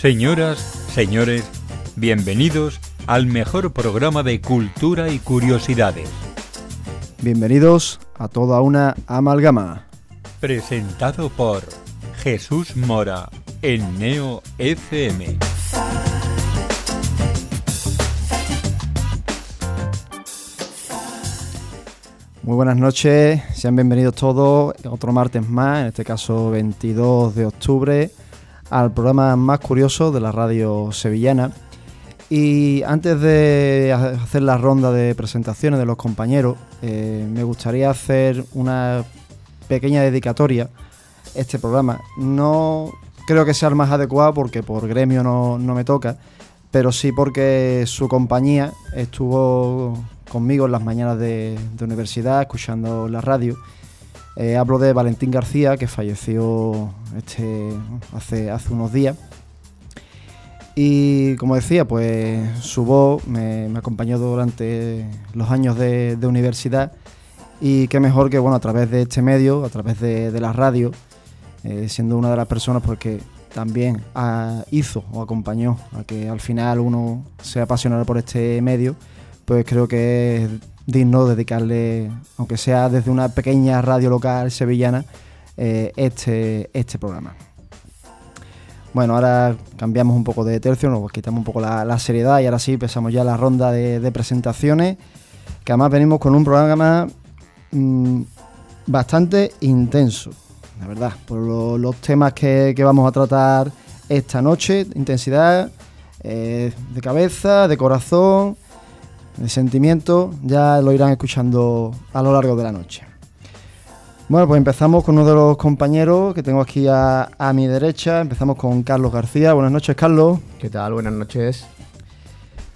Señoras, señores, bienvenidos al mejor programa de cultura y curiosidades. Bienvenidos a toda una amalgama. Presentado por Jesús Mora en Neo FM. Muy buenas noches, sean bienvenidos todos otro martes más, en este caso 22 de octubre, al programa más curioso de la radio sevillana. Y antes de hacer la ronda de presentaciones de los compañeros, eh, me gustaría hacer una pequeña dedicatoria a este programa. No creo que sea el más adecuado porque por gremio no, no me toca, pero sí porque su compañía estuvo conmigo en las mañanas de, de universidad, escuchando la radio. Eh, hablo de Valentín García, que falleció este, hace, hace unos días. Y como decía, pues su voz me, acompañó durante los años de, universidad. Y qué mejor que bueno, a través de este medio, a través de, la radio, eh, siendo una de las personas porque también ah, hizo o acompañó a que al final uno se apasionara por este medio, pues creo que es digno dedicarle, aunque sea desde una pequeña radio local sevillana, eh, este, este programa. Bueno, ahora cambiamos un poco de tercio, nos quitamos un poco la, seriedad y ahora sí empezamos ya la ronda de, de, presentaciones, que además venimos con un programa mmm, bastante intenso, la verdad, por lo, los temas que, que, vamos a tratar esta noche, intensidad, eh, de cabeza, de corazón, de sentimiento, ya lo irán escuchando a lo largo de la noche. Bueno, pues empezamos con uno de los compañeros que tengo aquí a, a, mi derecha. Empezamos con Carlos García. Buenas noches, Carlos. ¿Qué tal? Buenas noches.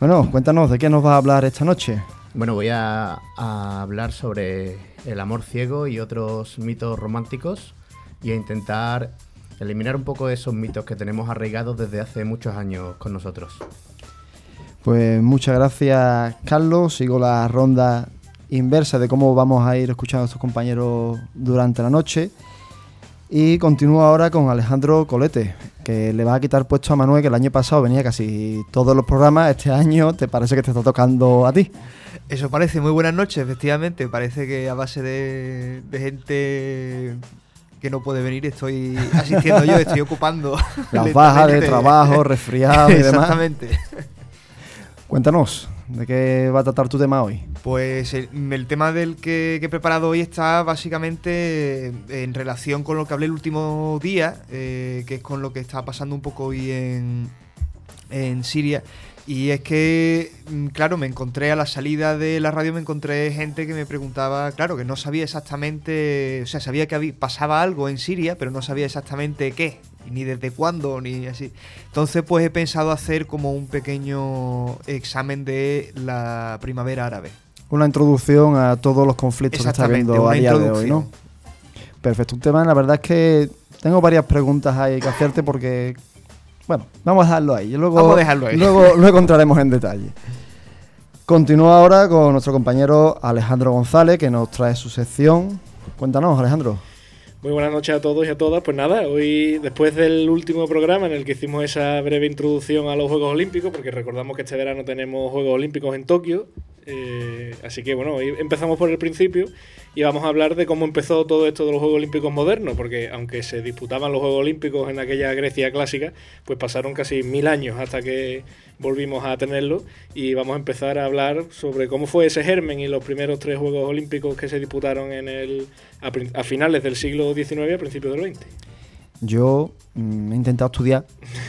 Bueno, cuéntanos, ¿de qué nos vas a hablar esta noche? Bueno, voy a, a hablar sobre el amor ciego y otros mitos románticos y a intentar eliminar un poco esos mitos que tenemos arraigados desde hace muchos años con nosotros. Pues muchas gracias, Carlos. Sigo la ronda inversa de cómo vamos a ir escuchando a estos compañeros durante la noche. Y continúo ahora con Alejandro Colete, que le va a quitar puesto a Manuel, que el año pasado venía casi todos los programas. Este año te parece que te está tocando a ti. Eso parece, muy buenas noches, efectivamente. Parece que a base de, de gente que no puede venir estoy asistiendo yo, estoy ocupando. Las bajas de trabajo, resfriado y demás. Exactamente. Cuéntanos, ¿de qué va a tratar tu tema hoy? Pues el, tema del que, he preparado hoy está básicamente en relación con lo que hablé el último día, eh, que es con lo que está pasando un poco hoy en, en Siria. Y es que, mm, claro, me encontré a la salida de la radio, me encontré gente que me preguntaba, claro, que no sabía exactamente, o sea, sabía que pasaba algo en Siria, pero no sabía exactamente qué, ni desde cuándo, ni así. Entonces, pues he pensado hacer como un pequeño examen de la primavera árabe. Una introducción a todos los conflictos que está habiendo a día de hoy, ¿no? Perfecto, un tema, la verdad es que tengo varias preguntas ahí que hacerte porque bueno, vamos a dejarlo ahí. Luego, vamos a dejarlo ahí. Luego, luego entraremos en detalle. Continúa ahora con nuestro compañero Alejandro González, que nos trae su sección. Cuéntanos, Alejandro. Muy buenas noches a todos y a todas. Pues nada, hoy después del último programa en el que hicimos esa breve introducción a los Juegos Olímpicos, porque recordamos que este verano tenemos Juegos Olímpicos en Tokio, eh, así que bueno, hoy empezamos por el principio y vamos a hablar de cómo empezó todo esto de los Juegos Olímpicos modernos, porque aunque se disputaban los Juegos Olímpicos en aquella Grecia clásica, pues pasaron casi mil años hasta que volvimos a tenerlo y vamos a empezar a hablar sobre cómo fue ese germen y los primeros tres Juegos Olímpicos que se disputaron en el, a, a finales del siglo XIX y a principios del XX. Yo mm, he intentado estudiar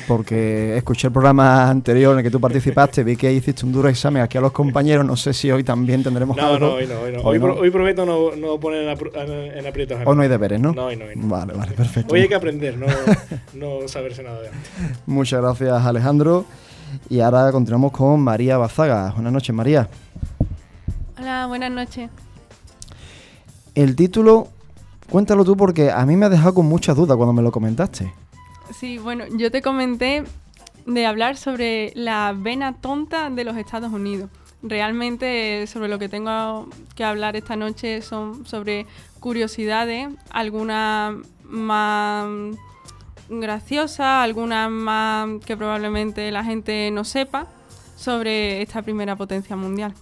porque escuché el programa anterior en el que tú participaste, vi que hiciste un duro examen aquí a los compañeros, no sé si hoy también tendremos no, algo. No, hoy no, hoy no. Hoy, hoy, no. hoy prometo no, no poner en, en aprietos. Hoy no hay deberes, ¿no? No, hoy no, hoy no. Vale, vale, perfecto. Hoy hay que aprender, no, no saberse nada de antes. Muchas gracias, Alejandro. Y ahora continuamos con María Bazaga. Buenas noches, María. Hola, buenas noches. El título Cuéntalo tú porque a mí me ha dejado con muchas dudas cuando me lo comentaste. Sí, bueno, yo te comenté de hablar sobre la vena tonta de los Estados Unidos. Realmente sobre lo que tengo que hablar esta noche son sobre curiosidades, algunas más graciosas, algunas más que probablemente la gente no sepa sobre esta primera potencia mundial.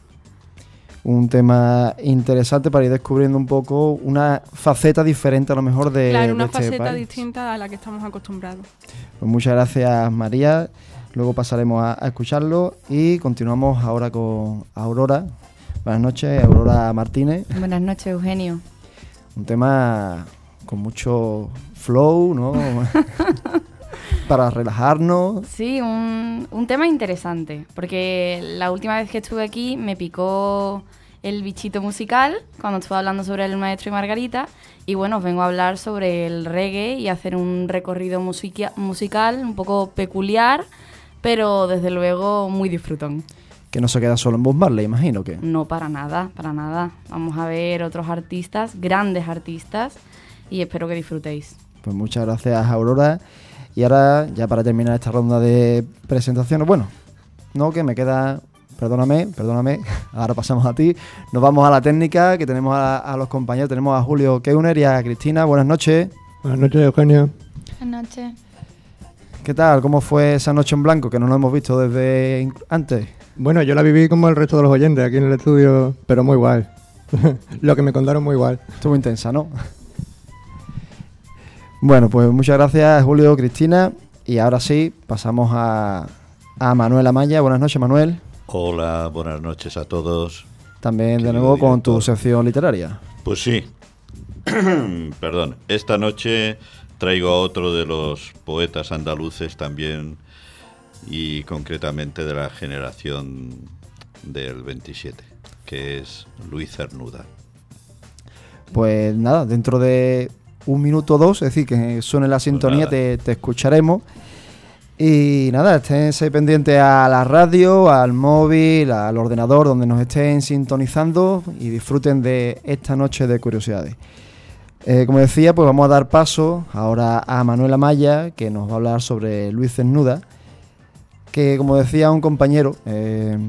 Un tema interesante para ir descubriendo un poco una faceta diferente a lo mejor de, claro, una de este faceta país. distinta a la que estamos acostumbrados. Pues muchas gracias María, luego pasaremos a, a escucharlo y continuamos ahora con Aurora. Buenas noches, Aurora Martínez. Buenas noches, Eugenio. Un tema con mucho flow, ¿no? Para relajarnos. Sí, un, un tema interesante, porque la última vez que estuve aquí me picó el bichito musical, cuando estuve hablando sobre el maestro y Margarita, y bueno, os vengo a hablar sobre el reggae y hacer un recorrido musica- musical un poco peculiar, pero desde luego muy disfrutón. Que no se queda solo en Bob Marley, imagino que. No para nada, para nada. Vamos a ver otros artistas, grandes artistas, y espero que disfrutéis. Pues muchas gracias, Aurora. Y ahora, ya para terminar esta ronda de presentaciones, bueno, no, que me queda, perdóname, perdóname, ahora pasamos a ti. Nos vamos a la técnica, que tenemos a, a los compañeros, tenemos a Julio Keuner y a Cristina. Buenas noches. Buenas noches, Eugenio. Buenas noches. ¿Qué tal? ¿Cómo fue esa noche en blanco, que no nos hemos visto desde antes? Bueno, yo la viví como el resto de los oyentes aquí en el estudio, pero muy igual. Lo que me contaron muy igual. Estuvo intensa, ¿no? Bueno, pues muchas gracias, Julio, Cristina. Y ahora sí, pasamos a, a Manuel Amaya. Buenas noches, Manuel. Hola, buenas noches a todos. También de nuevo con tu sección literaria. Pues sí, perdón, esta noche traigo a otro de los poetas andaluces también y concretamente de la generación del 27, que es Luis Cernuda. Pues nada, dentro de un minuto o dos, es decir, que suene la sintonía, nada. te, te escucharemos. Y nada, esténse pendientes a la radio, al móvil, al ordenador, donde nos estén sintonizando y disfruten de esta noche de curiosidades. Eh, como decía, pues vamos a dar paso ahora a Manuela Maya, que nos va a hablar sobre Luis Cernuda, que como decía un compañero, eh,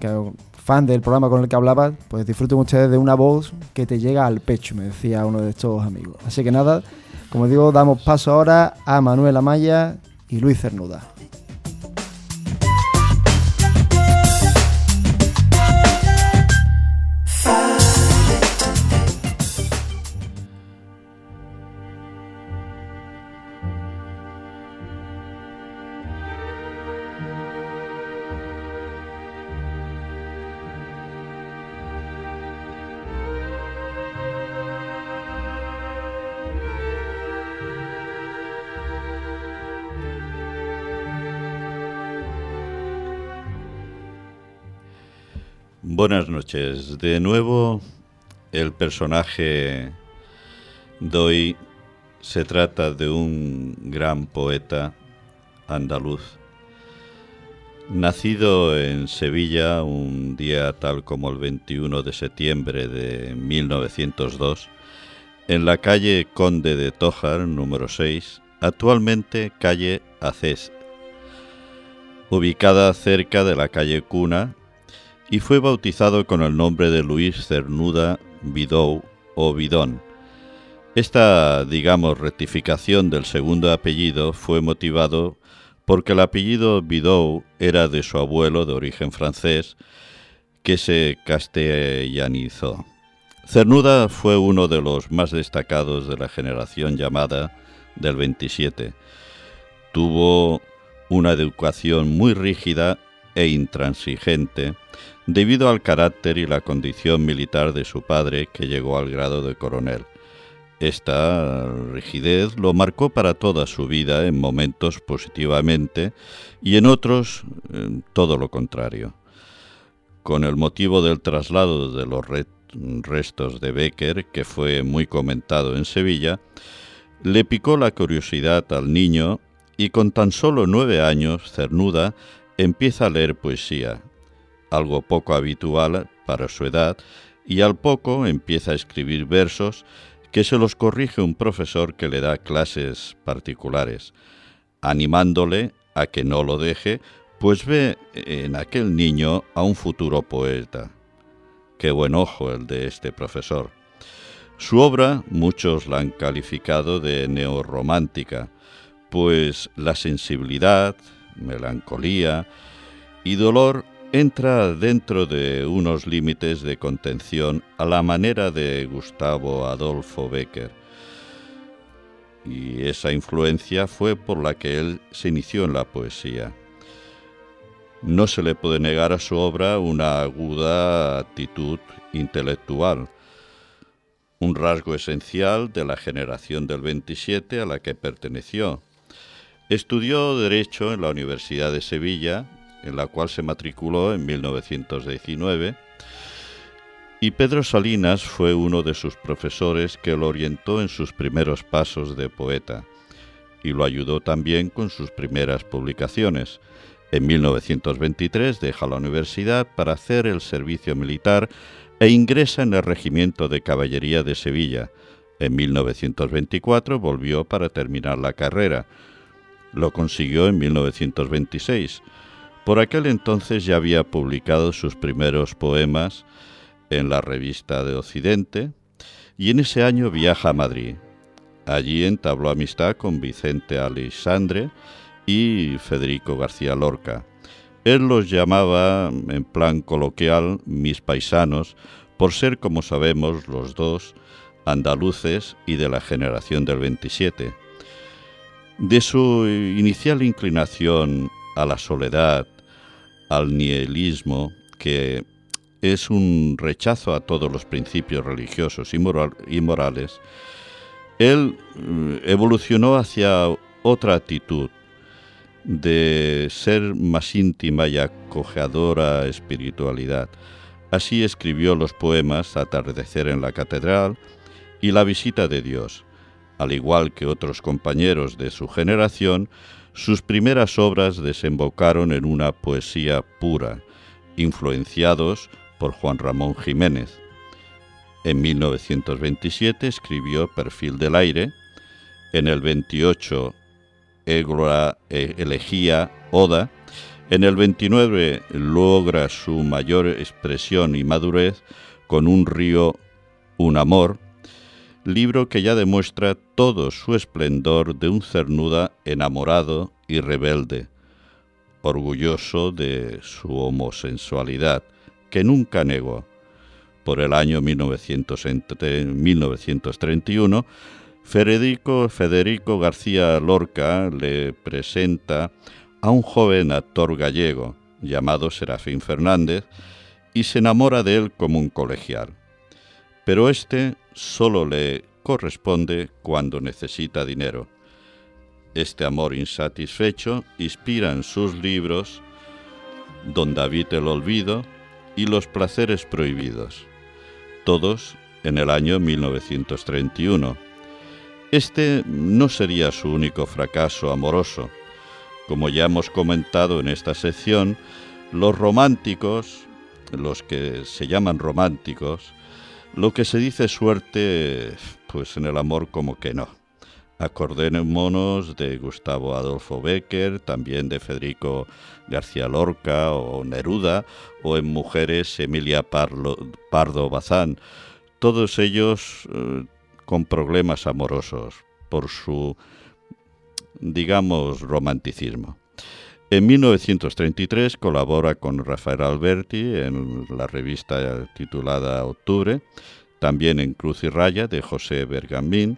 que fan del programa con el que hablaba, pues disfruten ustedes de una voz que te llega al pecho, me decía uno de estos amigos. Así que nada, como digo, damos paso ahora a Manuela Maya y Luis Cernuda. De nuevo, el personaje de hoy se trata de un gran poeta andaluz. Nacido en Sevilla un día tal como el 21 de septiembre de 1902, en la calle Conde de Tójar, número 6, actualmente calle Acés, ubicada cerca de la calle Cuna, y fue bautizado con el nombre de Luis Cernuda Bidou o Bidón. Esta, digamos, rectificación del segundo apellido fue motivado porque el apellido Bidou era de su abuelo de origen francés, que se castellanizó. Cernuda fue uno de los más destacados de la generación llamada del 27. Tuvo una educación muy rígida e intransigente debido al carácter y la condición militar de su padre que llegó al grado de coronel. Esta rigidez lo marcó para toda su vida en momentos positivamente y en otros eh, todo lo contrario. Con el motivo del traslado de los re- restos de Becker, que fue muy comentado en Sevilla, le picó la curiosidad al niño y con tan solo nueve años Cernuda empieza a leer poesía, algo poco habitual para su edad, y al poco empieza a escribir versos que se los corrige un profesor que le da clases particulares, animándole a que no lo deje, pues ve en aquel niño a un futuro poeta. Qué buen ojo el de este profesor. Su obra muchos la han calificado de neorromántica, pues la sensibilidad, melancolía y dolor entra dentro de unos límites de contención a la manera de Gustavo Adolfo Becker. Y esa influencia fue por la que él se inició en la poesía. No se le puede negar a su obra una aguda actitud intelectual, un rasgo esencial de la generación del 27 a la que perteneció. Estudió Derecho en la Universidad de Sevilla, en la cual se matriculó en 1919, y Pedro Salinas fue uno de sus profesores que lo orientó en sus primeros pasos de poeta, y lo ayudó también con sus primeras publicaciones. En 1923 deja la universidad para hacer el servicio militar e ingresa en el Regimiento de Caballería de Sevilla. En 1924 volvió para terminar la carrera. Lo consiguió en 1926. Por aquel entonces ya había publicado sus primeros poemas en la revista de Occidente y en ese año viaja a Madrid. Allí entabló amistad con Vicente Alexandre y Federico García Lorca. Él los llamaba, en plan coloquial, mis paisanos, por ser, como sabemos, los dos andaluces y de la generación del 27. De su inicial inclinación a la soledad, al nihilismo, que es un rechazo a todos los principios religiosos y, morales, él eh, evolucionó hacia otra actitud, de ser más íntima y acogedora espiritualidad. Así escribió los poemas Atardecer en la Catedral y La Visita de Dios. Al igual que otros compañeros de su generación, sus primeras obras desembocaron en una poesía pura, influenciados por Juan Ramón Jiménez. En 1927 escribió Perfil del Aire, en el 28 Égora, eh, elegía Oda, en el 29 logra su mayor expresión y madurez con Un río, un amor, libro que ya demuestra todo su esplendor de un cernuda enamorado y rebelde, orgulloso de su homosensualidad, que nunca negó. Por el año 1931 Federico, Federico García Lorca le presenta a un joven actor gallego llamado Serafín Fernández y se enamora de él como un colegial. Pero este solo le corresponde cuando necesita dinero. Este amor insatisfecho inspira en sus libros Don David el Olvido y Los Placeres Prohibidos, todos en el año 1931 este no sería su único fracaso amoroso. Como ya hemos comentado en esta sección, los románticos, los que se llaman románticos, lo que se dice suerte, pues en el amor como que no. Acordémonos de Gustavo Adolfo Becker, también de Federico García Lorca o Neruda, o en mujeres Emilia Pardo Bazán. Todos ellos eh, con problemas amorosos por su, digamos, romanticismo. En 1933 colabora con Rafael Alberti en la revista titulada Octubre, también en Cruz y Raya de José Bergamín,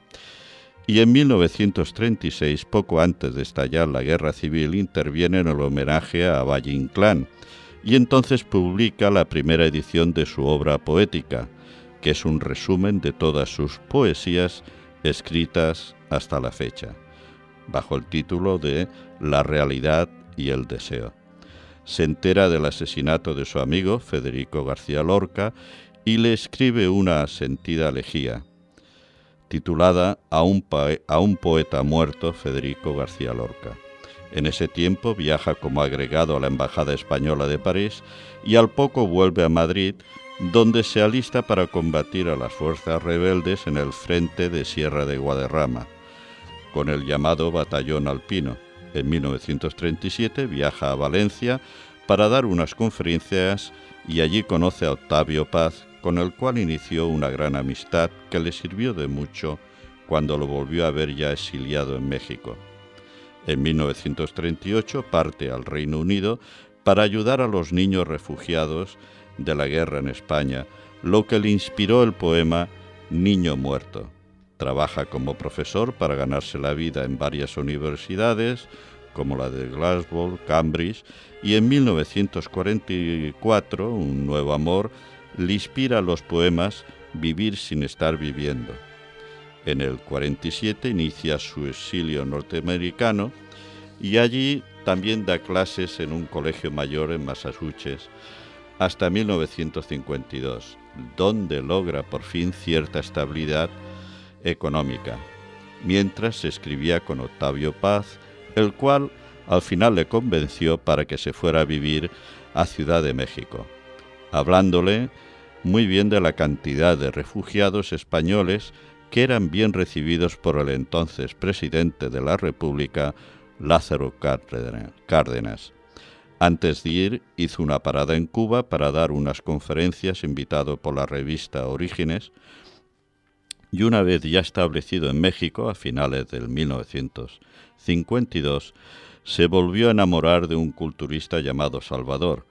y en 1936, poco antes de estallar la guerra civil, interviene en el homenaje a Valle Inclán y entonces publica la primera edición de su obra poética, que es un resumen de todas sus poesías escritas hasta la fecha, bajo el título de La realidad y el deseo. Se entera del asesinato de su amigo Federico García Lorca y le escribe una sentida elegía, titulada a un, a un poeta muerto, Federico García Lorca. En ese tiempo viaja como agregado a la Embajada Española de París y al poco vuelve a Madrid donde se alista para combatir a las fuerzas rebeldes en el frente de Sierra de Guadarrama, con el llamado Batallón Alpino. En 1937 viaja a Valencia para dar unas conferencias y allí conoce a Octavio Paz, con el cual inició una gran amistad que le sirvió de mucho cuando lo volvió a ver ya exiliado en México. En 1938 parte al Reino Unido para ayudar a los niños refugiados de la guerra en España, lo que le inspiró el poema Niño Muerto. Trabaja como profesor para ganarse la vida en varias universidades, como la de Glasgow, Cambridge, y en 1944, Un nuevo amor, le inspira los poemas Vivir sin estar viviendo. En el 47 inicia su exilio norteamericano y allí también da clases en un colegio mayor en Massachusetts hasta 1952, donde logra por fin cierta estabilidad económica, mientras se escribía con Octavio Paz, el cual al final le convenció para que se fuera a vivir a Ciudad de México, hablándole muy bien de la cantidad de refugiados españoles que eran bien recibidos por el entonces presidente de la República, Lázaro Cárdenas. Antes de ir, hizo una parada en Cuba para dar unas conferencias invitado por la revista Orígenes, y una vez ya establecido en México, a finales del 1952, se volvió a enamorar de un culturista llamado Salvador,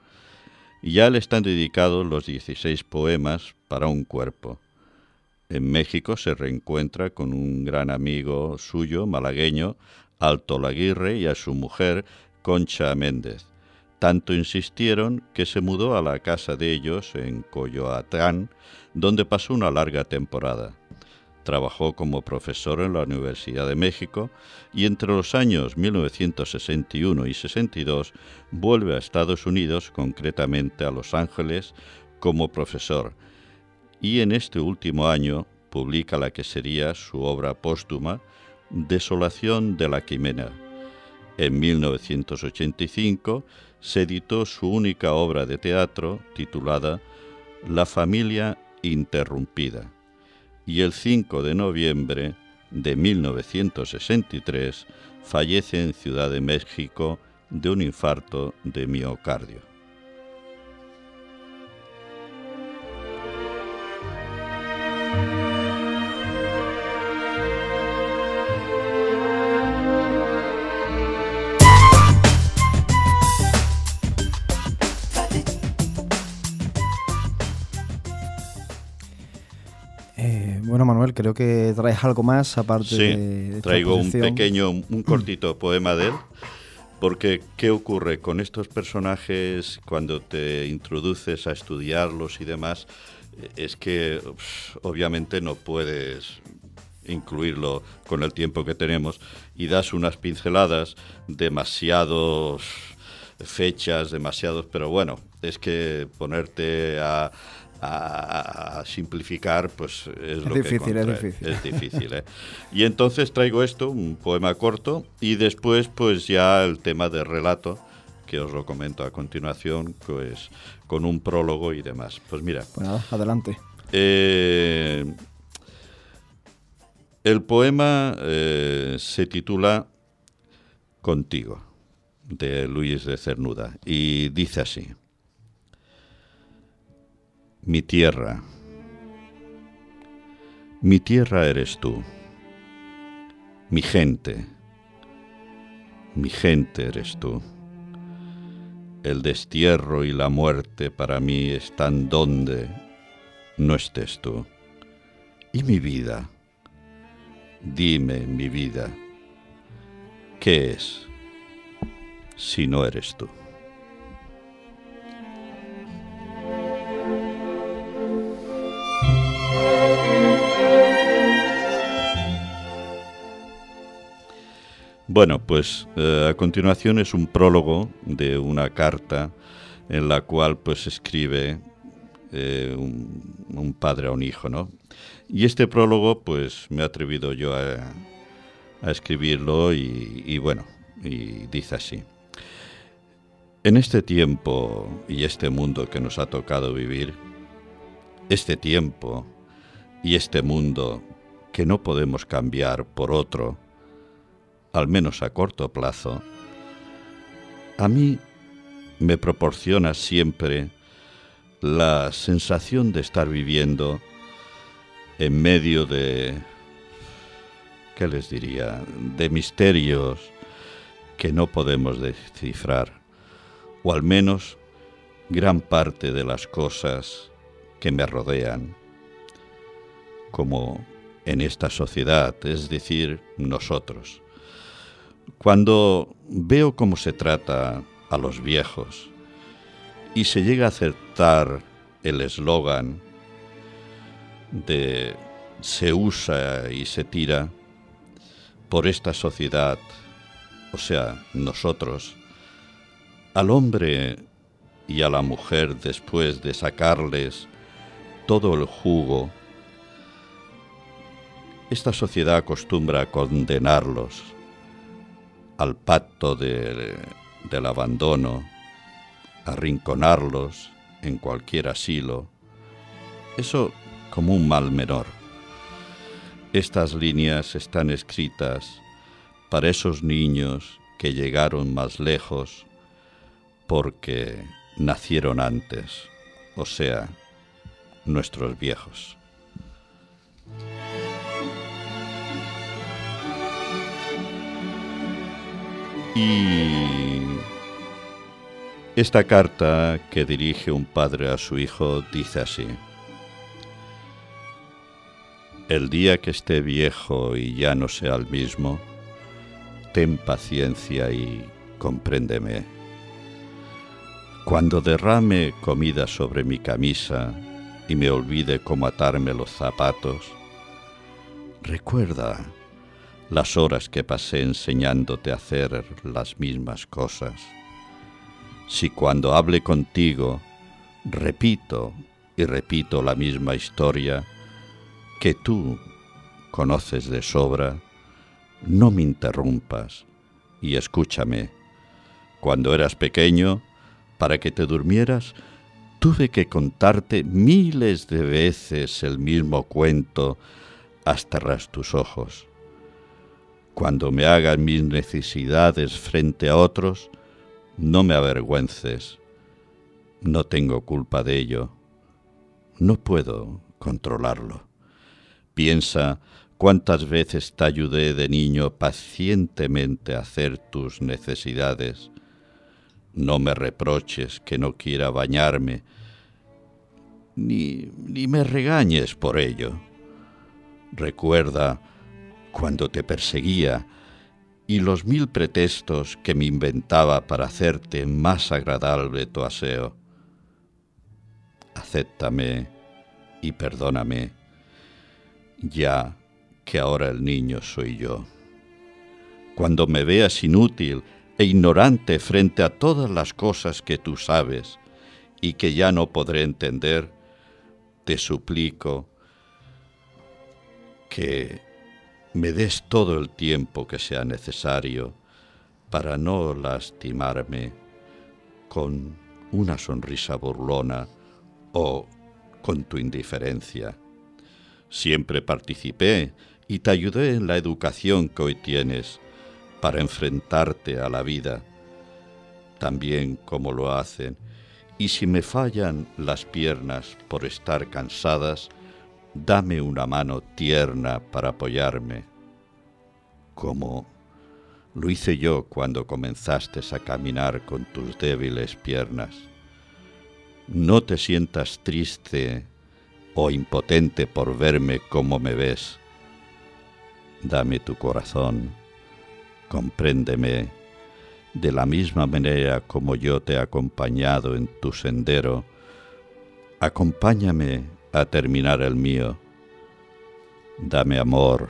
ya le están dedicados los 16 poemas para un cuerpo. En México se reencuentra con un gran amigo suyo, malagueño, Alto Laguirre, y a su mujer, Concha Méndez. Tanto insistieron que se mudó a la casa de ellos en Coyoacán, donde pasó una larga temporada. Trabajó como profesor en la Universidad de México y entre los años 1961 y 62 vuelve a Estados Unidos, concretamente a Los Ángeles, como profesor y en este último año publica la que sería su obra póstuma, Desolación de la Quimena. En 1985 se editó su única obra de teatro titulada La familia interrumpida y el 5 de noviembre de 1963 fallece en Ciudad de México de un infarto de miocardio. Manuel, creo que traes algo más aparte de. traigo un pequeño, un cortito poema de él. Porque, ¿qué ocurre con estos personajes cuando te introduces a estudiarlos y demás? Es que obviamente no puedes incluirlo con el tiempo que tenemos y das unas pinceladas demasiados fechas, demasiados, pero bueno, es que ponerte a, a, simplificar, pues es, lo difícil, que es difícil, es difícil. ¿eh? Y entonces traigo esto, un poema corto, y después pues ya el tema de relato, que os lo comento a continuación, pues con un prólogo y demás. Pues mira. Pues adelante. Eh, el poema eh, se titula Contigo, de Luis de Cernuda, y dice así mi tierra. Mi tierra eres tú, mi gente, mi gente eres tú. El destierro y la muerte para mí están donde no estés tú. Y mi vida, dime mi vida, ¿qué es si no eres tú? Bueno, pues eh, a continuación es un prólogo de una carta en la cual pues escribe eh, un, padre a un hijo, ¿no? Y este prólogo pues me he atrevido yo a, escribirlo y, y bueno, y dice así. En este tiempo y este mundo que nos ha tocado vivir, este tiempo y este mundo que no podemos cambiar por otro, al menos a corto plazo, a mí me proporciona siempre la sensación de estar viviendo en medio de, ¿qué les diría?, de misterios que no podemos descifrar, o al menos gran parte de las cosas que me rodean, como en esta sociedad, es decir, nosotros. Cuando veo cómo se trata a los viejos y se llega a aceptar el eslogan de se usa y se tira por esta sociedad, o sea, nosotros, al hombre y a la mujer después de sacarles todo el jugo, esta sociedad acostumbra a condenarlos al pacto del abandono, a rinconarlos en cualquier asilo, eso como un mal menor. Estas líneas están escritas para esos niños que llegaron más lejos porque nacieron antes, o sea, nuestros viejos. Y esta carta que dirige un padre a su hijo dice así. El día que esté viejo y ya no sea el mismo, ten paciencia y compréndeme. Cuando derrame comida sobre mi camisa y me olvide cómo atarme los zapatos, recuerda las horas que pasé enseñándote a hacer las mismas cosas. Si cuando hable contigo repito y repito la misma historia que tú conoces de sobra, no me interrumpas y escúchame. Cuando eras pequeño, para que te durmieras, tuve que contarte miles de veces el mismo cuento hasta ras tus ojos. Cuando me hagan mis necesidades frente a otros, no me avergüences. No tengo culpa de ello. No puedo controlarlo. Piensa cuántas veces te ayudé de niño pacientemente a hacer tus necesidades. No me reproches que no quiera bañarme, ni, ni me regañes por ello. Recuerda cuando te perseguía y los mil pretextos que me inventaba para hacerte más agradable tu aseo. Acéptame y perdóname, ya que ahora el niño soy yo. Cuando me veas inútil e ignorante frente a todas las cosas que tú sabes y que ya no podré entender, te suplico que me des todo el tiempo que sea necesario para no lastimarme con una sonrisa burlona o con tu indiferencia. Siempre participé y te ayudé en la educación que hoy tienes para enfrentarte a la vida, también como lo hacen, y si me fallan las piernas por estar cansadas, dame una mano tierna para apoyarme, como lo hice yo cuando comenzaste a caminar con tus débiles piernas. No te sientas triste o impotente por verme como me ves. Dame tu corazón, compréndeme de la misma manera como yo te he acompañado en tu sendero. Acompáñame a terminar el mío. Dame amor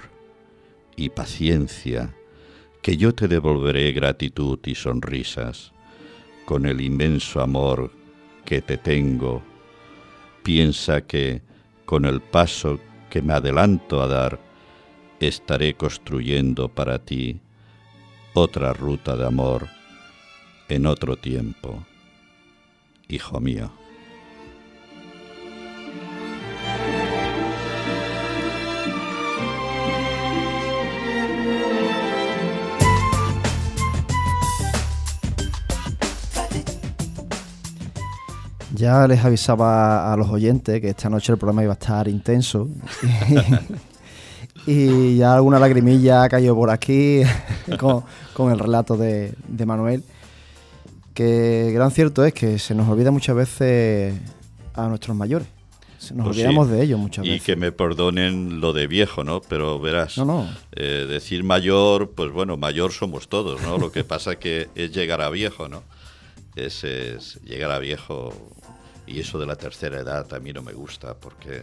y paciencia, que yo te devolveré gratitud y sonrisas. Con el inmenso amor que te tengo, piensa que con el paso que me adelanto a dar, estaré construyendo para ti otra ruta de amor en otro tiempo, hijo mío. Ya les avisaba a los oyentes que esta noche el programa iba a estar intenso Y ya alguna lagrimilla ha caído por aquí con, con el relato de, de Manuel. Que gran cierto es que se nos olvida muchas veces a nuestros mayores. Se nos Pues sí. olvidamos de ellos muchas Y veces. que me perdonen lo de viejo, ¿no? Pero verás, No, no. eh, decir mayor, pues bueno, mayor somos todos, ¿no? Lo que pasa que es llegar a viejo, ¿no? Es, es llegar a viejo y eso de la tercera edad a mí no me gusta porque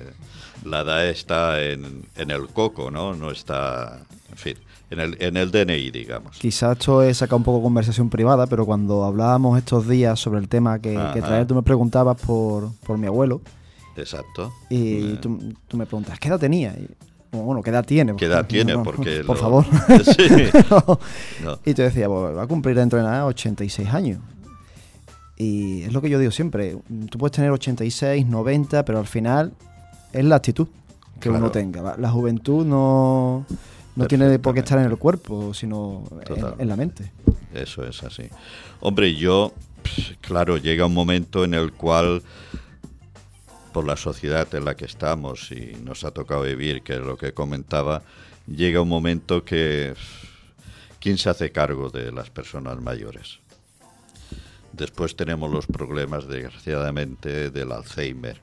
la edad está en, en el coco, ¿no? No está, en fin, en el, en el DNI, digamos. Quizás esto es sacar un poco de conversación privada, pero cuando hablábamos estos días sobre el tema que, que Ajá. traer, tú me preguntabas por, por mi abuelo Exacto. y Eh, tú, tú me preguntas, ¿qué edad tenía? Y, bueno, ¿qué edad tiene? ¿Qué edad No, tiene? no, Porque por lo- favor. Sí. No. No. Y te decía, pues, va a cumplir dentro de nada 86 años. Y es lo que yo digo siempre, tú puedes tener 86, 90, pero al final es la actitud que uno tenga. La juventud no, no tiene por qué estar en el cuerpo, sino en, la mente. Eso es así. Hombre, yo, claro, llega un momento en el cual, por la sociedad en la que estamos y nos ha tocado vivir, que es lo que comentaba, llega un momento que, ¿quién se hace cargo de las personas mayores? Después tenemos los problemas, desgraciadamente, del Alzheimer.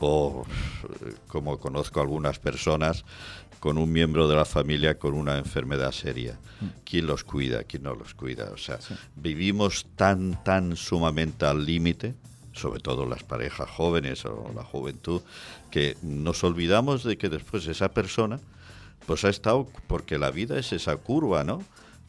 O, pf, como conozco algunas personas, con un miembro de la familia con una enfermedad seria. ¿Quién los cuida? ¿Quién no los cuida? O sea, vivimos tan, tan sumamente al límite, sobre todo las parejas jóvenes o la juventud, que nos olvidamos de que después esa persona pues ha estado, porque la vida es esa curva, ¿no?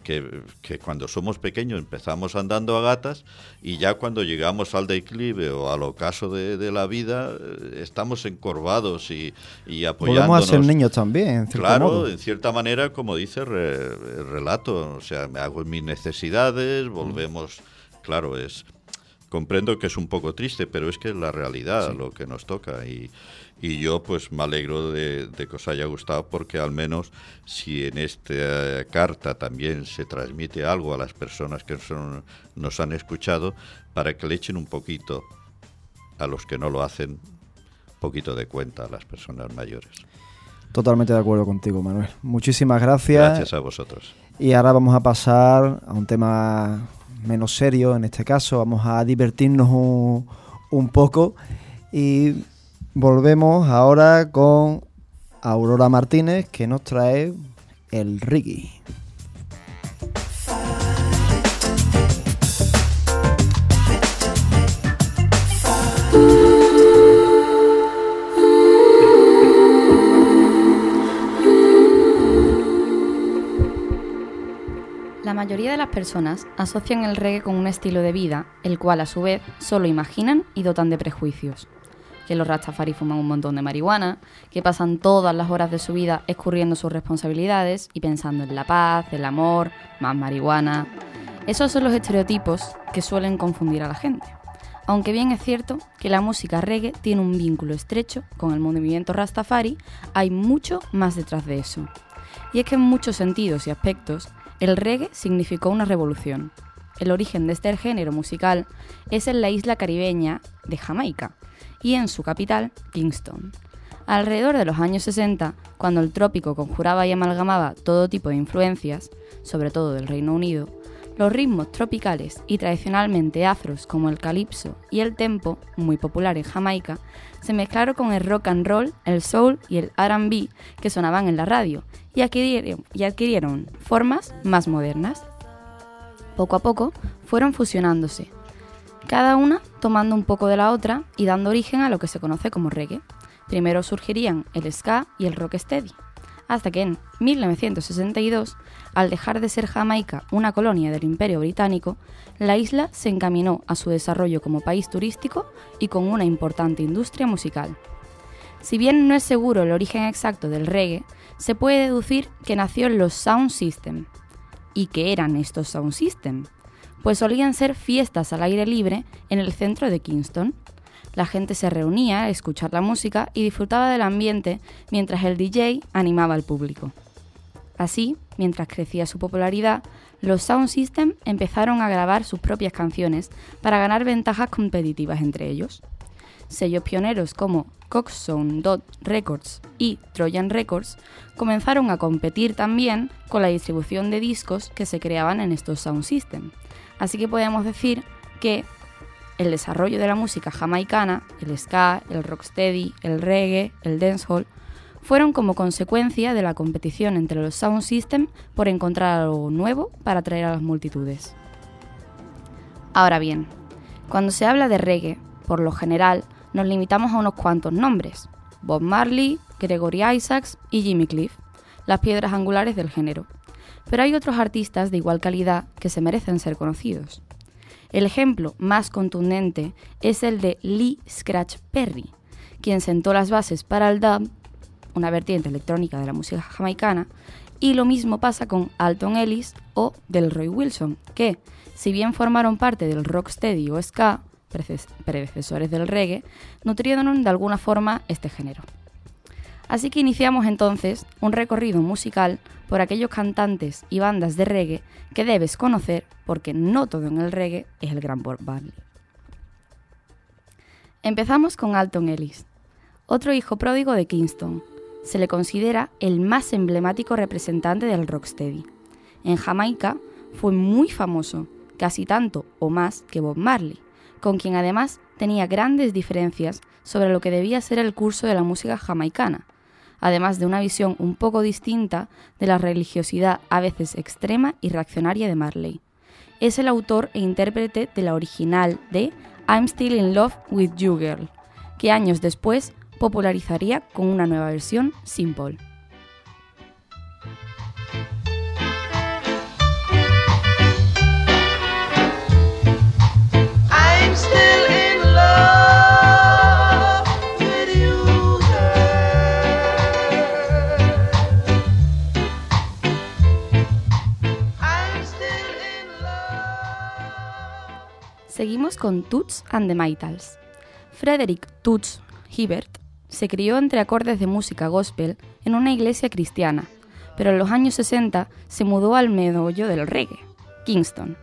Que, que cuando somos pequeños empezamos andando a gatas y ya cuando llegamos al declive o al ocaso de, de la vida eh, estamos encorvados y, y apoyándonos. Podemos ser niños también, en Claro, modo. en cierta manera, como dice re- el relato, o sea, me hago mis necesidades, volvemos, claro, es comprendo que es un poco triste, pero es que es la realidad lo que nos toca y, y yo pues me alegro de, de que os haya gustado porque al menos si en esta carta también se transmite algo a las personas que son- nos han escuchado para que le echen un poquito a los que no lo hacen, un poquito de cuenta a las personas mayores. Totalmente de acuerdo contigo, Manuel. Muchísimas gracias. Gracias a vosotros. Y ahora vamos a pasar a un tema menos serio, en este caso. Vamos a divertirnos un, un poco. Y volvemos ahora con Aurora Martínez, que nos trae el reggae. La mayoría de las personas asocian el reggae con un estilo de vida, el cual a su vez solo imaginan y dotan de prejuicios. Que los rastafari fuman un montón de marihuana, que pasan todas las horas de su vida escurriendo sus responsabilidades y pensando en la paz, el amor, más marihuana. Esos son los estereotipos que suelen confundir a la gente. Aunque bien es cierto que la música reggae tiene un vínculo estrecho con el movimiento rastafari, hay mucho más detrás de eso. Y es que en muchos sentidos y aspectos, el reggae significó una revolución. El origen de este género musical es en la isla caribeña de Jamaica y en su capital, Kingston. Alrededor de los años 60, cuando el trópico conjuraba y amalgamaba todo tipo de influencias, sobre todo del Reino Unido, los ritmos tropicales y tradicionalmente afros como el calipso y el tempo, muy popular en Jamaica, se mezclaron con el rock and roll, el soul y el RB que sonaban en la radio y adquirieron, y adquirieron formas más modernas. Poco a poco fueron fusionándose, cada una tomando un poco de la otra y dando origen a lo que se conoce como reggae. Primero surgirían el ska y el rocksteady, hasta que en 1962, al dejar de ser Jamaica una colonia del Imperio Británico, la isla se encaminó a su desarrollo como país turístico y con una importante industria musical. Si bien no es seguro el origen exacto del reggae, se puede deducir que nació en los Sound System. ¿Y qué eran estos Sound System? Pues solían ser fiestas al aire libre en el centro de Kingston. La gente se reunía a escuchar la música y disfrutaba del ambiente mientras el DJ animaba al público. Así, mientras crecía su popularidad, los Sound System empezaron a grabar sus propias canciones para ganar ventajas competitivas entre ellos. sellos pioneros como Coxzone Dot Records y Trojan Records comenzaron a competir también con la distribución de discos que se creaban en estos sound systems. Así que podemos decir que el desarrollo de la música jamaicana, el ska, el rocksteady, el reggae, el dancehall, fueron como consecuencia de la competición entre los sound systems por encontrar algo nuevo para atraer a las multitudes. Ahora bien, cuando se habla de reggae, por lo general nos limitamos a unos cuantos nombres: Bob Marley, Gregory Isaacs y Jimmy Cliff, las piedras angulares del género. Pero hay otros artistas de igual calidad que se merecen ser conocidos. El ejemplo más contundente es el de Lee Scratch Perry, quien sentó las bases para el dub, una vertiente electrónica de la música jamaicana, y lo mismo pasa con Alton Ellis o Delroy Wilson, que, si bien formaron parte del rocksteady o ska, predecesores del reggae, nutrieron de alguna forma este género. Así que iniciamos entonces un recorrido musical por aquellos cantantes y bandas de reggae que debes conocer porque no todo en el reggae es el gran Bob Marley. Empezamos con Alton Ellis, otro hijo pródigo de Kingston. Se le considera el más emblemático representante del rocksteady. En Jamaica fue muy famoso, casi tanto o más que Bob Marley, con quien además tenía grandes diferencias sobre lo que debía ser el curso de la música jamaicana, además de una visión un poco distinta de la religiosidad a veces extrema y reaccionaria de Marley. Es el autor e intérprete de la original de I'm Still in Love with You Girl, que años después popularizaría con una nueva versión, Simple. Seguimos con Toots and the Maytals. Frederick Toots Hibbert se crió entre acordes de música gospel en una iglesia cristiana, pero en los años 60 se mudó al meollo del reggae, Kingston.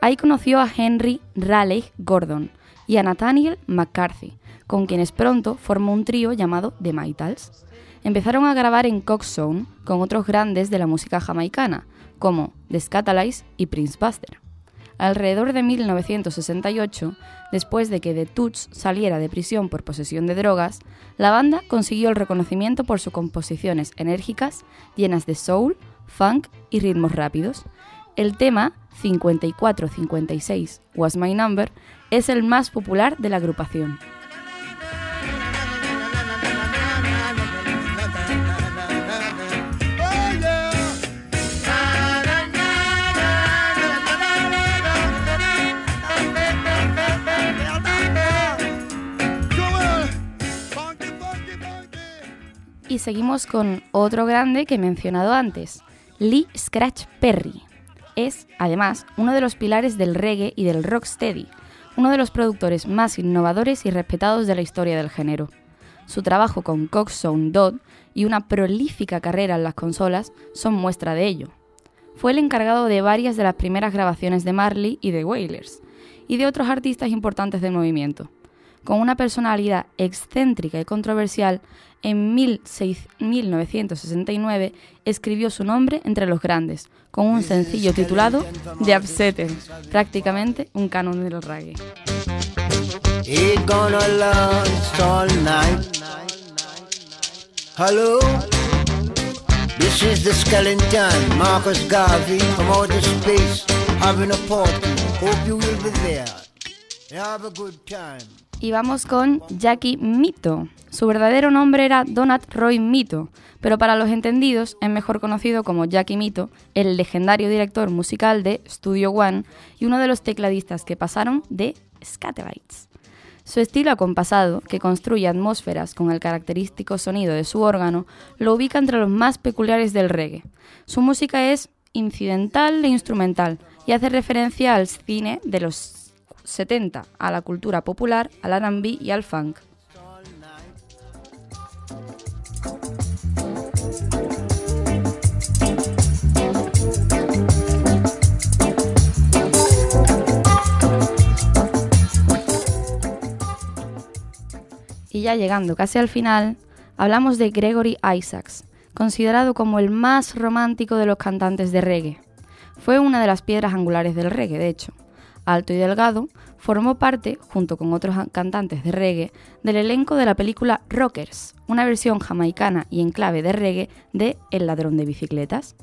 Ahí conoció a Henry Raleigh Gordon y a Nathaniel McCarthy, con quienes pronto formó un trío llamado The Maytals. Empezaron a grabar en Coxzone con otros grandes de la música jamaicana, como The Scatalites y Prince Buster. Alrededor de 1968, después de que The Toots saliera de prisión por posesión de drogas, la banda consiguió el reconocimiento por sus composiciones enérgicas, llenas de soul, funk y ritmos rápidos. El tema 5456 Was My Number es el más popular de la agrupación. Seguimos con otro grande que he mencionado antes, Lee Scratch Perry. Es, además, uno de los pilares del reggae y del rocksteady, uno de los productores más innovadores y respetados de la historia del género. Su trabajo con Coxzone Dot y una prolífica carrera en las consolas son muestra de ello. Fue el encargado de varias de las primeras grabaciones de Marley y de Wailers, y de otros artistas importantes del movimiento. Con una personalidad excéntrica y controversial, en 1969 escribió su nombre entre los grandes, con un sencillo titulado The Upsetter, prácticamente un canon del reggae. Hello, this is the skeleton, Marcus Garvey from outer space, having a party. Hope you will be there. Have a good time. Y vamos con Jackie Mito. Su verdadero nombre era Donat Roy Mito, pero para los entendidos es mejor conocido como Jackie Mito, el legendario director musical de Studio One y uno de los tecladistas que pasaron de Scatterlights. Su estilo acompasado, que construye atmósferas con el característico sonido de su órgano, lo ubica entre los más peculiares del reggae. Su música es incidental e instrumental y hace referencia al cine de los 70 a la cultura popular, al R&B y al funk. Y ya llegando casi al final, hablamos de Gregory Isaacs, considerado como el más romántico de los cantantes de reggae. Fue una de las piedras angulares del reggae, de hecho. Alto y delgado, formó parte, junto con otros cantantes de reggae, del elenco de la película Rockers, una versión jamaicana y en clave de reggae de El ladrón de bicicletas.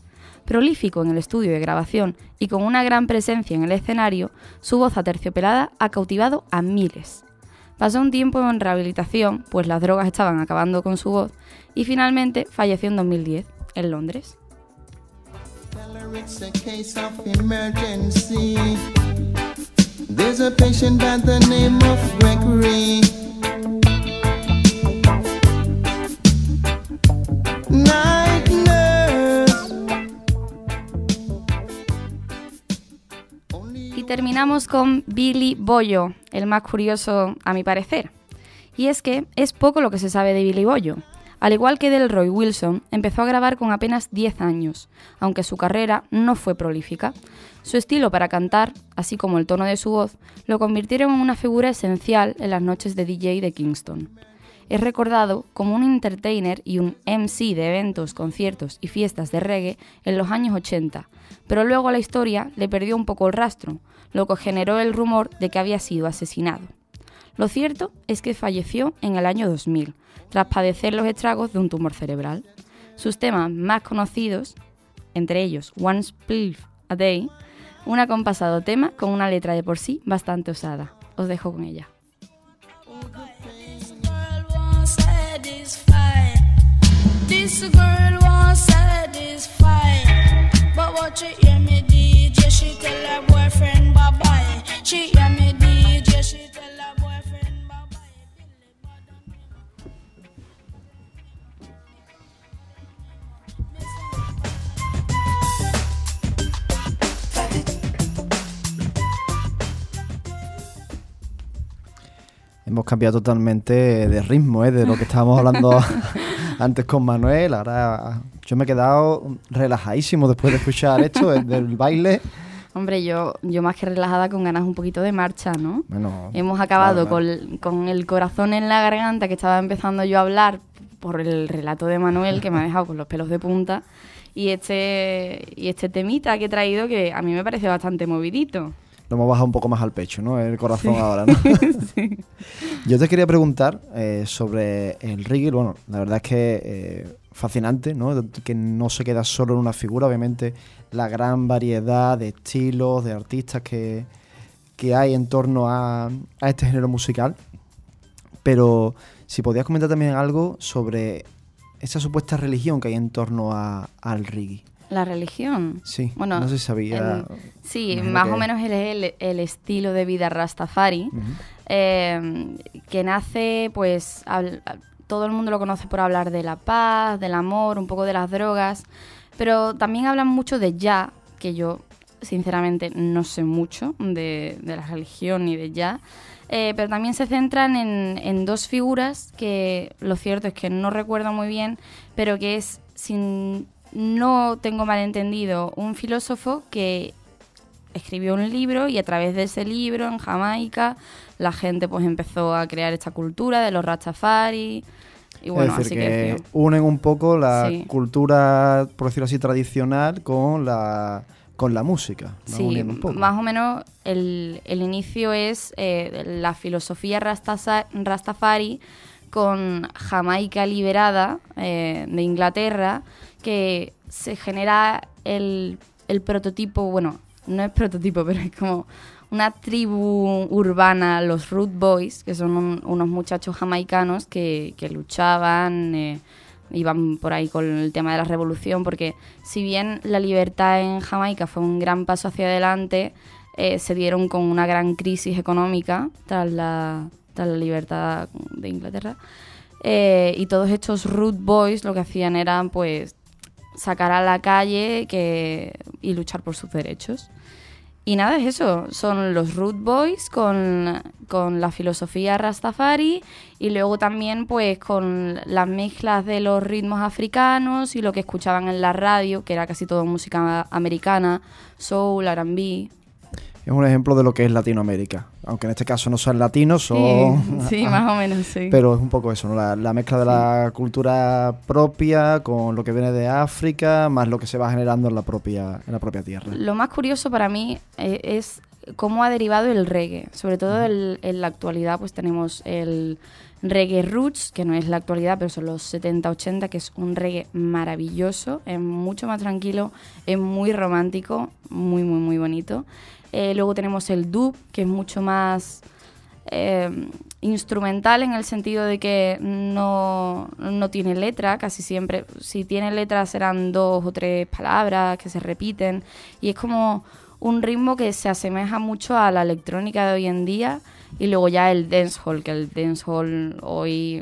Prolífico en el estudio de grabación y con una gran presencia en el escenario, su voz aterciopelada ha cautivado a miles. Pasó un tiempo en rehabilitación, pues las drogas estaban acabando con su voz, y finalmente falleció en 2010, en Londres. Y terminamos con Billy Boyo, el más curioso a mi parecer. Y es que es poco lo que se sabe de Billy Boyo. Al igual que Delroy Wilson, empezó a grabar con apenas 10 años, aunque su carrera no fue prolífica. Su estilo para cantar, así como el tono de su voz, lo convirtieron en una figura esencial en las noches de DJ de Kingston. Es recordado como un entertainer y un MC de eventos, conciertos y fiestas de reggae en los años 80, pero luego la historia le perdió un poco el rastro, lo que generó el rumor de que había sido asesinado. Lo cierto es que falleció en el año 2000, tras padecer los estragos de un tumor cerebral. Sus temas más conocidos, entre ellos One Spliff a Day, un acompasado tema con una letra de por sí bastante osada. Os dejo con ella. Hemos cambiado totalmente de ritmo, ¿eh? de lo que estábamos hablando antes con Manuel. Ahora yo me he quedado relajadísimo después de escuchar esto del, baile. Hombre, yo, yo más que relajada con ganas un poquito de marcha, ¿no? Bueno, Hemos acabado claro, Con, con el corazón en la garganta que estaba empezando yo a hablar por el relato de Manuel que me ha dejado con los pelos de punta y este y este temita que he traído que a mí me parece bastante movidito. Lo hemos bajado un poco más al pecho, ¿no? El corazón ahora, ¿no? Sí. Yo te quería preguntar eh, sobre el reggae. Bueno, la verdad es que eh, fascinante, ¿no? Que no se queda solo en una figura, obviamente la gran variedad de estilos, de artistas que, que hay en torno a, a este género musical. Pero si podías comentar también algo sobre esa supuesta religión que hay en torno a- al reggae. La religión. Sí, Bueno, no si sabía. el- sí, más que- o menos es el, el estilo de vida Rastafari, eh, que nace, pues, al- todo el mundo lo conoce por hablar de la paz, del amor, un poco de las drogas, pero también hablan mucho de ya, que yo sinceramente no sé mucho de, de la religión ni de ya, eh, pero también se centran en, en dos figuras que lo cierto es que no recuerdo muy bien, pero que es, sin no tengo malentendido, un filósofo que escribió un libro y a través de ese libro en Jamaica la gente pues empezó a crear esta cultura de los Rastafari y bueno, es decir, así que, que... unen un poco la Sí. cultura, por decirlo así, tradicional con la, con la música. Sí, unen un poco. más o menos el, el inicio es eh, la filosofía rastasa- Rastafari con Jamaica liberada eh, de Inglaterra, que se genera el, el prototipo, bueno, no es prototipo, pero es como una tribu urbana, los Root Boys, que son un- unos muchachos jamaicanos que, que luchaban, eh, iban por ahí con el tema de la revolución, porque si bien la libertad en Jamaica fue un gran paso hacia adelante, eh, se dieron con una gran crisis económica tras la, tras la libertad de Inglaterra. Eh, y todos estos root boys lo que hacían era pues sacar a la calle que, y luchar por sus derechos. Y nada, es eso, son los root boys con, con la filosofía Rastafari y luego también pues con las mezclas de los ritmos africanos y lo que escuchaban en la radio, que era casi todo música americana, soul, R&B. Es un ejemplo de lo que es Latinoamérica. Aunque en este caso no son latinos, son... Sí, sí, más o menos, sí. Pero es un poco eso, ¿no? la, la mezcla de la cultura propia con lo que viene de África, más lo que se va generando en la propia, en la propia tierra. Lo más curioso para mí eh, es cómo ha derivado el reggae. Sobre todo el- en la actualidad, pues tenemos el reggae roots, que no es la actualidad, pero son los 70-80, que es un reggae maravilloso, es mucho más tranquilo, es muy romántico, muy, muy, muy bonito. Eh, luego tenemos el dub, que es mucho más eh, instrumental en el sentido de que no, no tiene letra, casi siempre. Si tiene letra serán dos o tres palabras que se repiten y es como un ritmo que se asemeja mucho a la electrónica de hoy en día y luego ya el dancehall, que el dancehall hoy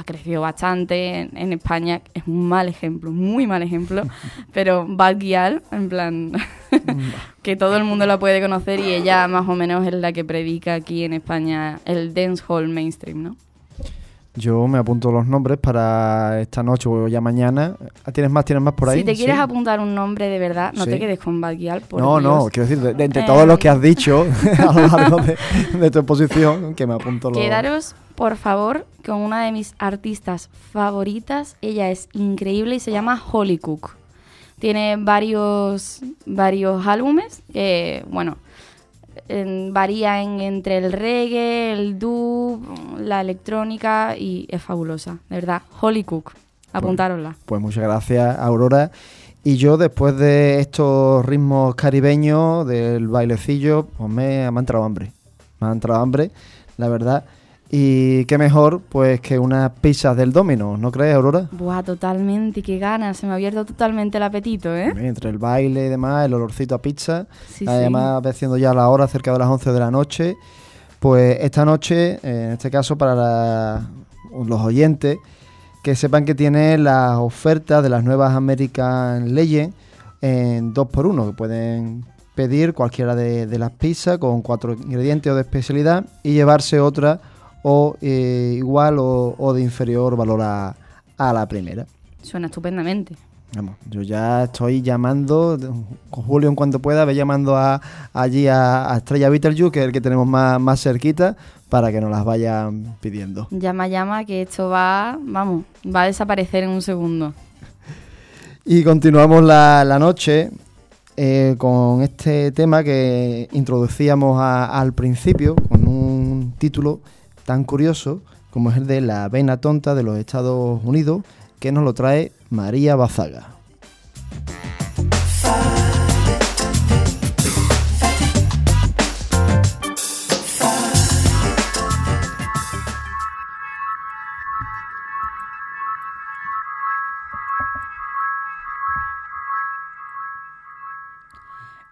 ha crecido bastante en, en España, es un mal ejemplo, muy mal ejemplo, pero Bad Gyal, en plan, que todo el mundo la puede conocer y ella más o menos es la que predica aquí en España el dancehall mainstream, ¿no? Yo me apunto los nombres para esta noche o ya mañana. Ah, ¿Tienes más? ¿Tienes más por ahí? Si te quieres Sí. apuntar un nombre de verdad, no Sí. te quedes con Bad Gyal, por No, no, quiero decir, de, de entre Eh, todos los que has dicho a lo largo de, de tu exposición, que me apunto los... Quedaros, por favor, con una de mis artistas favoritas. Ella es increíble y se llama Holly Cook. Tiene varios, varios álbumes que, bueno, en- varía en- entre el reggae, el dub, la electrónica y es fabulosa, de verdad. Holly Cook, apuntárosla. Pues muchas gracias, Aurora. Y yo, después de estos ritmos caribeños, del bailecillo, pues me, me ha entrado hambre. Me ha entrado hambre, la verdad. Y qué mejor, pues, que unas pizzas del Domino, ¿no crees, Aurora? Buah, totalmente, qué ganas, se me ha abierto totalmente el apetito, ¿eh? Entre el baile y demás, el olorcito a pizza. Sí, sí. Además, va siendo ya la hora, cerca de las 11 de la noche. Pues esta noche, eh, en este caso para la- los oyentes, que sepan que tiene las ofertas de las nuevas American Legend en 2x1, que pueden pedir cualquiera de, de las pizzas con cuatro ingredientes o de especialidad y llevarse otra o eh, igual o, o de inferior valor a, a la primera. Suena estupendamente. Vamos, yo ya estoy llamando, con Julio en cuanto pueda, ve llamando a, allí a, a Estrella Beetlejuice, que es el que tenemos más, más cerquita, para que nos las vayan pidiendo. Llama, llama, que esto va, vamos, va a desaparecer en un segundo. Y continuamos la, la noche eh, con este tema que introducíamos a- al principio, con un título tan curioso como es el de La Vena Tonta de los Estados Unidos, que nos lo trae María Bazaga.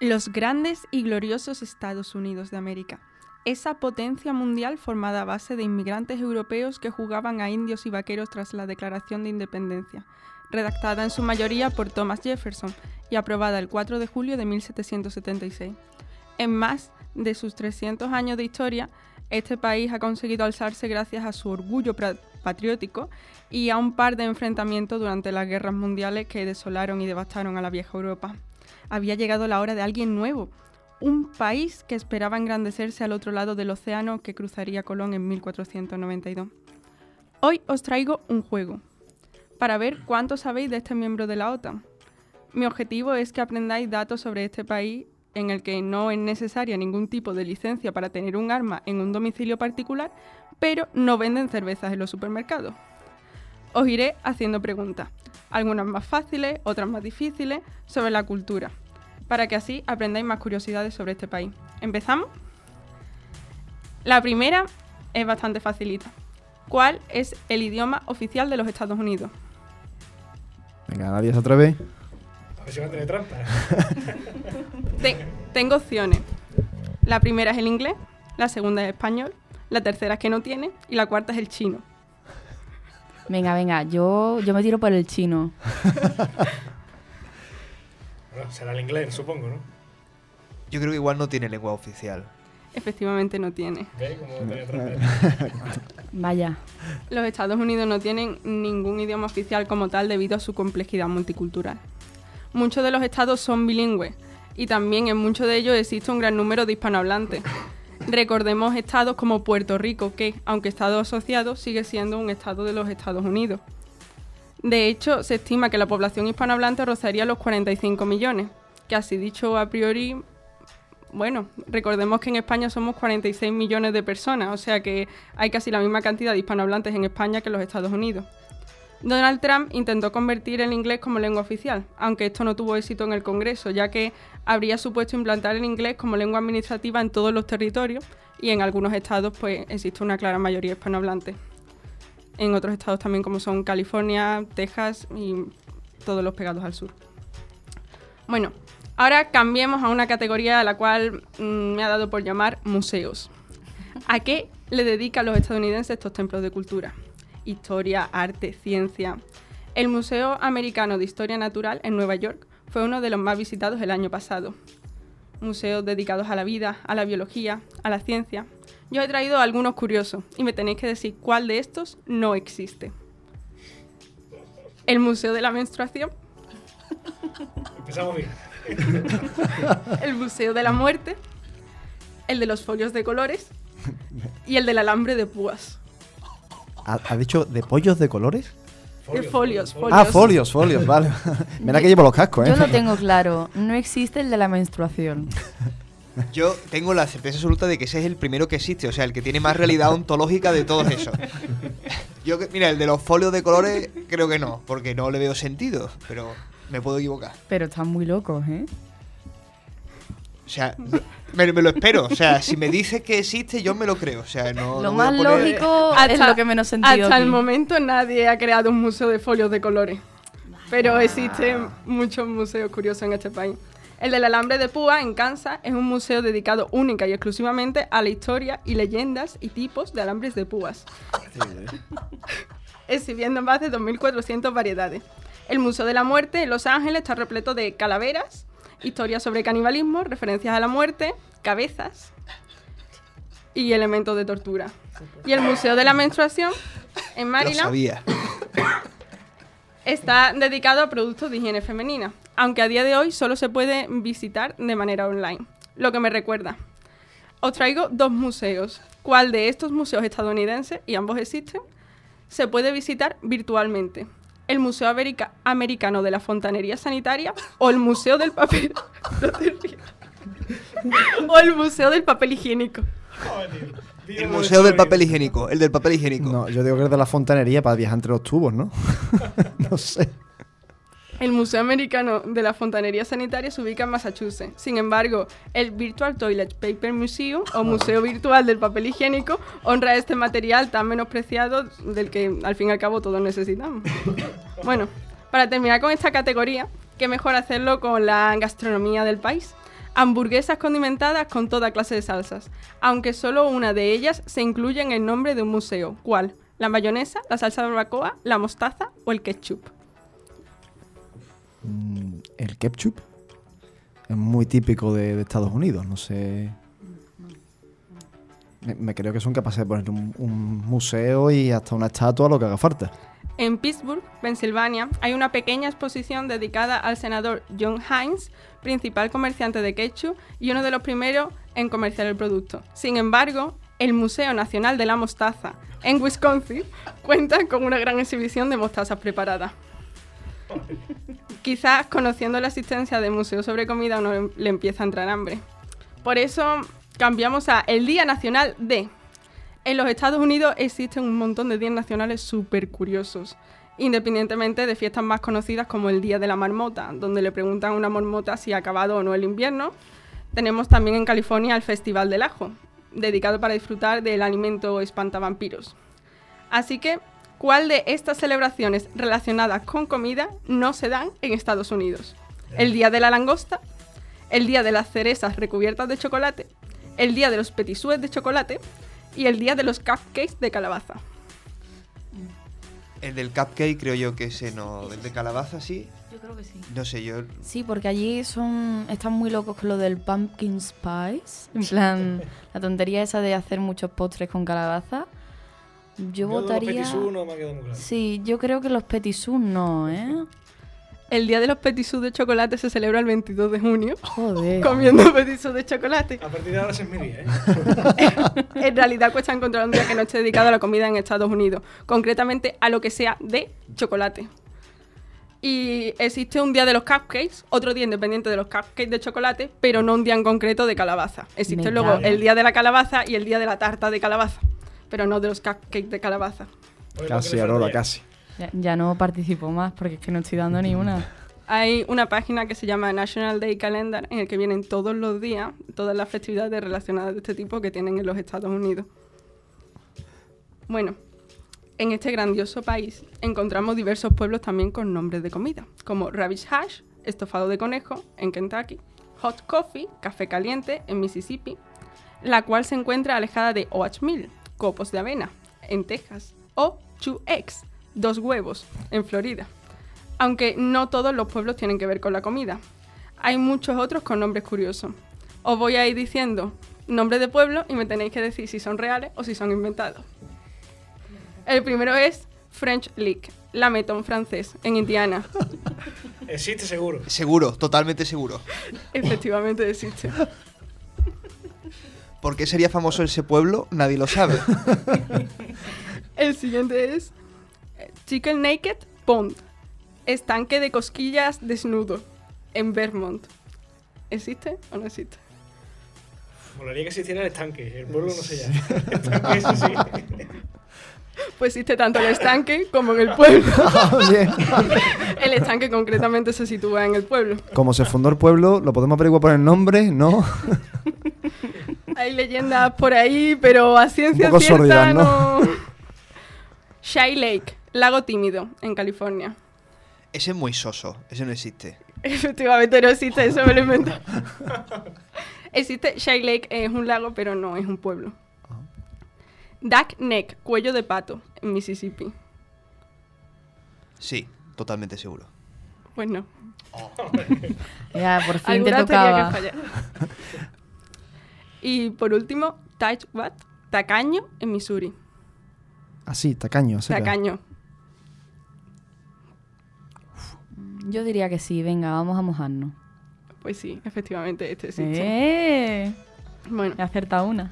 Los grandes y gloriosos Estados Unidos de América. Esa potencia mundial formada a base de inmigrantes europeos que jugaban a indios y vaqueros tras la Declaración de Independencia, redactada en su mayoría por Thomas Jefferson y aprobada el 4 de julio de 1776. En más de sus 300 años de historia, este país ha conseguido alzarse gracias a su orgullo patriótico y a un par de enfrentamientos durante las guerras mundiales que desolaron y devastaron a la vieja Europa. Había llegado la hora de alguien nuevo, un país que esperaba engrandecerse al otro lado del océano que cruzaría Colón en 1492. Hoy os traigo un juego, para ver cuánto sabéis de este miembro de la OTAN. Mi objetivo es que aprendáis datos sobre este país en el que no es necesaria ningún tipo de licencia para tener un arma en un domicilio particular, pero no venden cervezas en los supermercados. Os iré haciendo preguntas, algunas más fáciles, otras más difíciles, sobre la cultura, para que así aprendáis más curiosidades sobre este país. ¿Empezamos? La primera es bastante facilita. ¿Cuál es el idioma oficial de los Estados Unidos? Venga, nadie se atreve. A ver si va a tener trampa. Te- tengo opciones. La primera es el inglés, la segunda es español, la tercera es que no tiene y la cuarta es el chino. Venga, venga, yo, yo me tiro por el chino. Bueno, será el inglés, supongo, ¿no? Yo creo que igual no tiene lengua oficial. Efectivamente no tiene. Vaya. Los Estados Unidos no tienen ningún idioma oficial como tal debido a su complejidad multicultural. Muchos de los estados son bilingües y también en muchos de ellos existe un gran número de hispanohablantes. Recordemos estados como Puerto Rico, que, aunque estado asociado, sigue siendo un estado de los Estados Unidos. De hecho, se estima que la población hispanohablante rozaría los 45 millones, que así dicho a priori, bueno, recordemos que en España somos 46 millones de personas, o sea que hay casi la misma cantidad de hispanohablantes en España que en los Estados Unidos. Donald Trump intentó convertir el inglés como lengua oficial, aunque esto no tuvo éxito en el Congreso, ya que habría supuesto implantar el inglés como lengua administrativa en todos los territorios y en algunos estados pues existe una clara mayoría hispanohablante. En otros estados también como son California, Texas y todos los pegados al sur. Bueno, ahora cambiemos a una categoría a la cual mm, me ha dado por llamar museos. ¿A qué le dedican los estadounidenses estos templos de cultura? historia, arte, ciencia. El Museo Americano de Historia Natural en Nueva York fue uno de los más visitados el año pasado. Museos dedicados a la vida, a la biología, a la ciencia. Yo he traído algunos curiosos y me tenéis que decir cuál de estos no existe. El Museo de la Menstruación. Empezamos bien. el Museo de la Muerte. El de los folios de colores. Y el del alambre de púas. ¿Ha, dicho de pollos de colores? De folios, folios. Ah, folios, folios, vale. Mira que llevo los cascos, ¿eh? Yo lo tengo claro. No existe el de la menstruación. Yo tengo la certeza absoluta de que ese es el primero que existe, o sea, el que tiene más realidad ontológica de todos esos. Yo, mira, el de los folios de colores creo que no, porque no le veo sentido, pero me puedo equivocar. Pero están muy locos, ¿eh? O sea, me, lo espero. O sea, si me dices que existe, yo me lo creo. O sea, no. Lo más lógico es lo que menos sentido. Hasta el momento nadie ha creado un museo de folios de colores. Pero existen muchos museos curiosos en este país. El del alambre de púa en Kansas es un museo dedicado única y exclusivamente a la historia y leyendas y tipos de alambres de púas, exhibiendo más de 2.400 variedades. El Museo de la Muerte en Los Ángeles está repleto de calaveras, historias sobre canibalismo, referencias a la muerte, cabezas y elementos de tortura. Y el Museo de la Menstruación en Maryland está dedicado a productos de higiene femenina, aunque a día de hoy solo se puede visitar de manera online. Lo que me recuerda. Os traigo dos museos. ¿Cuál de estos museos estadounidenses, y ambos existen, se puede visitar virtualmente? El Museo Americano de la Fontanería Sanitaria o el Museo del Papel. o el Museo del Papel Higiénico. El Museo del Papel Higiénico, el del papel higiénico. No, yo digo que es de la fontanería para viajar entre los tubos, ¿no? no sé. El Museo Americano de la Fontanería Sanitaria se ubica en Massachusetts. Sin embargo, el Virtual Toilet Paper Museum, o Museo Virtual del Papel Higiénico, honra este material tan menospreciado del que al fin y al cabo todos necesitamos. Bueno, para terminar con esta categoría, qué mejor hacerlo con la gastronomía del país. Hamburguesas condimentadas con toda clase de salsas, aunque solo una de ellas se incluye en el nombre de un museo. ¿Cuál? ¿La mayonesa, la salsa de barbacoa, la mostaza o el ketchup? Mm, el ketchup es muy típico de, Estados Unidos, no sé. Me, creo que son capaces de poner un, museo y hasta una estatua, lo que haga falta. En Pittsburgh, Pensilvania, hay una pequeña exposición dedicada al senador John Hines, principal comerciante de ketchup y uno de los primeros en comerciar el producto. Sin embargo, el Museo Nacional de la Mostaza en Wisconsin cuenta con una gran exhibición de mostazas preparadas. Quizás conociendo la existencia de museos sobre comida uno le empieza a entrar hambre. Por eso cambiamos a el Día Nacional de. En los Estados Unidos existen un montón de días nacionales súper curiosos, independientemente de fiestas más conocidas como el Día de la Marmota, donde le preguntan a una marmota si ha acabado o no el invierno. Tenemos también en California el Festival del Ajo, dedicado para disfrutar del alimento espantavampiros. Así que ¿Cuál de estas celebraciones relacionadas con comida no se dan en Estados Unidos? El día de la langosta, el día de las cerezas recubiertas de chocolate, el día de los petisúes de chocolate y el día de los cupcakes de calabaza. El del cupcake creo yo que ese no, el de calabaza sí. Yo creo que sí. No sé, yo. Sí, porque allí son están muy locos con lo del pumpkin spice, en plan la tontería esa de hacer muchos postres con calabaza. Yo, votaría. Los no me ha quedado muy claro. Sí, yo creo que los petisús no, ¿eh? El día de los petisús de chocolate se celebra el 22 de junio. Joder. Comiendo petisús de chocolate. A partir de ahora se es mi día, ¿eh? En realidad cuesta encontrar un día que no esté dedicado a la comida en Estados Unidos. Concretamente a lo que sea de chocolate. Y existe un día de los cupcakes, otro día independiente de los cupcakes de chocolate, pero no un día en concreto de calabaza. Existe Me luego el día de la calabaza y el día de la tarta de calabaza, pero no de los cupcakes de calabaza. Casi, ¿por qué le Aurora, casi. Ya, ya no participo más porque es que no estoy dando ni una. Hay una página que se llama National Day Calendar en el que vienen todos los días, todas las festividades relacionadas de este tipo que tienen en los Estados Unidos. Bueno, en este grandioso país encontramos diversos pueblos también con nombres de comida, como Rabbit Hash, estofado de conejo, en Kentucky, Hot Coffee, café caliente, en Mississippi, la cual se encuentra alejada de Oatmeal, copos de avena, en Texas, o Two Eggs, dos huevos, en Florida. Aunque no todos los pueblos tienen que ver con la comida. Hay muchos otros con nombres curiosos. Os voy a ir diciendo nombres de pueblo y me tenéis que decir si son reales o si son inventados. El primero es French Lick, lametón francés, en Indiana. Existe seguro. Seguro, totalmente seguro. Efectivamente existe. ¿Por qué sería famoso ese pueblo? Nadie lo sabe. El siguiente es Chicken Naked Pond, estanque de cosquillas desnudo, en Vermont. ¿Existe o no existe? Molaría que existiera el estanque. El pueblo no se llama. Estanque, eso sí. Pues existe tanto el estanque como en el pueblo. Bien. El estanque concretamente se sitúa en el pueblo. Como se fundó el pueblo, lo podemos averiguar por el nombre, ¿no? Hay leyendas por ahí, pero a ciencia cierta no. ¿no? Shy Lake, lago tímido, en California. Ese es muy soso. Ese no existe. Efectivamente no existe, eso me lo invento. existe Shy Lake, es un lago, pero no es un pueblo. Duck Neck, cuello de pato, en Mississippi. Sí, totalmente seguro. Pues no. Ya, por fin te Alguna tenía que tocaba. Y por último, What? Tacaño, en Missouri. Así, tacaño. seca. Tacaño. Yo diría que sí, venga, vamos a mojarnos. Pues sí, efectivamente, este existe. ¡Eh! Bueno, He acertado una.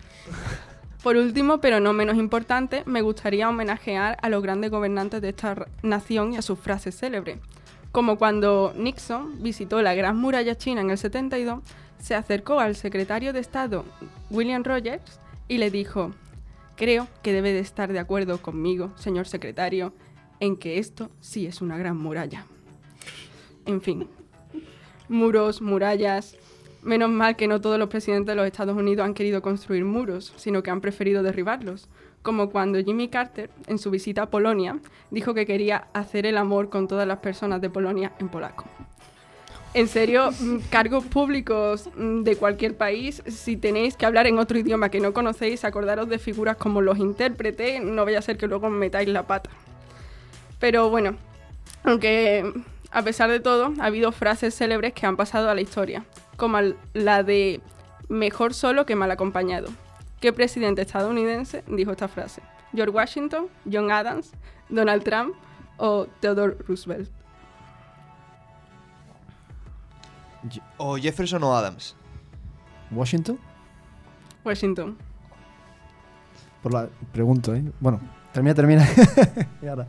por último, pero no menos importante, me gustaría homenajear a los grandes gobernantes de esta nación y a sus frases célebres. Como cuando Nixon visitó la Gran Muralla China en el 72, se acercó al secretario de Estado William Rogers y le dijo, creo que debe de estar de acuerdo conmigo, señor secretario, en que esto sí es una gran muralla. En fin, muros, murallas. Menos mal que no todos los presidentes de los Estados Unidos han querido construir muros, sino que han preferido derribarlos. Como cuando Jimmy Carter, en su visita a Polonia, dijo que quería hacer el amor con todas las personas de Polonia en polaco. En serio, mm, cargos públicos mm, de cualquier país, si tenéis que hablar en otro idioma que no conocéis, acordaros de figuras como los intérpretes, no vaya a ser que luego metáis la pata. Pero bueno, aunque a pesar de todo, ha habido frases célebres que han pasado a la historia, como la de mejor solo que mal acompañado. ¿Qué presidente estadounidense dijo esta frase? ¿George Washington, John Adams, Donald Trump o Theodore Roosevelt? O Jefferson o Adams. ¿Washington? Washington. Por la... Pregunto, ¿eh? Bueno, termina, termina. Y ahora.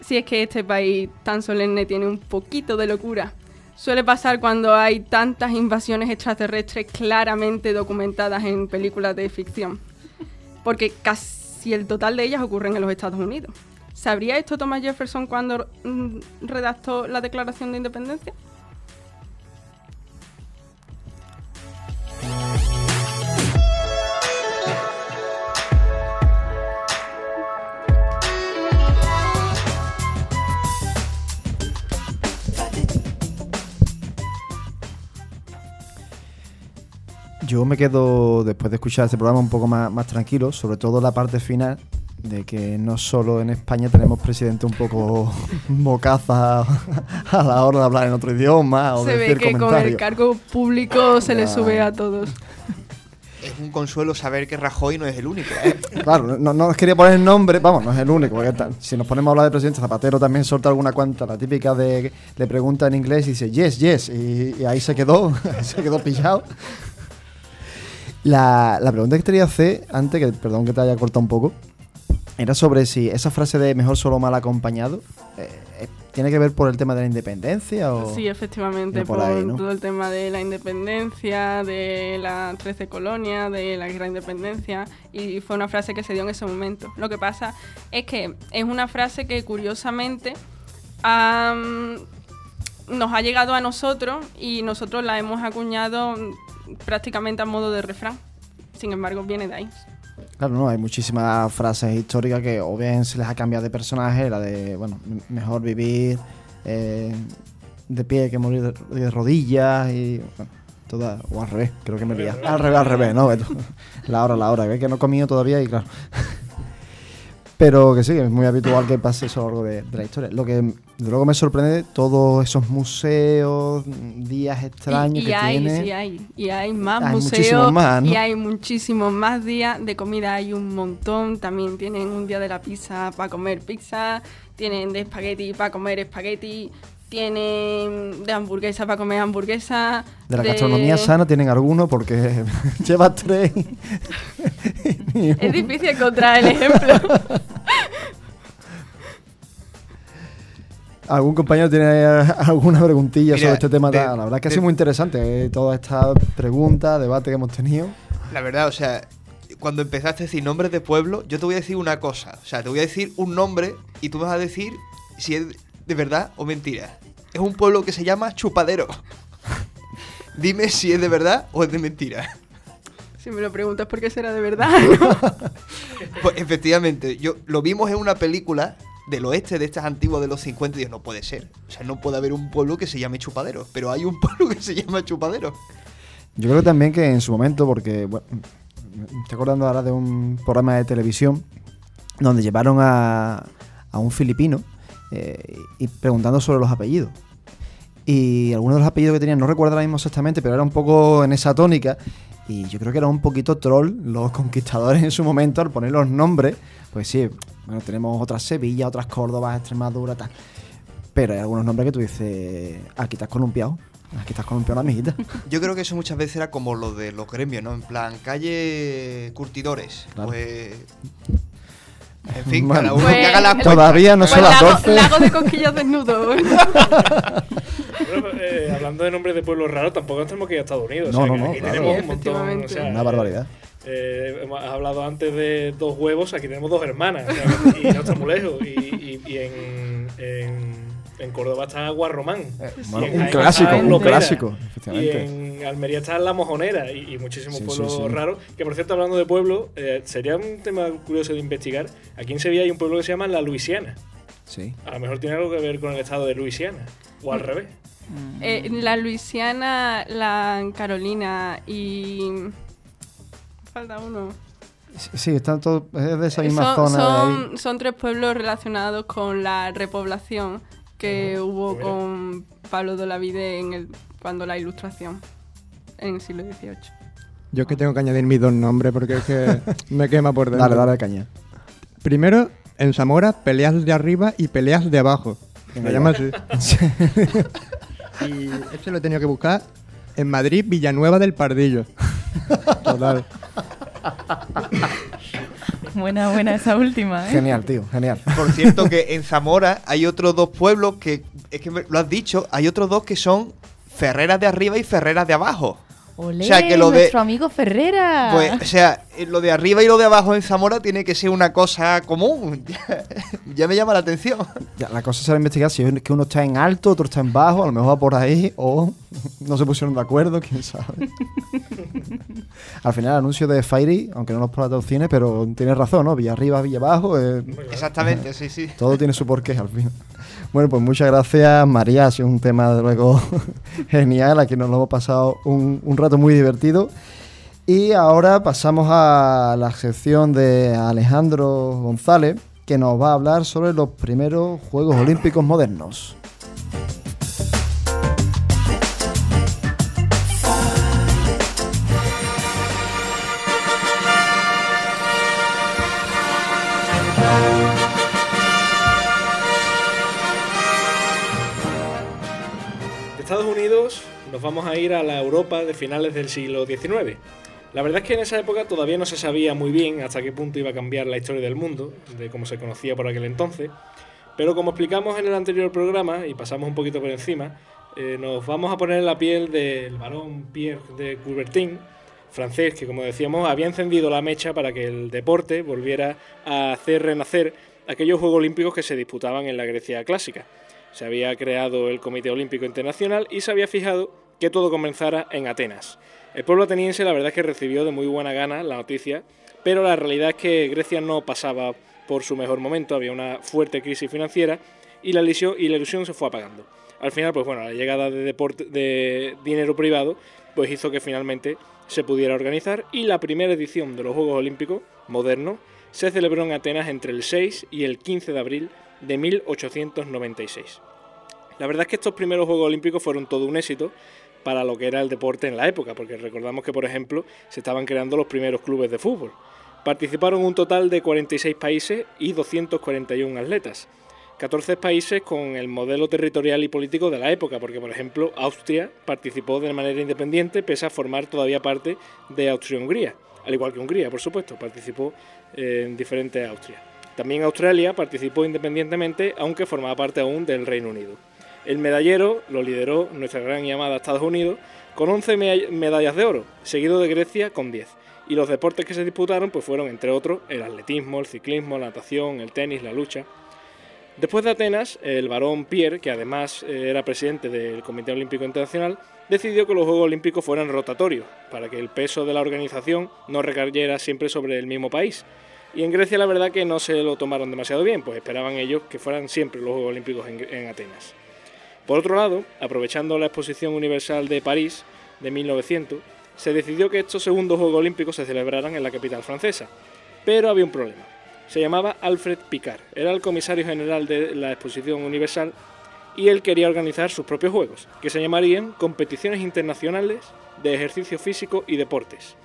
Si es que este país tan solemne tiene un poquito de locura. Suele pasar cuando hay tantas invasiones extraterrestres claramente documentadas en películas de ficción. Porque casi el total de ellas ocurren en los Estados Unidos. ¿Sabría esto Thomas Jefferson cuando mm, redactó la Declaración de Independencia? Yo me quedo, después de escuchar este programa, un poco más, más tranquilo, sobre todo la parte final, de que no solo en España tenemos presidente un poco bocaza a la hora de hablar en otro idioma o Se de ve decir que con el cargo público se le sube a todos. es un consuelo saber que Rajoy no es el único. ¿eh? Claro, no, no os quería poner el nombre, vamos, no es el único. Porque tal, si nos ponemos a hablar del presidente Zapatero, también solta alguna cuanta, la típica de le pregunta en inglés y dice yes, yes, y, y ahí se quedó, ahí se quedó pillado. La, la pregunta que quería hacer, antes, que perdón que te haya cortado un poco, era sobre si esa frase de mejor solo mal acompañado eh, eh, tiene que ver por el tema de la independencia o... Sí, efectivamente, por por, ahí, ¿no? todo el tema de la independencia, de las 13 colonias, de la guerra de independencia, y fue una frase que se dio en ese momento. Lo que pasa es que es una frase que curiosamente am, nos ha llegado a nosotros y nosotros la hemos acuñado prácticamente a modo de refrán. Sin embargo, viene de ahí. Claro, no, hay muchísimas frases históricas que o bien se les ha cambiado de personaje, la de, bueno, mejor vivir eh, de pie que morir de, de rodillas y, bueno, toda, o al revés, creo que me lía. Al revés, al revés, ¿no? La hora, la hora, que que no he comido todavía y claro. Pero que sí, que es muy habitual que pase eso a lo largo de, de la historia. Lo que luego me sorprende todos esos museos, días extraños y, y que hay, tiene. sí hay. Y hay más Hay museos. más, ¿no? Y hay muchísimos más días de comida. Hay un montón. También tienen un día de la pizza para comer pizza. Tienen de espagueti para comer espagueti. Tienen de hamburguesa para comer hamburguesa. De la gastronomía sana tienen algunos porque lleva tres. Es difícil encontrar el ejemplo. ¿Algún compañero tiene alguna preguntilla Mira, sobre este tema? de- la verdad es que ha sido muy interesante eh, toda esta pregunta, debate que hemos tenido. La verdad, o sea, cuando empezaste a decir nombres de pueblo, yo te voy a decir una cosa. O sea, te voy a decir un nombre y tú me vas a decir si es de verdad o mentira. Es un pueblo que se llama Chupadero. Dime si es de verdad o es de mentira. si me lo preguntas, ¿por qué será de verdad? ¿no? Pues efectivamente, yo lo vimos en una película del oeste, de estas antiguas de los 50, y digo, no puede ser. O sea, no puede haber un pueblo que se llame Chupadero, pero hay un pueblo que se llama Chupadero. Yo creo también que en su momento, porque bueno, me estoy acordando ahora de un programa de televisión donde llevaron a, a un filipino eh, y preguntando sobre los apellidos. Y algunos de los apellidos que tenían, no recuerdo ahora mismo exactamente, pero era un poco en esa tónica. Y yo creo que era un poquito troll los conquistadores en su momento al poner los nombres. Pues sí, bueno, tenemos otras Sevilla, otras Córdoba, Extremadura, tal. Pero hay algunos nombres que tú dices, aquí estás columpiado. Aquí estás columpiado, amiguita. Yo creo que eso muchas veces era como lo de los gremios, ¿no? En plan, calle curtidores. Claro. Pues. En fin, Bueno. cada uno Pues, que haga las. Todavía no Pues son las lago, 12. lago de cosquillas desnudo. Bueno, eh, hablando de nombres de pueblos raros, tampoco nos tenemos que ir a Estados Unidos. No, o sea, no, no, aquí claro. tenemos un montón. Efectivamente. o sea, Una barbaridad. eh, hemos- has hablado antes de dos huevos, aquí tenemos dos hermanas. o sea, y no está muy lejos. Y, y- y en, en, en Córdoba está Guarromán. Bueno, en un clásico, un clásico, Y en Almería está La Mojonera y, y muchísimos Sí, pueblos sí. raros. Que por cierto, hablando de pueblos, eh, sería un tema curioso de investigar. Aquí en Sevilla hay un pueblo que se llama La Luisiana. Sí. A lo mejor tiene algo que ver con el estado de Luisiana. O al revés. Eh, la Luisiana, la Carolina y. Falta uno. Sí, están todos es de esa misma son, zona de ahí. son, son tres pueblos relacionados con la repoblación que hubo con Pablo de la Vide en el, cuando la ilustración en el siglo XVIII. Yo es que tengo que añadir mis dos nombres porque es que me quema por dentro. Dale, dale caña. Primero, en Zamora, peleas de arriba y peleas de abajo. Se llama así. y este lo he tenido que buscar en Madrid, Villanueva del Pardillo. Total. Buena, buena esa última, ¿eh? Genial, tío, genial. Por cierto, que en Zamora hay otros dos pueblos que, es que me- lo has dicho, hay otros dos que son Ferreras de arriba y Ferreras de abajo. Olé, O sea, que lo de- nuestro amigo Ferrera. Pues, o sea, eh, lo de arriba y lo de abajo en Zamora tiene que ser una cosa común. ya me llama la atención. Ya, la cosa será investigar si es que uno está en alto, otro está en bajo, a lo mejor va por ahí, o no se pusieron de acuerdo, quién sabe. Al final, el anuncio de Fairy, aunque no nos patrocine, pero tiene razón, ¿no? Villa arriba, Villa abajo, eh, Exactamente, sí, sí. todo tiene su porqué al fin. Bueno, pues muchas gracias, María. Ha sido un tema, de luego, genial. Aquí nos lo hemos pasado un, un rato muy divertido. Y ahora pasamos a la sección de Alejandro González, que nos va a hablar sobre los primeros Juegos Olímpicos modernos. Nos vamos a ir a la Europa de finales del siglo XIX. La verdad es que en esa época todavía no se sabía muy bien hasta qué punto iba a cambiar la historia del mundo, de cómo se conocía por aquel entonces, pero como explicamos en el anterior programa, y pasamos un poquito por encima, eh, nos vamos a poner en la piel del barón Pierre de Coubertin, francés, que como decíamos había encendido la mecha para que el deporte volviera a hacer renacer aquellos Juegos Olímpicos que se disputaban en la Grecia clásica. Se había creado el Comité Olímpico Internacional y se había fijado que todo comenzara en Atenas. El pueblo ateniense la verdad es que recibió de muy buena gana la noticia, pero la realidad es que Grecia no pasaba por su mejor momento, había una fuerte crisis financiera y la ilusión, y la ilusión se fue apagando. Al final, pues bueno, la llegada de, de dinero privado pues hizo que finalmente se pudiera organizar y la primera edición de los Juegos Olímpicos modernos se celebró en Atenas entre el 6 y el 15 de abril de 1896. La verdad es que estos primeros Juegos Olímpicos fueron todo un éxito para lo que era el deporte en la época, porque recordamos que, por ejemplo, se estaban creando los primeros clubes de fútbol. Participaron un total de 46 países y 241 atletas. 14 países con el modelo territorial y político de la época, porque por ejemplo Austria participó de manera independiente pese a formar todavía parte de Austria-Hungría, al igual que Hungría, por supuesto, participó en diferentes Austria. También Australia participó independientemente, aunque formaba parte aún del Reino Unido. El medallero lo lideró nuestra gran llamada Estados Unidos con 11 medallas de oro, seguido de Grecia con 10. Y los deportes que se disputaron pues fueron, entre otros, el atletismo, el ciclismo, la natación, el tenis, la lucha. Después de Atenas, el barón Pierre, que además eh, era presidente del Comité Olímpico Internacional, decidió que los Juegos Olímpicos fueran rotatorios, para que el peso de la organización no recayera siempre sobre el mismo país, y en Grecia la verdad que no se lo tomaron demasiado bien, pues esperaban ellos que fueran siempre los Juegos Olímpicos en, Atenas. Por otro lado, aprovechando la Exposición Universal de París de 1900, se decidió que estos segundos Juegos Olímpicos se celebraran en la capital francesa. Pero había un problema. Se llamaba Alfred Picard, era el comisario general de la Exposición Universal y él quería organizar sus propios juegos, que se llamarían Competiciones Internacionales de Ejercicio Físico y Deportes.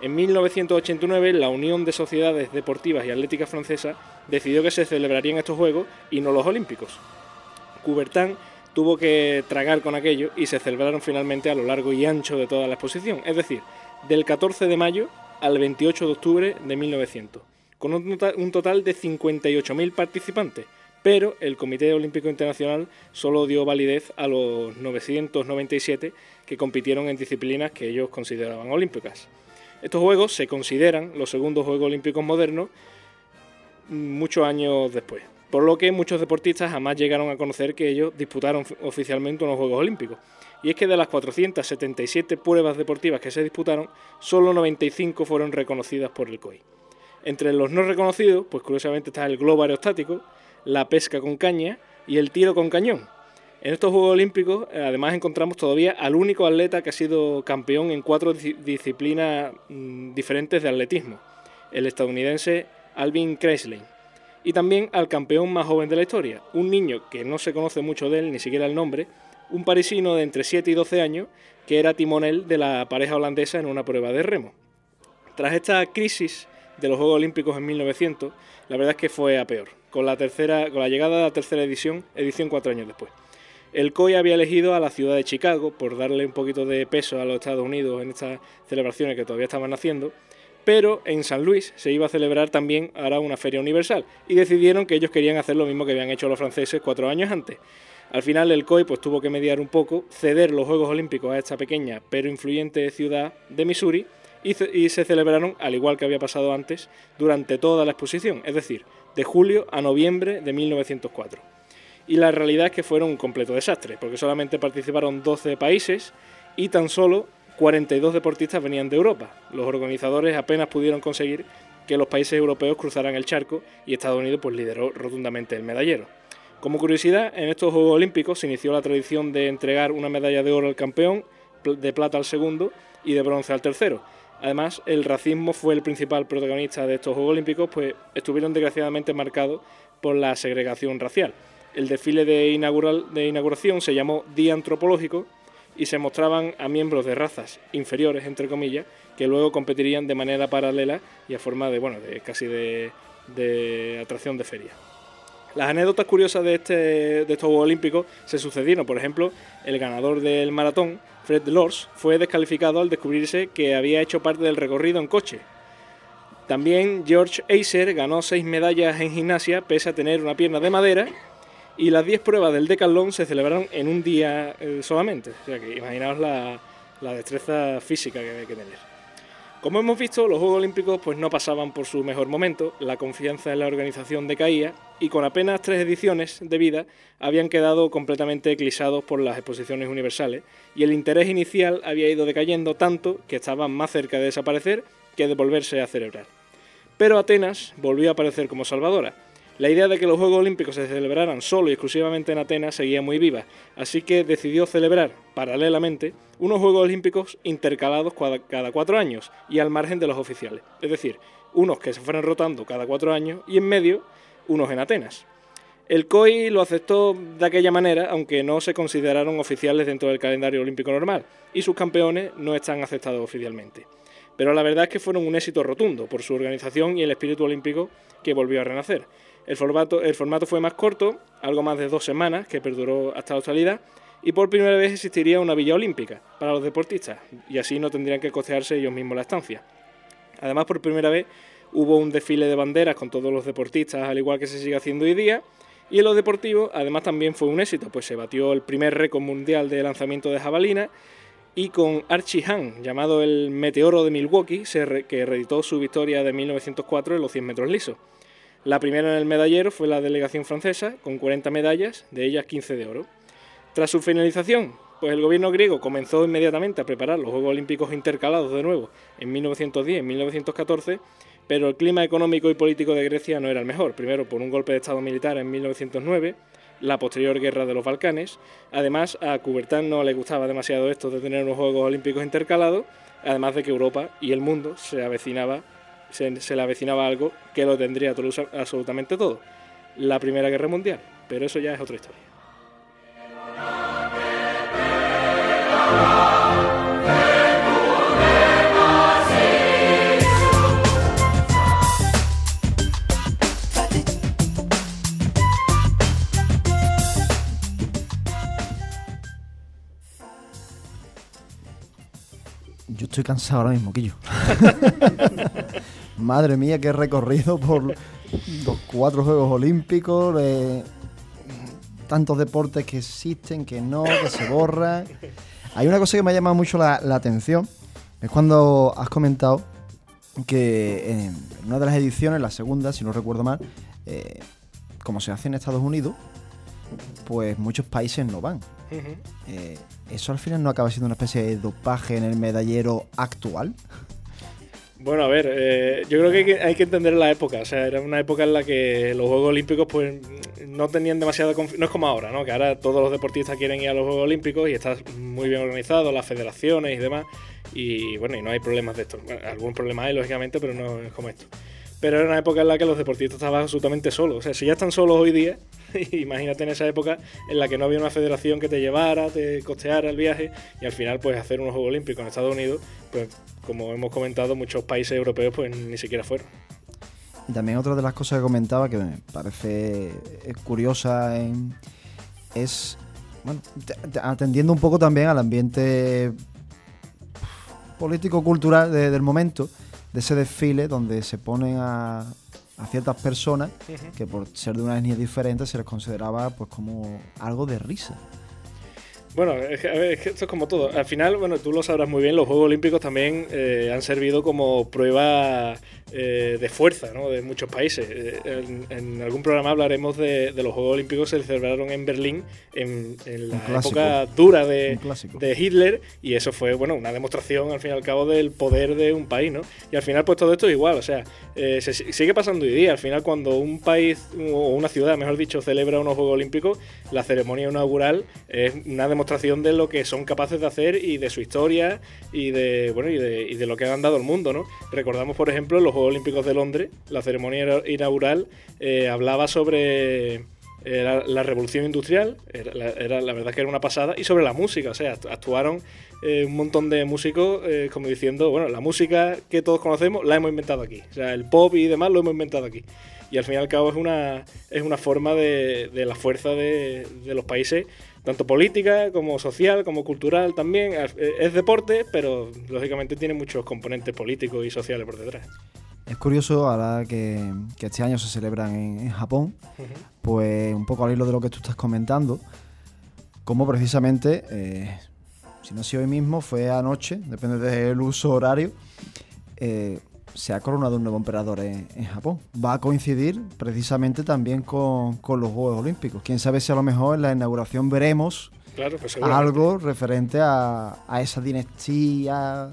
En 1989, la Unión de Sociedades Deportivas y Atléticas Francesa decidió que se celebrarían estos Juegos y no los Olímpicos. Coubertin tuvo que tragar con aquello y se celebraron finalmente a lo largo y ancho de toda la exposición, es decir, del 14 de mayo al 28 de octubre de 1900, con un total de 58.000 participantes, pero el Comité Olímpico Internacional solo dio validez a los 997 que compitieron en disciplinas que ellos consideraban olímpicas. Estos Juegos se consideran los segundos Juegos Olímpicos modernos muchos años después, por lo que muchos deportistas jamás llegaron a conocer que ellos disputaron oficialmente unos Juegos Olímpicos. Y es que de las 477 pruebas deportivas que se disputaron, solo 95 fueron reconocidas por el COI. Entre los no reconocidos, pues curiosamente está el globo aerostático, la pesca con caña y el tiro con cañón, en estos Juegos Olímpicos, eh, además, encontramos todavía al único atleta que ha sido campeón en cuatro disciplinas mm, diferentes de atletismo, el estadounidense Alvin Kreisling, y también al campeón más joven de la historia, un niño que no se conoce mucho de él, ni siquiera el nombre, un parisino de entre 7 y 12 años, que era timonel de la pareja holandesa en una prueba de remo. Tras esta crisis de los Juegos Olímpicos en 1900, la verdad es que fue a peor, con la, tercera, con la llegada de la tercera edición, edición cuatro años después. El COI había elegido a la ciudad de Chicago por darle un poquito de peso a los Estados Unidos en estas celebraciones que todavía estaban haciendo, pero en San Luis se iba a celebrar también ahora una feria universal y decidieron que ellos querían hacer lo mismo que habían hecho los franceses cuatro años antes. Al final el COI pues tuvo que mediar un poco, ceder los Juegos Olímpicos a esta pequeña pero influyente ciudad de Missouri y, y se celebraron, al igual que había pasado antes, durante toda la exposición, es decir, de julio a noviembre de 1904 y la realidad es que fueron un completo desastre, porque solamente participaron 12 países y tan solo 42 deportistas venían de Europa. Los organizadores apenas pudieron conseguir que los países europeos cruzaran el charco y Estados Unidos pues lideró rotundamente el medallero. Como curiosidad, en estos Juegos Olímpicos se inició la tradición de entregar una medalla de oro al campeón, de plata al segundo y de bronce al tercero. Además, el racismo fue el principal protagonista de estos Juegos Olímpicos, pues estuvieron desgraciadamente marcados por la segregación racial. El desfile de, inauguración se llamó Día Antropológico y se mostraban a miembros de razas inferiores, entre comillas, que luego competirían de manera paralela y a forma de, bueno, de casi de, atracción de feria. Las anécdotas curiosas de, este, de estos Juegos Olímpicos se sucedieron. Por ejemplo, el ganador del maratón, Fred Delors, fue descalificado al descubrirse que había hecho parte del recorrido en coche. También George Acer ganó seis medallas en gimnasia pese a tener una pierna de madera y las 10 pruebas del decathlon se celebraron en un día eh, solamente. O sea que imaginaos la, la destreza física que hay que tener. Como hemos visto, los Juegos Olímpicos pues no pasaban por su mejor momento, la confianza en la organización decaía y con apenas tres ediciones de vida habían quedado completamente eclipsados por las exposiciones universales y el interés inicial había ido decayendo tanto que estaban más cerca de desaparecer que de volverse a celebrar. Pero Atenas volvió a aparecer como salvadora. La idea de que los Juegos Olímpicos se celebraran solo y exclusivamente en Atenas seguía muy viva, así que decidió celebrar, paralelamente, unos Juegos Olímpicos intercalados cada cuatro años y al margen de los oficiales. Es decir, unos que se fueran rotando cada cuatro años y en medio unos en Atenas. El COI lo aceptó de aquella manera, aunque no se consideraron oficiales dentro del calendario olímpico normal, y sus campeones no están aceptados oficialmente pero la verdad es que fueron un éxito rotundo por su organización y el espíritu olímpico que volvió a renacer. El formato, el formato fue más corto, algo más de dos semanas, que perduró hasta la actualidad, y por primera vez existiría una villa olímpica para los deportistas, y así no tendrían que costearse ellos mismos la estancia. Además, por primera vez hubo un desfile de banderas con todos los deportistas, al igual que se sigue haciendo hoy día, y en lo deportivo, además, también fue un éxito, pues se batió el primer récord mundial de lanzamiento de jabalina, y con Archie Hahn, llamado el Meteoro de Milwaukee, que reeditó su victoria de 1904 en los 100 metros lisos. La primera en el medallero fue la delegación francesa, con 40 medallas, de ellas 15 de oro. Tras su finalización, pues el gobierno griego comenzó inmediatamente a preparar los Juegos Olímpicos intercalados de nuevo en 1910 y 1914, pero el clima económico y político de Grecia no era el mejor. Primero por un golpe de Estado militar en 1909 la posterior guerra de los Balcanes. Además, a Coubertin no le gustaba demasiado esto de tener unos Juegos Olímpicos intercalados, además de que Europa y el mundo se avecinaba, se, le avecinaba algo que lo tendría absolutamente todo, la Primera Guerra Mundial. Pero eso ya es otra historia. Yo estoy cansado ahora mismo, Quillo. Madre mía, qué recorrido por los cuatro Juegos Olímpicos, tantos deportes que existen, que no, que se borran. Hay una cosa que me ha llamado mucho la, atención, es cuando has comentado que en una de las ediciones, la segunda, si no recuerdo mal, eh, como se hace en Estados Unidos, pues muchos países no van. Eh, ¿Eso al final no acaba siendo una especie de dopaje en el medallero actual? Bueno, a ver, eh, yo creo que hay, que entender la época. O sea, era una época en la que los Juegos Olímpicos pues no tenían demasiada. No es como ahora, ¿no? Que ahora todos los deportistas quieren ir a los Juegos Olímpicos y está muy bien organizado, las federaciones y demás. Y bueno, y no hay problemas de esto. algún problema hay, lógicamente, pero no es como esto. Pero era una época en la que los deportistas estaban absolutamente solos. O sea, si ya están solos hoy día, imagínate en esa época en la que no había una federación que te llevara, te costeara el viaje y al final pues hacer unos Juegos Olímpicos en Estados Unidos, pues como hemos comentado, muchos países europeos pues ni siquiera fueron. Y también otra de las cosas que comentaba que me parece curiosa es, bueno, atendiendo un poco también al ambiente político-cultural del momento, de ese desfile donde se ponen a, ciertas personas que por ser de una etnia diferente se les consideraba pues como algo de risa. Bueno, es que, esto es como todo. Al final, bueno, tú lo sabrás muy bien, los Juegos Olímpicos también eh, han servido como prueba eh, de fuerza ¿no? de muchos países. Eh, en, algún programa hablaremos de, los Juegos Olímpicos que se celebraron en Berlín en, la época dura de, de, Hitler y eso fue bueno una demostración al fin y al cabo del poder de un país. ¿no? Y al final pues todo esto es igual, o sea, eh, se sigue pasando hoy día. Al final cuando un país o una ciudad, mejor dicho, celebra unos Juegos Olímpicos, la ceremonia inaugural es una demostración de lo que son capaces de hacer y de su historia y de, bueno, y de, y de lo que han dado al mundo. ¿no? Recordamos, por ejemplo, los Juegos Olímpicos de Londres, la ceremonia inaugural eh, hablaba sobre eh, la, revolución industrial, era la, verdad que era una pasada, y sobre la música, o sea, actuaron eh, un montón de músicos como diciendo, bueno, la música que todos conocemos la hemos inventado aquí, o sea, el pop y demás lo hemos inventado aquí. y al fin y al cabo es una, es una forma de, de la fuerza de, de los países tanto política como social, como cultural también. Es deporte, pero lógicamente tiene muchos componentes políticos y sociales por detrás. Es curioso ahora que, este año se celebran en, Japón, pues un poco al hilo de lo que tú estás comentando, como precisamente, eh, si no ha sido hoy mismo, fue anoche, depende del uso horario, eh, se ha coronado un nuevo emperador en, Japón. Va a coincidir precisamente también con, los Juegos Olímpicos. Quién sabe si a lo mejor en la inauguración veremos pues algo referente a, a esa dinastía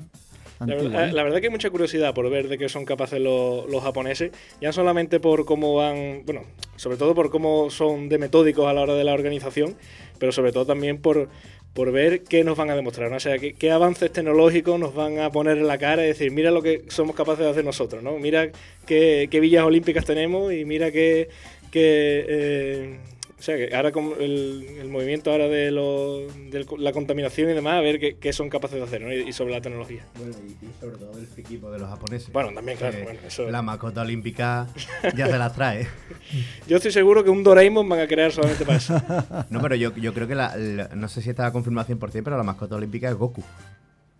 la verdad, que hay mucha curiosidad por ver de qué son capaces los, japoneses, ya solamente por cómo van, bueno, sobre todo por cómo son de metódicos a la hora de la organización, pero sobre todo también por, por ver qué nos van a demostrar, o sea, qué, avances tecnológicos nos van a poner en la cara y decir, mira lo que somos capaces de hacer nosotros, ¿no? Mira qué, villas olímpicas tenemos y mira qué, qué eh, sea, que ahora con el, movimiento ahora de, la contaminación y demás, a ver qué, son capaces de hacer, ¿no? Y, sobre la tecnología. Bueno, y, sobre todo el equipo de los japoneses. Bueno, también, claro. Bueno, eso... La mascota olímpica ya se las trae. yo estoy seguro que un Doraemon van a crear solamente para eso. no, pero yo, yo creo que la, no sé si está confirmado 100%, pero la mascota olímpica es Goku.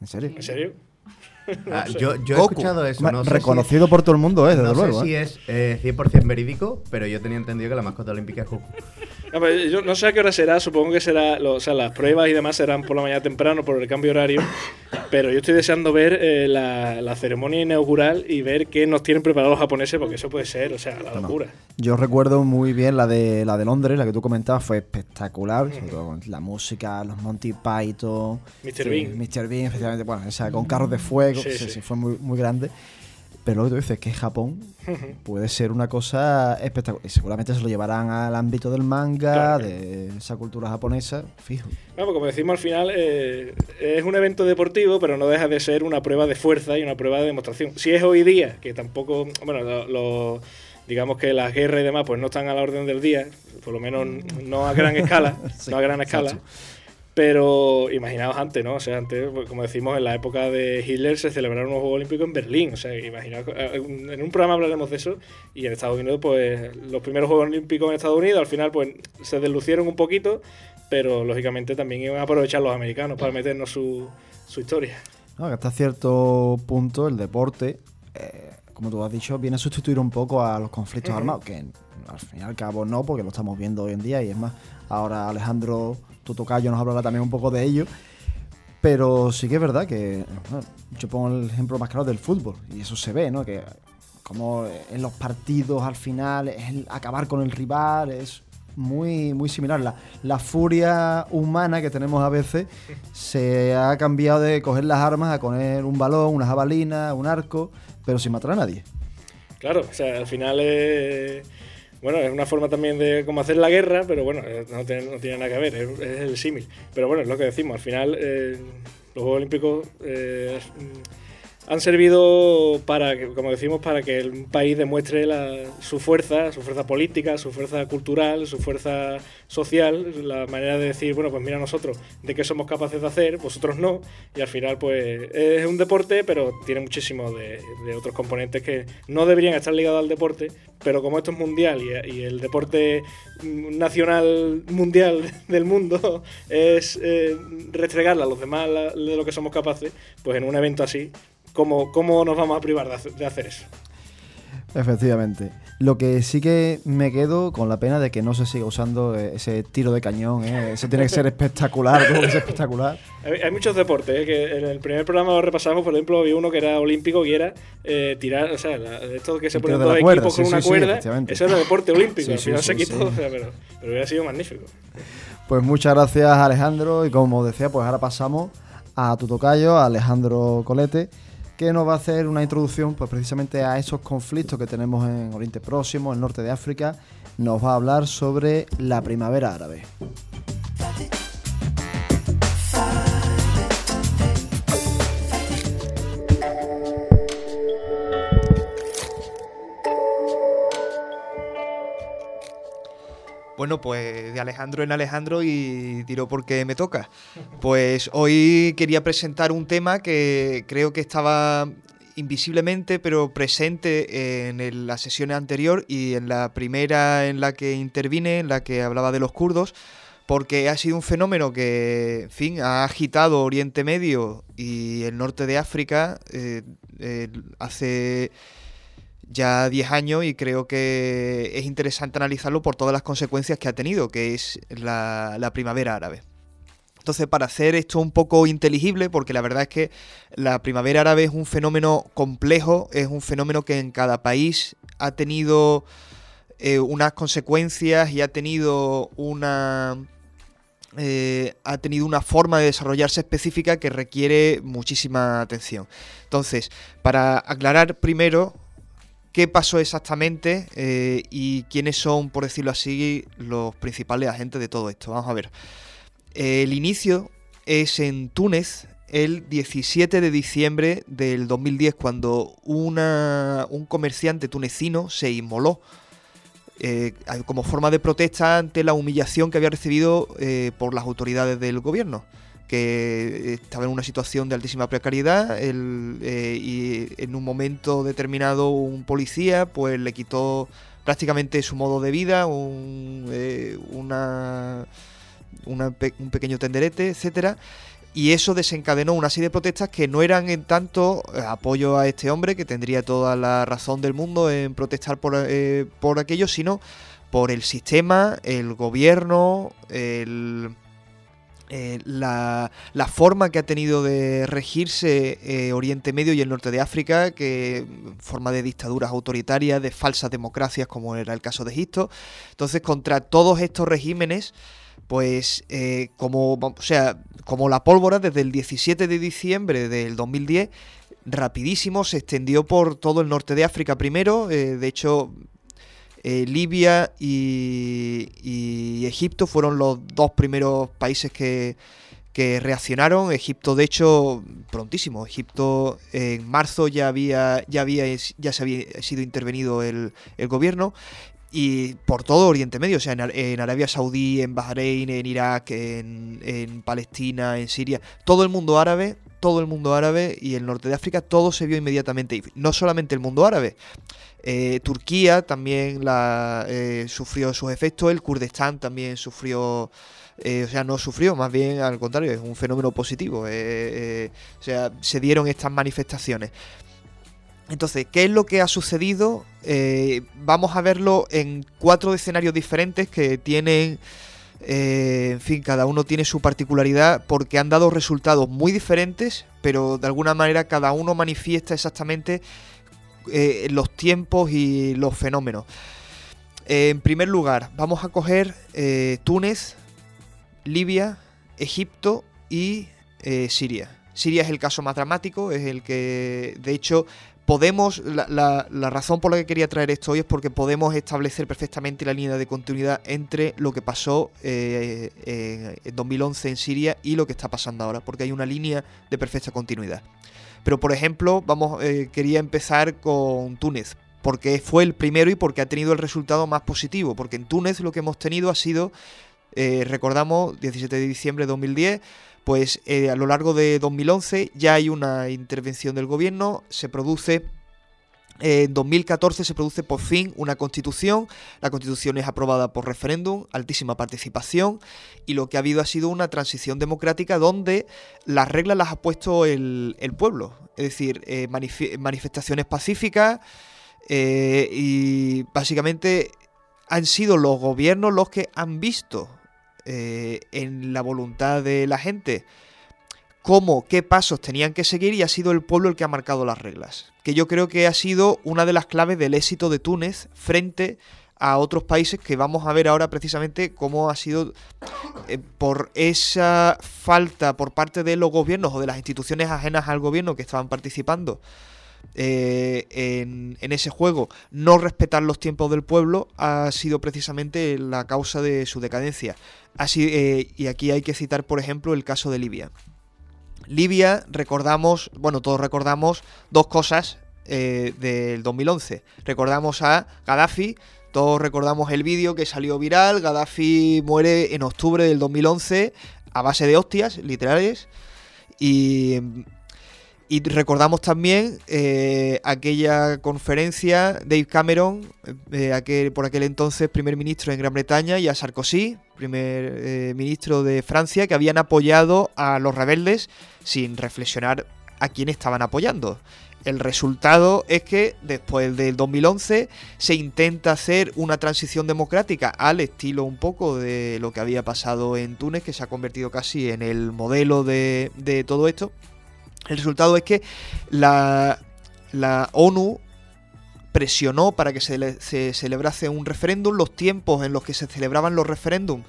¿En serio? ¿En serio? Ah, yo, yo he escuchado eso. No reconocido por todo el mundo, ¿eh? Desde no luego, sé si es eh, 100% verídico, pero yo tenía entendido que la mascota olímpica es Goku. yo no sé a qué hora será, supongo que será, o sea, las pruebas y demás serán por la mañana temprano por el cambio horario, pero yo estoy deseando ver eh, la, ceremonia inaugural y ver qué nos tienen preparados los japoneses, porque eso puede ser, o sea, la locura. Yo recuerdo muy bien la de la de Londres, la que tú comentabas, fue espectacular, la música, los Monty Python, Mr. Bean. Mr. Bean, especialmente, bueno, esa, con carros de fuego, sí, sí, fue muy, muy grande. Pero lo que tú dices que Japón puede ser una cosa espectacular. Y seguramente se lo llevarán al ámbito del manga, de esa cultura japonesa, fijo. Pues como decimos al final, eh, es un evento deportivo, pero no deja de ser una prueba de fuerza y una prueba de demostración. Si es hoy día, que tampoco, bueno, digamos que las guerras y demás pues no están a la orden del día, por lo menos no a gran escala, no a gran escala. Pero imaginaos antes, ¿no? O sea, antes, pues, como decimos, en la época de Hitler se celebraron los Juegos Olímpicos en Berlín. O sea, imaginaos, eh, en un programa hablaremos de eso. Y en Estados Unidos, pues, los primeros Juegos Olímpicos en Estados Unidos, al final, pues, se deslucieron un poquito, pero lógicamente también iban a aprovechar los americanos para meternos su, su historia. No, que hasta cierto punto el deporte, eh, como tú has dicho, viene a sustituir un poco a los conflictos armados, que al fin y al cabo no, porque lo estamos viendo hoy en día y es más, ahora Alejandro Tutocayo nos hablará también un poco de ello. Pero sí que es verdad que yo pongo el ejemplo más claro del fútbol y eso se ve, ¿no? Que como en los partidos al final es acabar con el rival, es muy, muy similar. La, la, furia humana que tenemos a veces se ha cambiado de coger las armas a poner un balón, una jabalina, un arco, pero sin matar a nadie. Claro, o sea, al final es bueno, es una forma también de cómo hacer la guerra, pero bueno, eh, no tiene, nada que ver, es, el símil. Pero bueno, es lo que decimos, al final eh, los Juegos Olímpicos eh, han servido para, como decimos, para que el país demuestre su fuerza, su fuerza política, su fuerza cultural, su fuerza social, la manera de decir, bueno, pues mira nosotros de qué somos capaces de hacer, vosotros no, y al final pues es un deporte, pero tiene muchísimo de, otros componentes que no deberían estar ligados al deporte, pero como esto es mundial y, el deporte nacional mundial del mundo es eh, a los demás de lo que somos capaces, pues en un evento así ¿cómo, cómo nos vamos a privar de hacer eso? Efectivamente. Lo que sí que me quedo con la pena de que no se siga usando eh, ese tiro de cañón. ¿eh? Eso tiene que ser espectacular, que ser espectacular. Hay, muchos deportes, ¿eh? que en el primer programa lo repasamos, por ejemplo, había uno que era olímpico y era eh, tirar, o sea, esto que se ponen dos equipos con una cuerda, eso era deporte olímpico, al final se quitó, pero, pero hubiera sido magnífico. Pues muchas gracias Alejandro y como decía, pues ahora pasamos a tu tocayo, a Alejandro Colete que nos va a hacer una introducción pues precisamente a esos conflictos que tenemos en Oriente Próximo, en el norte de África. Nos va a hablar sobre la primavera árabe. Bueno, pues de Alejandro en Alejandro y tiro porque me toca. Pues hoy quería presentar un tema que creo que estaba invisiblemente pero presente en la sesión anterior y en la primera en la que intervine, en la que hablaba de los kurdos, porque ha sido un fenómeno que, en fin, ha agitado Oriente Medio y el norte de África eh, hace ya 10 años y creo que es interesante analizarlo por todas las consecuencias que ha tenido, que es la primavera árabe. Entonces, para hacer esto un poco inteligible, porque la verdad es que la primavera árabe es un fenómeno complejo, es un fenómeno que en cada país ha tenido eh, unas consecuencias y ha tenido una eh, ha tenido una forma de desarrollarse específica que requiere muchísima atención. Entonces, para aclarar primero qué pasó exactamente eh, y quiénes son, por decirlo así, los principales agentes de todo esto. Vamos a ver. El inicio es en Túnez el 17 de diciembre del 2010 cuando una, un comerciante tunecino se inmoló eh, como forma de protesta ante la humillación que había recibido eh, por las autoridades del gobierno que estaba en una situación de altísima precariedad eh, y en un momento determinado un policía pues le quitó prácticamente su modo de vida, un, una un pequeño tenderete, etcétera. Y eso desencadenó una serie de protestas que no eran en tanto eh, apoyo a este hombre, que tendría toda la razón del mundo en protestar por, eh, por aquello, sino por el sistema, el gobierno, el, eh, la, forma que ha tenido de regirse Oriente Medio y el norte de África, que forma de dictaduras autoritarias, de falsas democracias, como era el caso de Egipto. Entonces, contra todos estos regímenes pues eh, como, o sea, como la pólvora desde el 17 de diciembre del 2010, rapidísimo se extendió por todo el norte de África primero, eh, de hecho eh, Libia y, y, Egipto fueron los dos primeros países que, que reaccionaron. Egipto, de hecho, prontísimo. Egipto en marzo ya había, ya había, ya se había sido intervenido el, el gobierno y por todo Oriente Medio, o sea, en, Arabia Saudí, en Bahrein, en Irak, en, Palestina, en Siria, todo el mundo árabe, todo el mundo árabe y el norte de África, todo se vio inmediatamente. No solamente el mundo árabe, eh, Turquía también eh, sufrió sus efectos, el Kurdistán también sufrió... Eh, o sea, no sufrió, más bien al contrario, es un fenómeno positivo. o sea, se dieron estas manifestaciones. Entonces, ¿qué es lo que ha sucedido? Vamos a verlo en cuatro escenarios diferentes que tienen, eh, en fin, cada uno tiene su particularidad porque han dado resultados muy diferentes, pero de alguna manera cada uno manifiesta exactamente eh, los tiempos y los fenómenos. en primer lugar, vamos a coger Túnez, Libia, Egipto y Siria. Siria es el caso más dramático, es el que, de hecho, podemos, la, razón por la que quería traer esto hoy es porque podemos establecer perfectamente la línea de continuidad entre lo que pasó eh, en 2011 en Siria y lo que está pasando ahora, porque hay una línea de perfecta continuidad. Pero por ejemplo, vamos, eh, quería empezar con Túnez, porque fue el primero y porque ha tenido el resultado más positivo, porque en Túnez lo que hemos tenido ha sido, eh, recordamos, 17 de diciembre de 2010, pues eh, a lo largo de 2011 ya hay una intervención del gobierno, se produce en 2014 se produce por fin una constitución, la constitución es aprobada por referéndum, altísima participación y lo que ha habido ha sido una transición democrática donde las reglas las ha puesto el, pueblo, es decir, eh, manifestaciones pacíficas eh, y básicamente han sido los gobiernos los que han visto eh, en la voluntad de la gente. Cómo, qué pasos tenían que seguir y ha sido el pueblo el que ha marcado las reglas. Que yo creo que ha sido una de las claves del éxito de Túnez frente a otros países que vamos a ver ahora precisamente cómo ha sido eh, por esa falta por parte de los gobiernos o de las instituciones ajenas al gobierno que estaban participando eh, en, ese juego, no respetar los tiempos del pueblo ha sido precisamente la causa de su decadencia. Así, eh, y aquí hay que citar, por ejemplo, el caso de Libia. Libia, recordamos, bueno, todos recordamos dos cosas eh, del 2011. Recordamos a Gaddafi, todos recordamos el vídeo que salió viral, Gaddafi muere en octubre del 2011 a base de hostias literales y Y recordamos también eh, aquella conferencia, Dave Cameron, eh, aquel, por aquel entonces primer ministro en Gran Bretaña, y a Sarkozy, primer eh, ministro de Francia, que habían apoyado a los rebeldes sin reflexionar a quién estaban apoyando. El resultado es que después del 2011 se intenta hacer una transición democrática al estilo un poco de lo que había pasado en Túnez, que se ha convertido casi en el modelo de, de todo esto. El resultado es que la, ONU presionó para que se, se, celebrase un referéndum, los tiempos en los que se celebraban los referéndums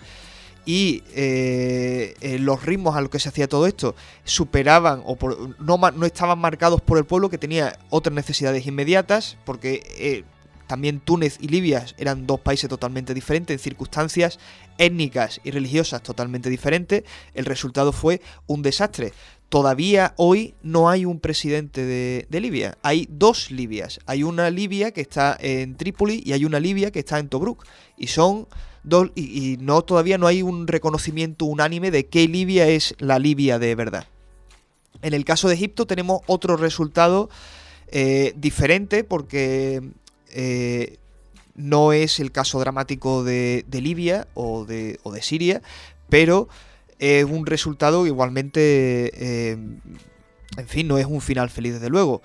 y eh, eh, los ritmos a los que se hacía todo esto superaban o no, estaban marcados por el pueblo que tenía otras necesidades inmediatas, porque eh, también Túnez y Libia eran dos países totalmente diferentes, en circunstancias étnicas y religiosas totalmente diferentes. El resultado fue un desastre todavía hoy no hay un presidente de, Libia. Hay dos Libias. Hay una Libia que está en Trípoli y hay una Libia que está en Tobruk. Y son dos. Y, no todavía no hay un reconocimiento unánime de qué Libia es la Libia de verdad. En el caso de Egipto tenemos otro resultado eh, diferente porque eh, no es el caso dramático de, Libia o de, o de Siria, pero es un resultado igualmente, eh, en fin, no es un final feliz desde luego.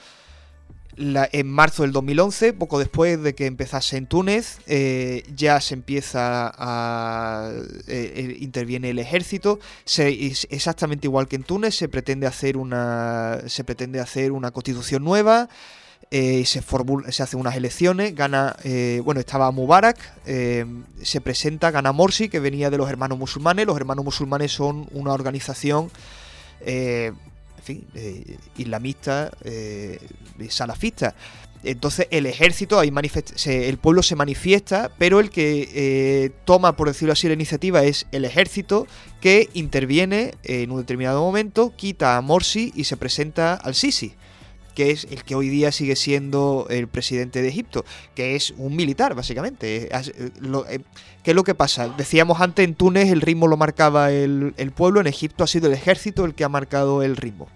en marzo del 2011, poco después de que empezase en Túnez, eh, ya se empieza a... Eh, interviene el ejército, exactamente igual que en Túnez, se pretende hacer una, se pretende hacer una constitución nueva, eh, se, hacen unas elecciones, gana, eh, bueno, estaba Mubarak, eh, se presenta, gana Morsi, que venía de los hermanos musulmanes, los hermanos musulmanes son una organización, en fin, islamista, salafista. Entonces el ejército, ahí el pueblo se manifiesta, pero el que toma, por decirlo así, la iniciativa es el ejército que interviene en un determinado momento, quita a Morsi y se presenta al Sisi que es el que hoy día sigue siendo el presidente de Egipto, que es un militar, básicamente. Eh, eh, ¿Qué es lo que pasa? Decíamos antes, en Túnez el ritmo lo marcaba el, pueblo, en Egipto ha sido el ejército el que ha marcado el ritmo.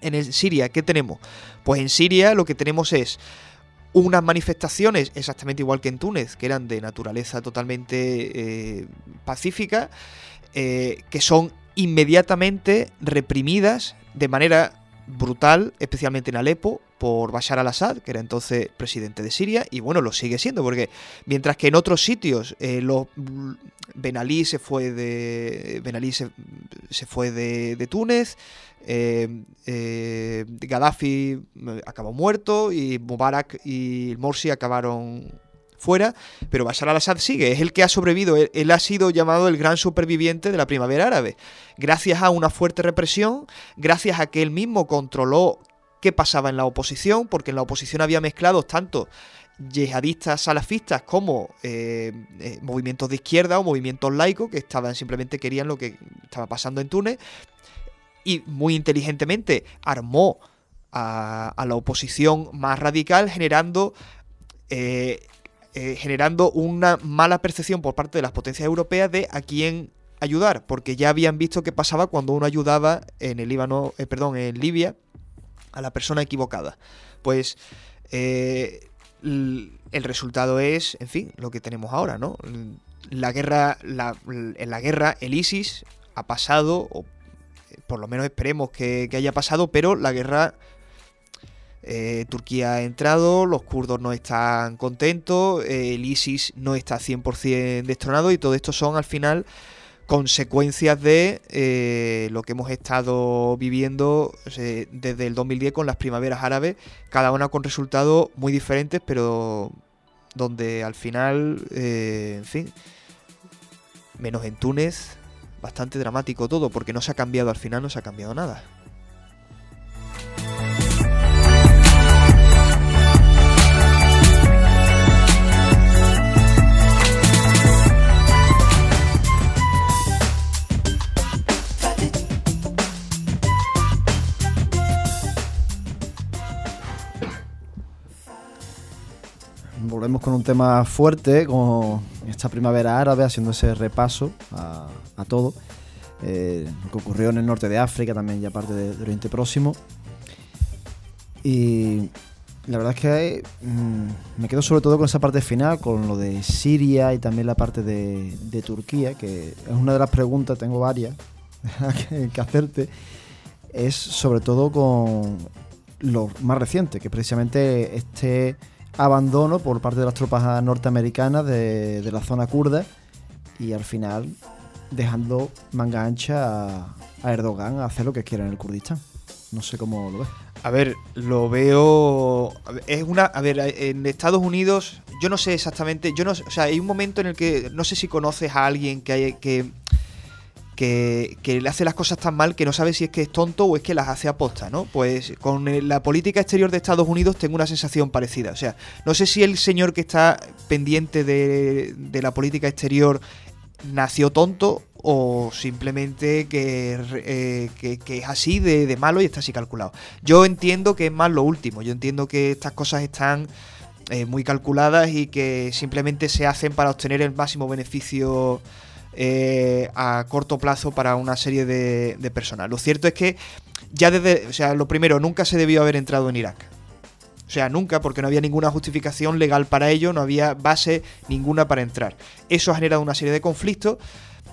En Siria, ¿qué tenemos? Pues en Siria lo que tenemos es unas manifestaciones exactamente igual que en Túnez, que eran de naturaleza totalmente eh, pacífica, que son inmediatamente reprimidas de manera brutal, especialmente en Alepo, por Bashar al-Assad, que era entonces presidente de Siria, y bueno, lo sigue siendo, porque mientras que en otros sitios eh, Ben Ali se fue de Ben Ali se, fue de, Túnez, eh, eh, Gaddafi acabó muerto y Mubarak y Morsi acabaron fuera, pero Bashar al-Assad sigue, es el que ha sobrevivido, él, ha sido llamado el gran superviviente de la primavera árabe, gracias a una fuerte represión, gracias a que él mismo controló qué pasaba en la oposición, porque en la oposición había mezclados tanto yihadistas salafistas como eh, eh, movimientos de izquierda o movimientos laicos que estaban simplemente querían lo que estaba pasando en Túnez y muy inteligentemente armó a, la oposición más radical generando eh, eh, generando una mala percepción por parte de las potencias europeas de a quién ayudar, porque ya habían visto qué pasaba cuando uno ayudaba en el Líbano, eh, perdón, en Libia a la persona equivocada. Pues eh, el resultado es, en fin, lo que tenemos ahora, ¿no? La guerra, en la guerra, el ISIS ha pasado, o por lo menos esperemos que haya pasado, pero la guerra eh, Turquía ha entrado, los kurdos no están contentos, eh, el ISIS no está 100% destronado y todo esto son al final consecuencias de eh, lo que hemos estado viviendo desde el 2010 con las primaveras árabes, cada una con resultados muy diferentes, pero donde al final, en fin, menos en Túnez, bastante dramático todo, porque no se ha cambiado al final, no se ha cambiado nada. Volvemos con un tema fuerte, como esta primavera árabe, haciendo ese repaso a, todo. Eh, lo que ocurrió en el norte de África, también ya parte de, Oriente Próximo. Y la verdad es que mm, me quedo sobre todo con esa parte final, con lo de Siria y también la parte de, de Turquía, que es una de las preguntas, tengo varias que, que hacerte, es sobre todo con lo más reciente, que precisamente este abandono por parte de las tropas norteamericanas de, de la zona kurda y al final dejando manga ancha a, Erdogan a hacer lo que quiera en el Kurdistán. No sé cómo lo ves. A ver, lo veo. Es una. A ver, en Estados Unidos, yo no sé exactamente. Yo no O sea, hay un momento en el que. No sé si conoces a alguien que hay, que. Que, que le hace las cosas tan mal que no sabe si es que es tonto o es que las hace aposta, ¿no? Pues con la política exterior de Estados Unidos tengo una sensación parecida. O sea, no sé si el señor que está pendiente de, de la política exterior nació tonto o simplemente que, eh, es así de, de malo y está así calculado. Yo entiendo que es más lo último, yo entiendo que estas cosas están eh, muy calculadas y que simplemente se hacen para obtener el máximo beneficio eh, a corto plazo para una serie de, personas. Lo cierto es que ya desde, o sea, lo primero, nunca se debió haber entrado en Irak. O sea, nunca, porque no había ninguna justificación legal para ello, no había base ninguna para entrar. Eso ha generado una serie de conflictos.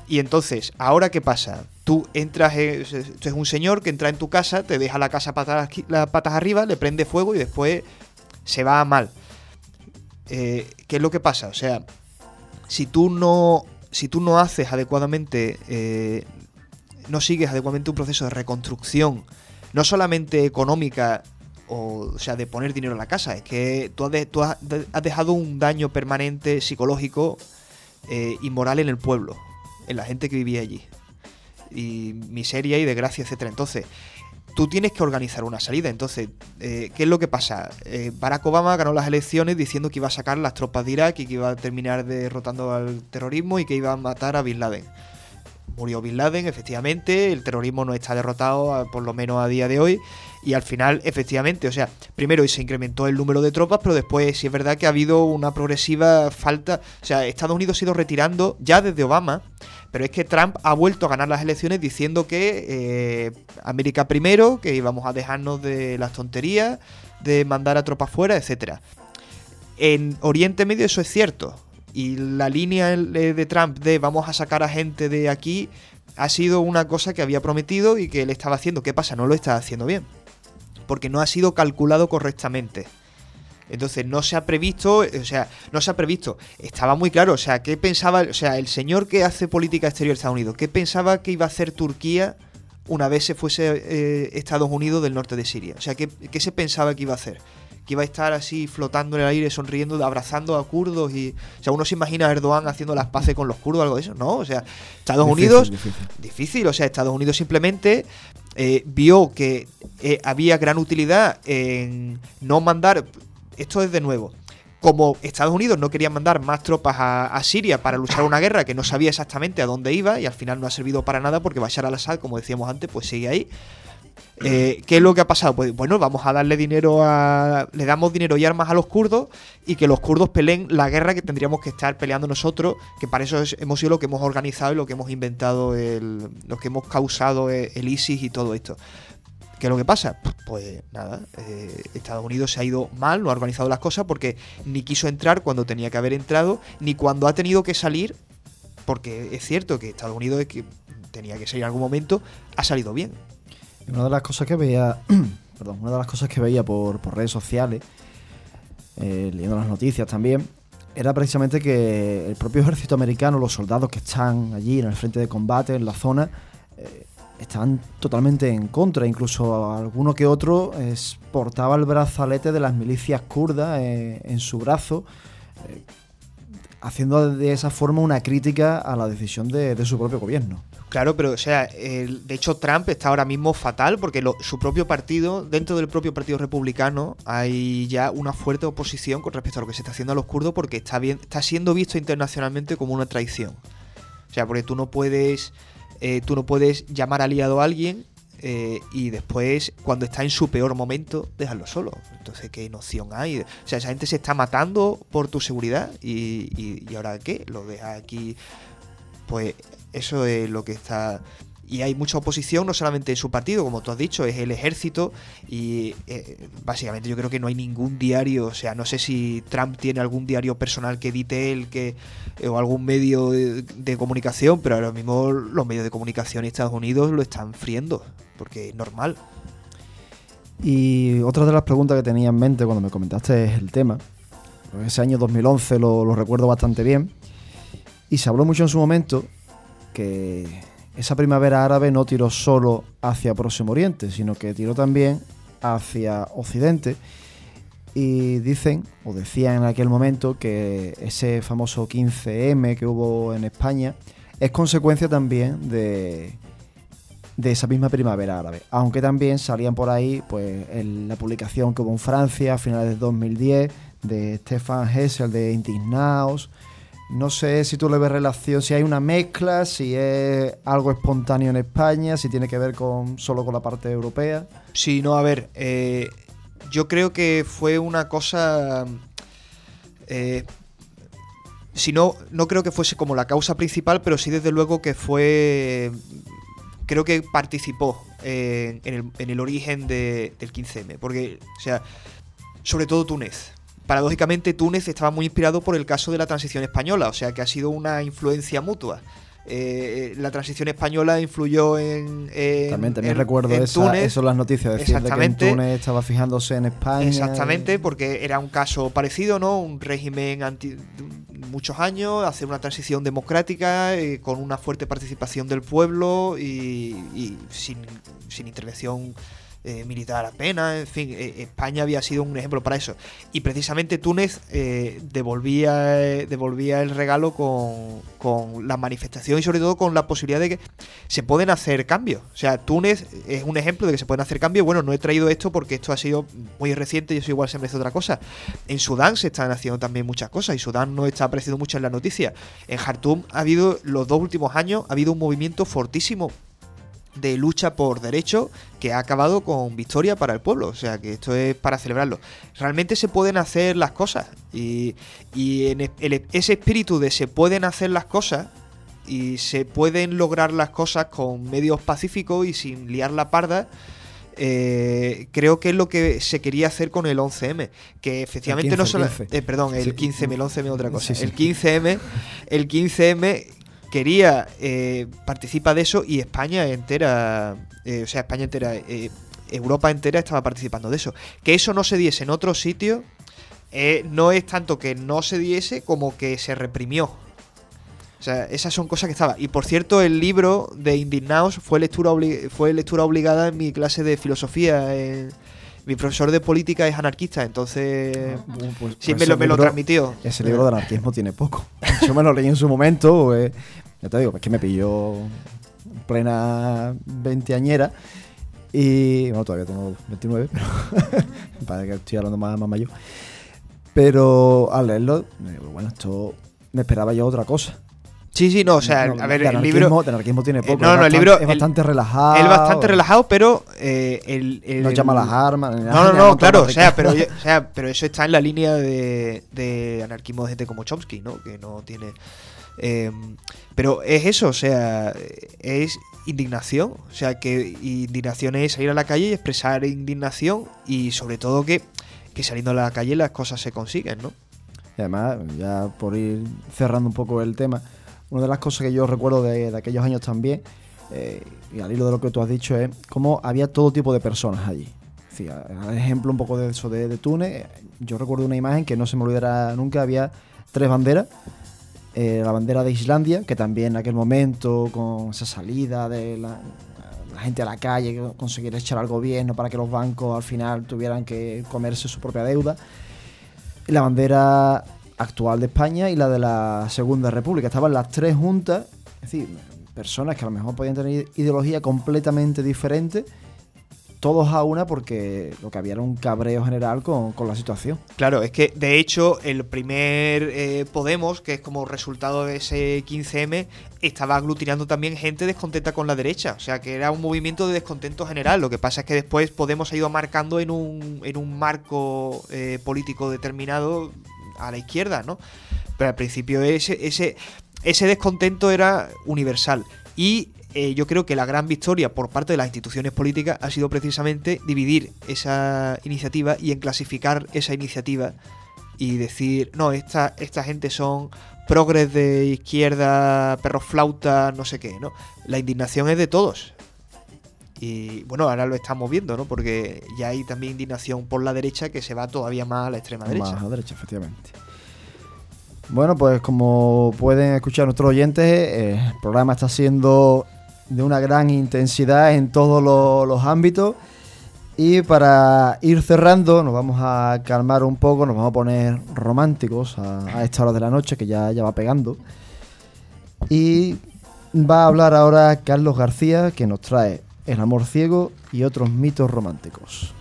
Y entonces, ¿ahora qué pasa? Tú entras, en- esto es un señor que entra en tu casa, te deja la casa patas, las patas arriba, le prende fuego y después se va mal. Eh, ¿Qué es lo que pasa? O sea, si tú no, si tú no haces adecuadamente, eh, no sigues adecuadamente un proceso de reconstrucción, no solamente económica, o, o sea, de poner dinero en la casa, es que tú has, de- tú has de- has dejado un daño permanente psicológico eh, y moral en el pueblo, en la gente que vivía allí. Y miseria y desgracia, etcétera. Entonces, tú tienes que organizar una salida. Entonces, eh, ¿qué es lo que pasa? Eh, Barack Obama ganó las elecciones diciendo que iba a sacar las tropas de Irak y que iba a terminar derrotando al terrorismo y que iba a matar a Bin Laden. Murió Bin Laden, efectivamente, el terrorismo no está derrotado, a- por lo menos a día de hoy, y al final, efectivamente, o sea, primero se incrementó el número de tropas, pero después sí es verdad que ha habido una progresiva falta, o sea, Estados Unidos ha ido retirando ya desde Obama, pero es que Trump ha vuelto a ganar las elecciones diciendo que eh, América primero, que íbamos a dejarnos de las tonterías, de mandar a tropas fuera, etcétera. En Oriente Medio eso es cierto. Y la línea eh, de Trump de vamos a sacar a gente de aquí ha sido una cosa que había prometido y que él estaba haciendo. ¿Qué pasa? No lo está haciendo bien. Porque no ha sido calculado correctamente. Entonces no se ha previsto, o sea, no se ha previsto. Estaba muy claro, o sea, ¿qué pensaba, o sea, el señor que hace política exterior de Estados Unidos, qué pensaba que iba a hacer Turquía una vez se fuese eh, Estados Unidos del norte de Siria? O sea, ¿qué, qué se pensaba que iba a hacer? Que iba a estar así flotando en el aire, sonriendo, abrazando a kurdos y... O sea, uno se imagina a Erdogan haciendo las paces con los kurdos o algo de eso. No, o sea, Estados Difícil, Unidos difícil. difícil. O sea, Estados Unidos simplemente eh, vio que eh, había gran utilidad en no mandar. Esto es de nuevo. Como Estados Unidos no quería mandar más tropas a, a Siria para luchar una guerra que no sabía exactamente a dónde iba y al final no ha servido para nada porque Bashar al-Assad, como decíamos antes, pues sigue ahí. Eh, ¿Qué es lo que ha pasado? Pues bueno, vamos a darle dinero a. Le damos dinero y armas a los kurdos y que los kurdos peleen la guerra que tendríamos que estar peleando nosotros, que para eso es- hemos sido lo que hemos organizado y lo que hemos inventado, el, lo que hemos causado el, el ISIS y todo esto. ¿Qué es lo que pasa? Pues nada, eh, Estados Unidos se ha ido mal, no ha organizado las cosas porque ni quiso entrar cuando tenía que haber entrado, ni cuando ha tenido que salir, porque es cierto que Estados Unidos es que tenía que salir en algún momento, ha salido bien. Una de las cosas que veía, perdón, una de las cosas que veía por, por redes sociales, eh, leyendo las noticias también, era precisamente que el propio ejército americano, los soldados que están allí en el frente de combate, en la zona, eh, estaban totalmente en contra. Incluso alguno que otro es- portaba el brazalete de las milicias kurdas eh, en su brazo, eh, haciendo de esa forma una crítica a la decisión de- de su propio gobierno. Claro, pero o sea, de hecho Trump está ahora mismo fatal porque su propio partido, dentro del propio partido republicano, hay ya una fuerte oposición con respecto a lo que se está haciendo a los kurdos porque está bien, está siendo visto internacionalmente como una traición. O sea, porque tú no puedes, eh, tú no puedes llamar aliado a alguien eh, y después, cuando está en su peor momento, dejarlo solo. Entonces, ¿qué noción hay? O sea, esa gente se está matando por tu seguridad y, y- y ahora qué? Lo deja aquí pues eso es lo que está. y hay mucha oposición, no solamente en su partido, como tú has dicho, es el ejército y eh, básicamente yo creo que no hay ningún diario, o sea, no sé si Trump tiene algún diario personal que edite él que, eh, o algún medio de, comunicación, pero ahora mismo los medios de comunicación en Estados Unidos lo están friendo, porque es normal. Y otra de las preguntas que tenía en mente cuando me comentaste el tema, ese año 2011 lo, lo recuerdo bastante bien, y se habló mucho en su momento que esa primavera árabe no tiró solo hacia Próximo Oriente, sino que tiró también hacia Occidente. Y dicen, o decían en aquel momento, que ese famoso 15M que hubo en España es consecuencia también de, de esa misma primavera árabe. Aunque también salían por ahí, pues, en la publicación que hubo en Francia a finales de 2010 de Stefan Hessel de Indignaos. No sé si tú le ves relación, si hay una mezcla, si es algo espontáneo en España, si tiene que ver con solo con la parte europea. Sí, no, a ver, eh, yo creo que fue una cosa... eh, si no, no creo que fuese como la causa principal, pero sí desde luego que fue... Creo que participó eh, en, el, en el origen de- del 15M. Porque, o sea, sobre todo Túnez. Paradójicamente, Túnez estaba muy inspirado por el caso de la transición española, o sea que ha sido una influencia mutua. Eh, la transición española influyó en. en- También, también en- recuerdo en esa, Túnez. eso las noticias, decir de que en Exactamente. Túnez estaba fijándose en España. Exactamente, porque era un caso parecido, ¿no? Un régimen anti muchos años, hacer una transición democrática eh, con una fuerte participación del pueblo y, y sin, sin intervención eh, militar apenas. En fin, eh, España había sido un ejemplo para eso. Y precisamente Túnez eh, devolvía, eh, devolvía el regalo con, con la manifestación y sobre todo con la posibilidad de que se pueden hacer cambios. O sea, Túnez es un ejemplo de que se pueden hacer cambios. Bueno, no he traído esto porque esto ha sido muy reciente y eso igual se merece otra cosa. En Sudán se están haciendo también muchas cosas y Sudán no está apareciendo mucho en la noticia. En Jartum ha habido, los dos últimos años, ha habido un movimiento fortísimo de lucha por derecho que ha acabado con victoria para el pueblo. O sea, que esto es para celebrarlo. Realmente se pueden hacer las cosas. Y, y en el- ese espíritu de se pueden hacer las cosas y se pueden lograr las cosas con medios pacíficos y sin liar la parda. eh, creo que es lo que se quería hacer con el 11M, que efectivamente 15, no solo... el 15. eh, perdón, el Sí. 15M, el 11M es otra cosa. Sí, sí. El 15M, el 15M quería eh, participa de eso y España entera, eh, o sea, España entera, eh, Europa entera estaba participando de eso. Que eso no se diese en otro sitio eh, no es tanto que no se diese como que se reprimió. O sea, esas son cosas que estaban. Y por cierto, el libro de Indignados fue lectura, fue lectura obligada en mi clase de filosofía. en- Mi profesor de política es anarquista, entonces Pues- pues sí me ese lo, me lo transmitió. Ese libro de anarquismo tiene poco. Yo me lo leí en su momento, eh, ya te digo, es que me pilló en plena veinteañera. Y bueno, todavía tengo 29, pero parece que estoy hablando más, más mayor. Pero al leerlo, eh, bueno, esto me esperaba yo otra cosa. Sí, sí, no, o sea, No, a ver, el libro... de anarquismo tiene eh, poco. no, es no, el libro- es el- bastante relajado. Él bastante relajado, pero eh, el, el- No llama las armas. No, no, no, claro, o sea, pero, o sea, pero eso está en la línea de, de anarquismo de gente como Chomsky, ¿no? Que no tiene... eh, pero es eso, o sea, es indignación, o sea, que indignación es salir a la calle y expresar indignación y sobre todo que, que saliendo a la calle las cosas se consiguen, ¿no? Y además, ya por ir cerrando un poco el tema, una de las cosas que yo recuerdo de, aquellos años también, eh, y al hilo de lo que tú has dicho, es cómo había todo tipo de personas allí. Decir, al ejemplo un poco de eso de, Túnez, yo recuerdo una imagen que no se me olvidará nunca, había tres banderas. Eh, la bandera de Islandia, que también en aquel momento, con esa salida de la, la gente a la calle, conseguir echar al gobierno para que los bancos al final tuvieran que comerse su propia deuda la bandera actual de España y la de la Segunda República. Estaban las tres juntas, es decir, personas que a lo mejor podían tener ideología completamente diferente, todos a una porque lo que había era un cabreo general con, con la situación. Claro, es que de hecho el primer eh, Podemos, que es como resultado de ese 15M, estaba aglutinando también gente descontenta con la derecha. O sea que era un movimiento de descontento general. Lo que pasa es que después Podemos ha ido marcando en un, en un marco eh, político determinado a la izquierda, ¿no? Pero al principio ese, ese, ese descontento era universal. Y eh, yo creo que la gran victoria por parte de las instituciones políticas ha sido precisamente dividir esa iniciativa y en clasificar esa iniciativa y decir, no, esta, esta gente son progres de izquierda, perros flauta, no sé qué, ¿no? La indignación es de todos. Y bueno, ahora lo estamos viendo, ¿no? Porque ya hay también indignación por la derecha que se va todavía más a la extrema derecha. Más a la derecha, efectivamente. Bueno, pues como pueden escuchar nuestros oyentes, eh, el programa está siendo de una gran intensidad en todos los, ámbitos. Y para ir cerrando, nos vamos a calmar un poco, nos vamos a poner románticos a, esta hora de la noche, que ya, ya va pegando. Y va a hablar ahora Carlos García, que nos trae El amor ciego y otros mitos románticos.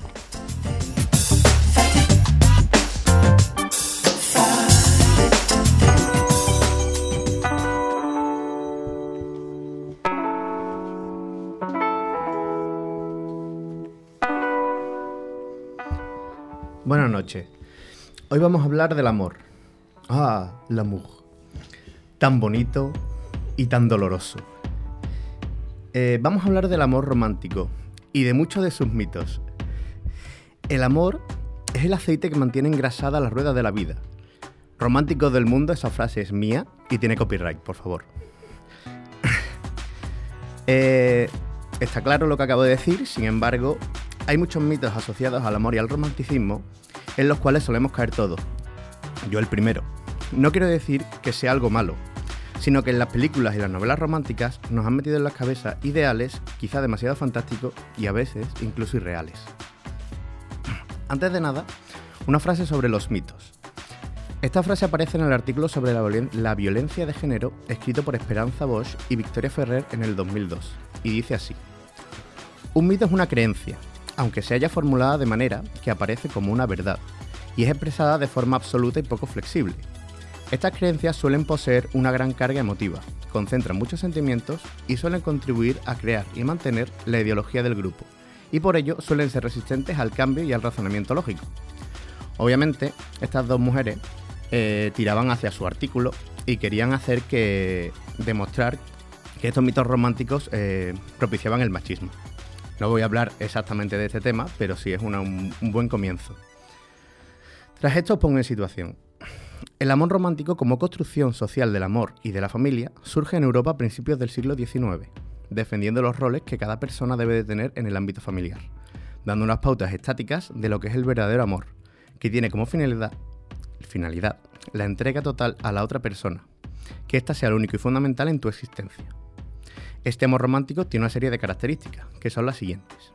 Buenas noches. Hoy vamos a hablar del amor. Ah, l'amour. Tan bonito y tan doloroso. Eh, vamos a hablar del amor romántico y de muchos de sus mitos. El amor es el aceite que mantiene engrasada la rueda de la vida. Romántico del mundo, esa frase es mía y tiene copyright, por favor. Eh, está claro lo que acabo de decir, sin embargo, hay muchos mitos asociados al amor y al romanticismo en los cuales solemos caer todos. Yo el primero. No quiero decir que sea algo malo, sino que en las películas y las novelas románticas nos han metido en las cabezas ideales, quizá demasiado fantásticos y a veces incluso irreales. Antes de nada, una frase sobre los mitos. Esta frase aparece en el artículo sobre la, la, violencia de género escrito por Esperanza Bosch y Victoria Ferrer en el 2002, y dice así. Un mito es una creencia, aunque se haya formulada de manera que aparece como una verdad, y es expresada de forma absoluta y poco flexible. Estas creencias suelen poseer una gran carga emotiva, concentran muchos sentimientos y suelen contribuir a crear y mantener la ideología del grupo, y por ello suelen ser resistentes al cambio y al razonamiento lógico. Obviamente, estas dos mujeres eh, tiraban hacia su artículo y querían hacer que demostrar que estos mitos románticos eh, propiciaban el machismo. No voy a hablar exactamente de este tema, pero sí es un, buen comienzo. Tras esto os pongo en situación. El amor romántico como construcción social del amor y de la familia surge en Europa a principios del siglo XIX, defendiendo los roles que cada persona debe de tener en el ámbito familiar, dando unas pautas estáticas de lo que es el verdadero amor, que tiene como finalidad, finalidad la entrega total a la otra persona, que ésta sea lo único y fundamental en tu existencia. Este amor romántico tiene una serie de características, que son las siguientes.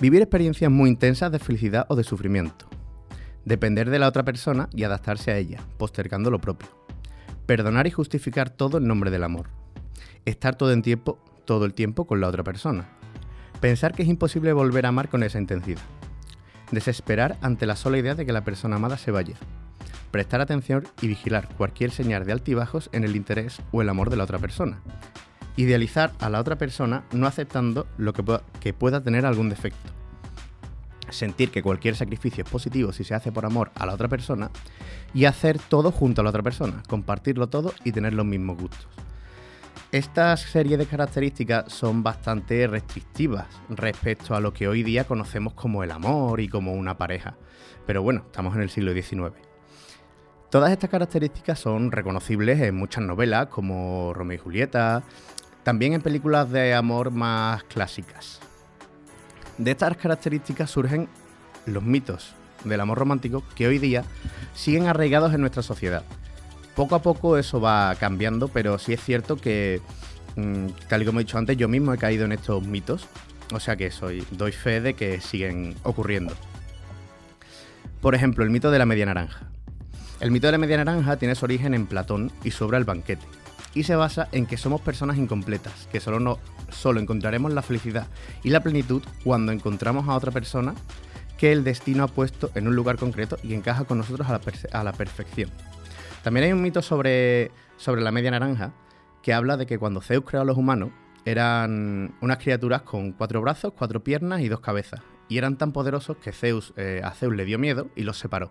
Vivir experiencias muy intensas de felicidad o de sufrimiento. Depender de la otra persona y adaptarse a ella, postergando lo propio. Perdonar y justificar todo en nombre del amor. Estar todo, en tiempo, todo el tiempo con la otra persona. Pensar que es imposible volver a amar con esa intensidad. Desesperar ante la sola idea de que la persona amada se vaya. Prestar atención y vigilar cualquier señal de altibajos en el interés o el amor de la otra persona idealizar a la otra persona no aceptando lo que pueda, que pueda tener algún defecto. Sentir que cualquier sacrificio es positivo si se hace por amor a la otra persona y hacer todo junto a la otra persona, compartirlo todo y tener los mismos gustos. Estas serie de características son bastante restrictivas respecto a lo que hoy día conocemos como el amor y como una pareja. Pero bueno, estamos en el siglo XIX. Todas estas características son reconocibles en muchas novelas como Romeo y Julieta, también en películas de amor más clásicas. De estas características surgen los mitos del amor romántico que hoy día siguen arraigados en nuestra sociedad. Poco a poco eso va cambiando, pero sí es cierto que, mm, tal y como he dicho antes, yo mismo he caído en estos mitos, o sea que soy, doy fe de que siguen ocurriendo. Por ejemplo, el mito de la media naranja. El mito de la media naranja tiene su origen en Platón y sobra el banquete y se basa en que somos personas incompletas, que solo, no, solo encontraremos la felicidad y la plenitud cuando encontramos a otra persona que el destino ha puesto en un lugar concreto y encaja con nosotros a la, a la perfección. También hay un mito sobre, sobre la media naranja que habla de que cuando Zeus creó a los humanos eran unas criaturas con cuatro brazos, cuatro piernas y dos cabezas. Y eran tan poderosos que Zeus, eh, a Zeus le dio miedo y los separó.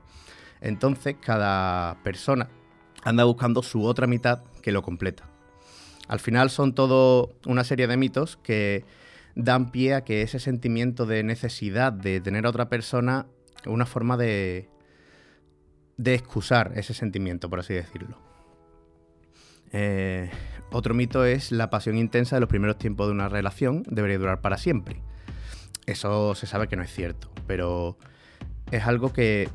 Entonces cada persona anda buscando su otra mitad que lo completa. Al final son todo una serie de mitos que dan pie a que ese sentimiento de necesidad de tener a otra persona es una forma de, de excusar ese sentimiento, por así decirlo. Eh, otro mito es la pasión intensa de los primeros tiempos de una relación debería durar para siempre. Eso se sabe que no es cierto, pero es algo que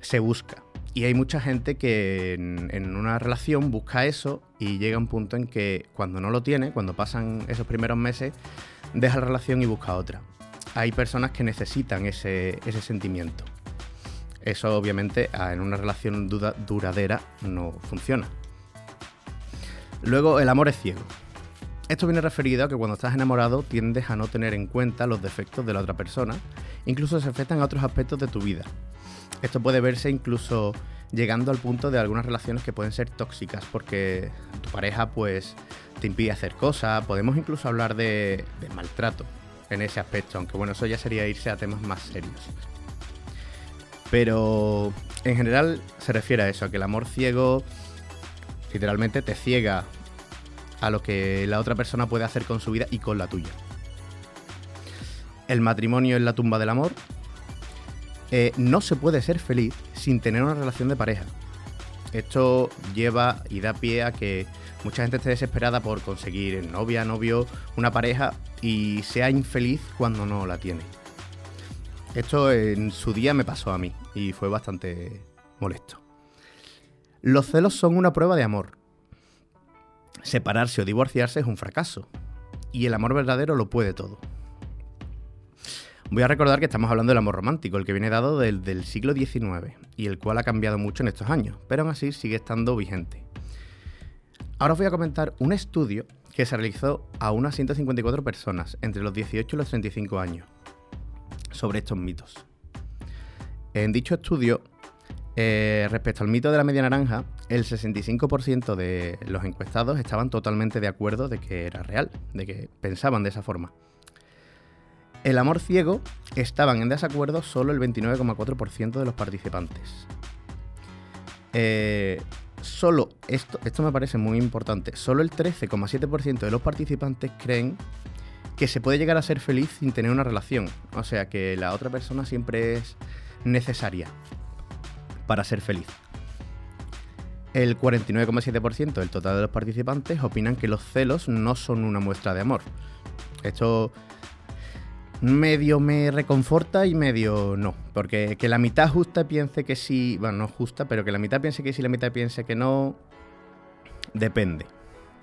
se busca. Y hay mucha gente que en, una relación busca eso y llega un punto en que cuando no lo tiene, cuando pasan esos primeros meses, deja la relación y busca otra. Hay personas que necesitan ese, ese sentimiento. Eso obviamente en una relación duda, duradera no funciona. Luego, el amor es ciego. Esto viene referido a que cuando estás enamorado tiendes a no tener en cuenta los defectos de la otra persona, incluso se afectan a otros aspectos de tu vida. Esto puede verse incluso llegando al punto de algunas relaciones que pueden ser tóxicas porque tu pareja pues te impide hacer cosas, podemos incluso hablar de, maltrato en ese aspecto, aunque bueno, eso ya sería irse a temas más serios. Pero en general se refiere a eso, a que el amor ciego literalmente te ciega a lo que la otra persona puede hacer con su vida y con la tuya. El matrimonio es la tumba del amor. Eh, no se puede ser feliz sin tener una relación de pareja. Esto lleva y da pie a que mucha gente esté desesperada por conseguir novia, novio, una pareja y sea infeliz cuando no la tiene. Esto en su día me pasó a mí y fue bastante molesto. Los celos son una prueba de amor. Separarse o divorciarse es un fracaso. Y el amor verdadero lo puede todo. Voy a recordar que estamos hablando del amor romántico, el que viene dado del, siglo XIX y el cual ha cambiado mucho en estos años, pero aún así sigue estando vigente. Ahora os voy a comentar un estudio que se realizó a unas 154 personas entre los 18 y los 35 años sobre estos mitos. En dicho estudio, eh, respecto al mito de la media naranja, el 65% de los encuestados estaban totalmente de acuerdo de que era real, de que pensaban de esa forma. El amor ciego estaban en desacuerdo solo el 29,4% de los participantes. Eh, solo, esto, esto me parece muy importante, solo el 13,7% de los participantes creen que se puede llegar a ser feliz sin tener una relación. O sea que la otra persona siempre es necesaria para ser feliz. El 49,7% del total de los participantes opinan que los celos no son una muestra de amor. Esto medio me reconforta y medio no. Porque que la mitad justa piense que sí, bueno, no justa, pero que la mitad piense que sí, la mitad piense que no, depende.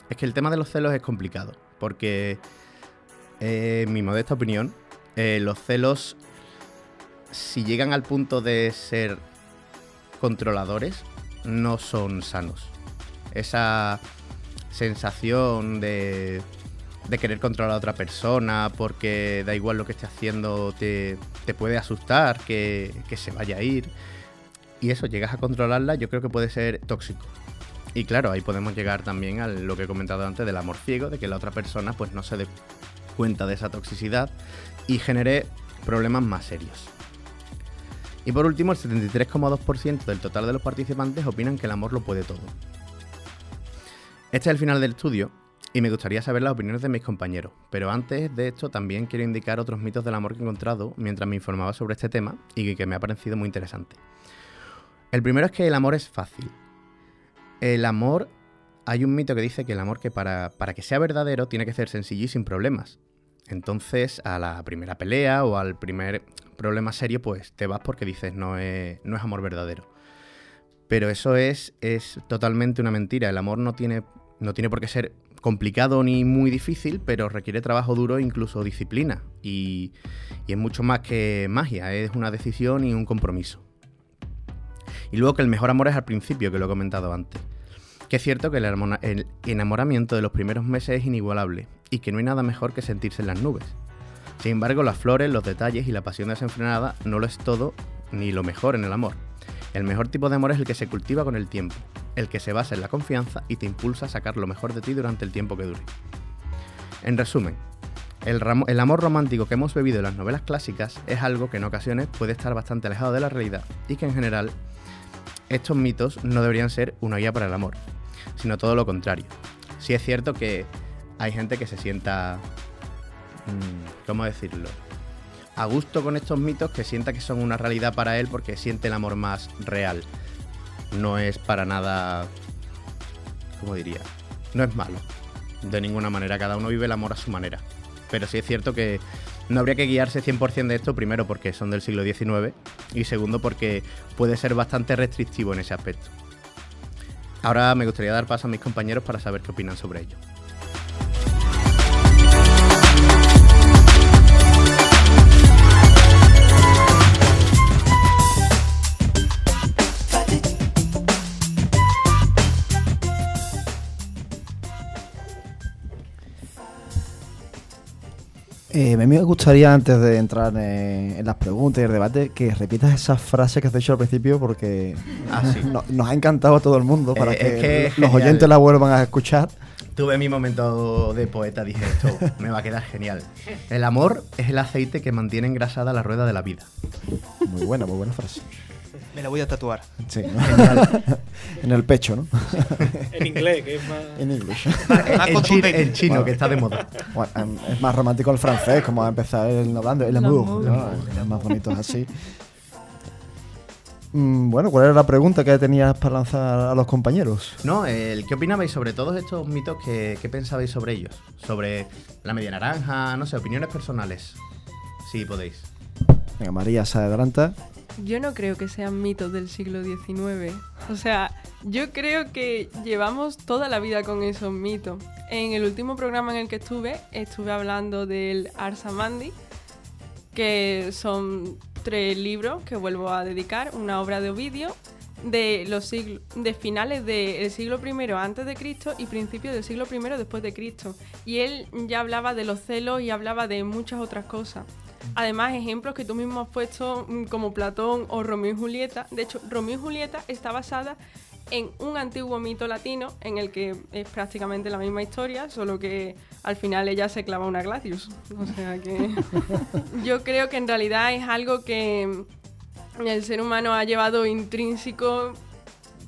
Es que el tema de los celos es complicado, porque, eh, en mi modesta opinión, eh, los celos, si llegan al punto de ser controladores, no son sanos. Esa sensación de de querer controlar a otra persona porque da igual lo que esté haciendo, te, puede asustar que, que, se vaya a ir. Y eso, llegas a controlarla, yo creo que puede ser tóxico. Y claro, ahí podemos llegar también a lo que he comentado antes del amor ciego, de que la otra persona pues no se dé cuenta de esa toxicidad y genere problemas más serios. Y por último, el 73,2% del total de los participantes opinan que el amor lo puede todo. Este es el final del estudio y me gustaría saber las opiniones de mis compañeros. Pero antes de esto también quiero indicar otros mitos del amor que he encontrado mientras me informaba sobre este tema y que me ha parecido muy interesante. El primero es que el amor es fácil. El amor, hay un mito que dice que el amor que para, para que sea verdadero tiene que ser sencillo y sin problemas. Entonces a la primera pelea o al primer problema serio pues te vas porque dices no es, no es amor verdadero. Pero eso es, es totalmente una mentira. El amor no tiene, no tiene por qué ser complicado ni muy difícil, pero requiere trabajo duro e incluso disciplina. Y, es mucho más que magia, es una decisión y un compromiso. Y luego que el mejor amor es al principio, que lo he comentado antes. Que es cierto que el enamoramiento de los primeros meses es inigualable y que no hay nada mejor que sentirse en las nubes. Sin embargo, las flores, los detalles y la pasión desenfrenada no lo es todo ni lo mejor en el amor. El mejor tipo de amor es el que se cultiva con el tiempo, el que se basa en la confianza y te impulsa a sacar lo mejor de ti durante el tiempo que dure. En resumen, el, amor romántico que hemos bebido en las novelas clásicas es algo que en ocasiones puede estar bastante alejado de la realidad y que en general estos mitos no deberían ser una guía para el amor, sino todo lo contrario. Sí es cierto que hay gente que se sienta, mm, ¿cómo decirlo? A gusto con estos mitos, que sienta que son una realidad para él porque siente el amor más real. No es para nada, ¿cómo diría? No es malo, de ninguna manera. Cada uno vive el amor a su manera. Pero sí es cierto que no habría que guiarse 100% de esto, primero porque son del siglo XIX y segundo porque puede ser bastante restrictivo en ese aspecto. Ahora me gustaría dar paso a mis compañeros para saber qué opinan sobre ello. Eh, a mí me gustaría, antes de entrar en, en las preguntas y el debate, que repitas esas frases que has dicho al principio porque Ah, sí. no- nos ha encantado a todo el mundo para Eh, que, es que es los genial. oyentes la vuelvan a escuchar. Tuve mi momento de poeta, dije esto me va a quedar genial. El amor es el aceite que mantiene engrasada la rueda de la vida. Muy buena, muy buena frase. Me la voy a tatuar. Sí, ¿no? en el pecho, ¿no? En inglés, que es más. En contundente. en chino, Bueno. que está de moda. Bueno, em, es más romántico el francés, como ha empezado él hablando. El amour, ¿no? Es más bonito así. Mm, Bueno, ¿cuál era la pregunta que tenías para lanzar a los compañeros? No, el, ¿qué opinabais sobre todos estos mitos? que ¿Qué pensabais sobre ellos? Sobre la media naranja, no sé, opiniones personales. Si podéis. Venga, María se adelanta. Yo no creo que sean mitos del siglo XIX. O sea, yo creo que llevamos toda la vida con esos mitos. En el último programa en el que estuve, estuve hablando del Arsamandi, que son tres libros que vuelvo a dedicar, una obra de Ovidio de los siglos de finales del siglo I antes de Cristo y principios del siglo I después de Cristo. Y él ya hablaba de los celos y hablaba de muchas otras cosas. Además, ejemplos que tú mismo has puesto mm, como Platón o Romeo y Julieta. De hecho, Romeo y Julieta está basada en un antiguo mito latino en el que es prácticamente la misma historia, solo que al final ella se clava una Glacius. O sea que yo creo que en realidad es algo que el ser humano ha llevado intrínseco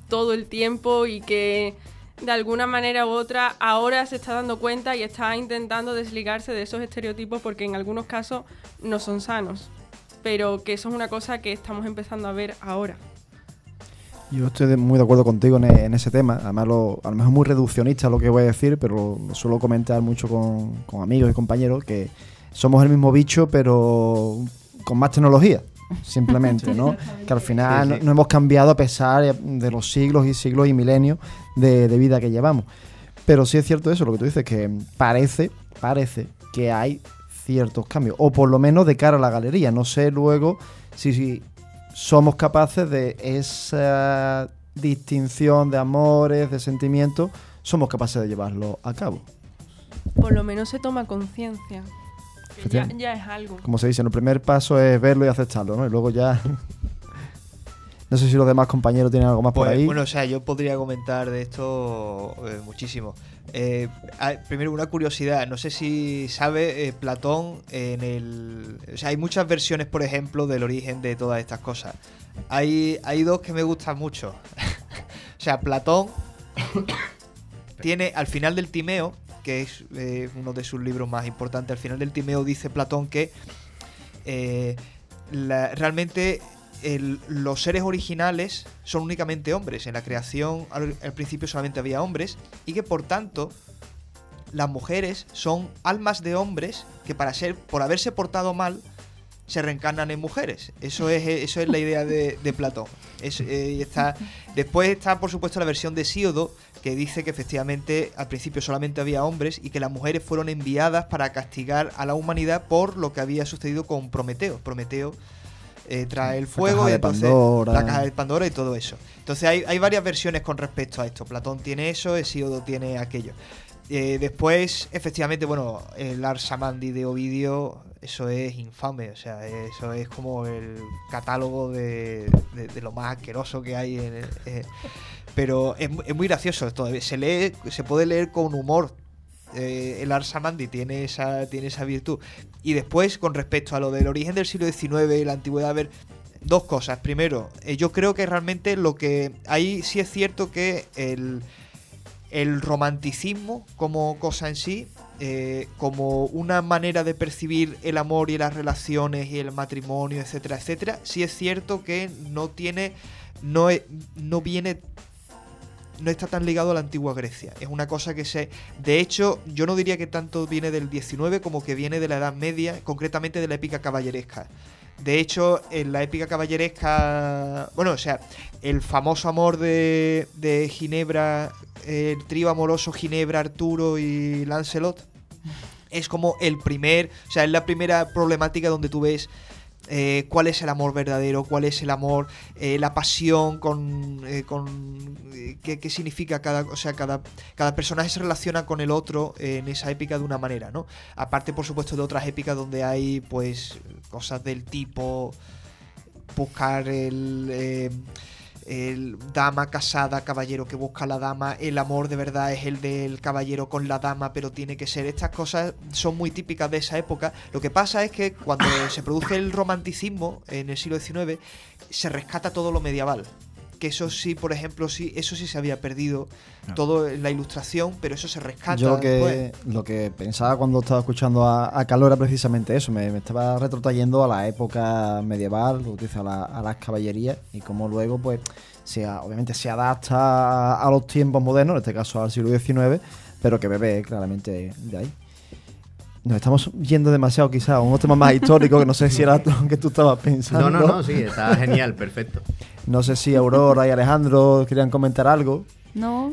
todo el tiempo y que de alguna manera u otra ahora se está dando cuenta y está intentando desligarse de esos estereotipos porque en algunos casos no son sanos, pero que eso es una cosa que estamos empezando a ver ahora. Yo estoy muy de acuerdo contigo en, e- en ese tema. Además, lo- a lo mejor muy reduccionista lo que voy a decir, pero lo suelo comentar mucho con, con amigos y compañeros que somos el mismo bicho, pero con más tecnología. Simplemente, ¿no? Que al final Sí, sí. no, no hemos cambiado a pesar de los siglos y siglos y milenios de, de vida que llevamos. Pero sí es cierto eso, lo que tú dices, que parece, parece que hay ciertos cambios, o por lo menos de cara a la galería. No sé luego si, si somos capaces de esa distinción de amores, de sentimientos, somos capaces de llevarlo a cabo. Por lo menos se toma conciencia. Ya, es algo. Como se dice, el primer paso es verlo y aceptarlo, ¿no? Y luego ya... no sé si los demás compañeros tienen algo más por Pues, ahí. Bueno, o sea, yo podría comentar de esto eh, muchísimo. Eh, primero, una curiosidad. No sé si sabe eh, Platón en el. O sea, hay muchas versiones, por ejemplo, del origen de todas estas cosas. Hay, hay dos que me gustan mucho. o sea, Platón tiene al final del Timeo, que es eh, uno de sus libros más importantes, al final del Timeo dice Platón que eh, realmente los seres originales son únicamente hombres. En la creación al, principio solamente había hombres y que por tanto las mujeres son almas de hombres que para ser por haberse portado mal se reencarnan en mujeres. Eso es, eso es la idea de, Platón. Eh, está, después está, por supuesto, la versión de Síodo, que dice que efectivamente al principio solamente había hombres y que las mujeres fueron enviadas para castigar a la humanidad por lo que había sucedido con Prometeo. Prometeo eh, trae el fuego caja y de entonces Pandora. la caja de Pandora y todo eso. Entonces hay, hay varias versiones con respecto a esto. Platón tiene eso, Hesíodo tiene aquello. Eh, después, efectivamente, bueno, el Arsamandi de Ovidio, eso es infame, o sea, eso es como el catálogo de, de- de lo más asqueroso que hay. En, eh, pero es, mu- es muy gracioso, todavía se lee, se puede leer con humor. Eh, el Arsamandi tiene esa, tiene esa virtud. Y después, con respecto a lo del origen del siglo XIX y la antigüedad, a ver, dos cosas. Primero, eh, yo creo que realmente lo que. Ahí sí es cierto que el, el romanticismo como cosa en sí, eh, como una manera de percibir el amor y las relaciones y el matrimonio, etcétera, etcétera, sí es cierto que no tiene, no, e- no viene no está tan ligado a la antigua Grecia. Es una cosa que se... De hecho, yo no diría que tanto viene del 19 como que viene de la Edad Media, concretamente de la épica caballeresca. De hecho, en la épica caballeresca... Bueno, o sea, el famoso amor de, de Ginebra, el trío amoroso Ginebra, Arturo y Lancelot, es como el primer... O sea, es la primera problemática donde tú ves eh, cuál es el amor verdadero, cuál es el amor, eh, la pasión, con, eh, con qué, qué significa cada, o sea, cada, cada personaje se relaciona con el otro en esa épica de una manera, ¿no? Aparte, por supuesto, de otras épicas donde hay, pues, cosas del tipo buscar el, el dama casada, caballero que busca a la dama, el amor de verdad es el del caballero con la dama, pero tiene que ser. Estas cosas son muy típicas de esa época. Lo que pasa es que cuando se produce el romanticismo en el siglo XIX, se rescata todo lo medieval. Que eso sí, por ejemplo, sí, eso sí se había perdido todo en la ilustración, pero eso se rescata. Yo lo que, después. lo que pensaba cuando estaba escuchando a, a Carlos era precisamente eso, me, me estaba retrotrayendo a la época medieval, lo utiliza a, la- a las caballerías y cómo luego pues se, a- obviamente se adapta a, a los tiempos modernos, en este caso al siglo XIX, pero que bebe claramente de ahí. Nos estamos yendo demasiado quizás a unos temas más históricos que no sé si era lo que tú estabas pensando. No, no, no, sí, está genial, perfecto. No sé si Aurora y Alejandro querían comentar algo. No,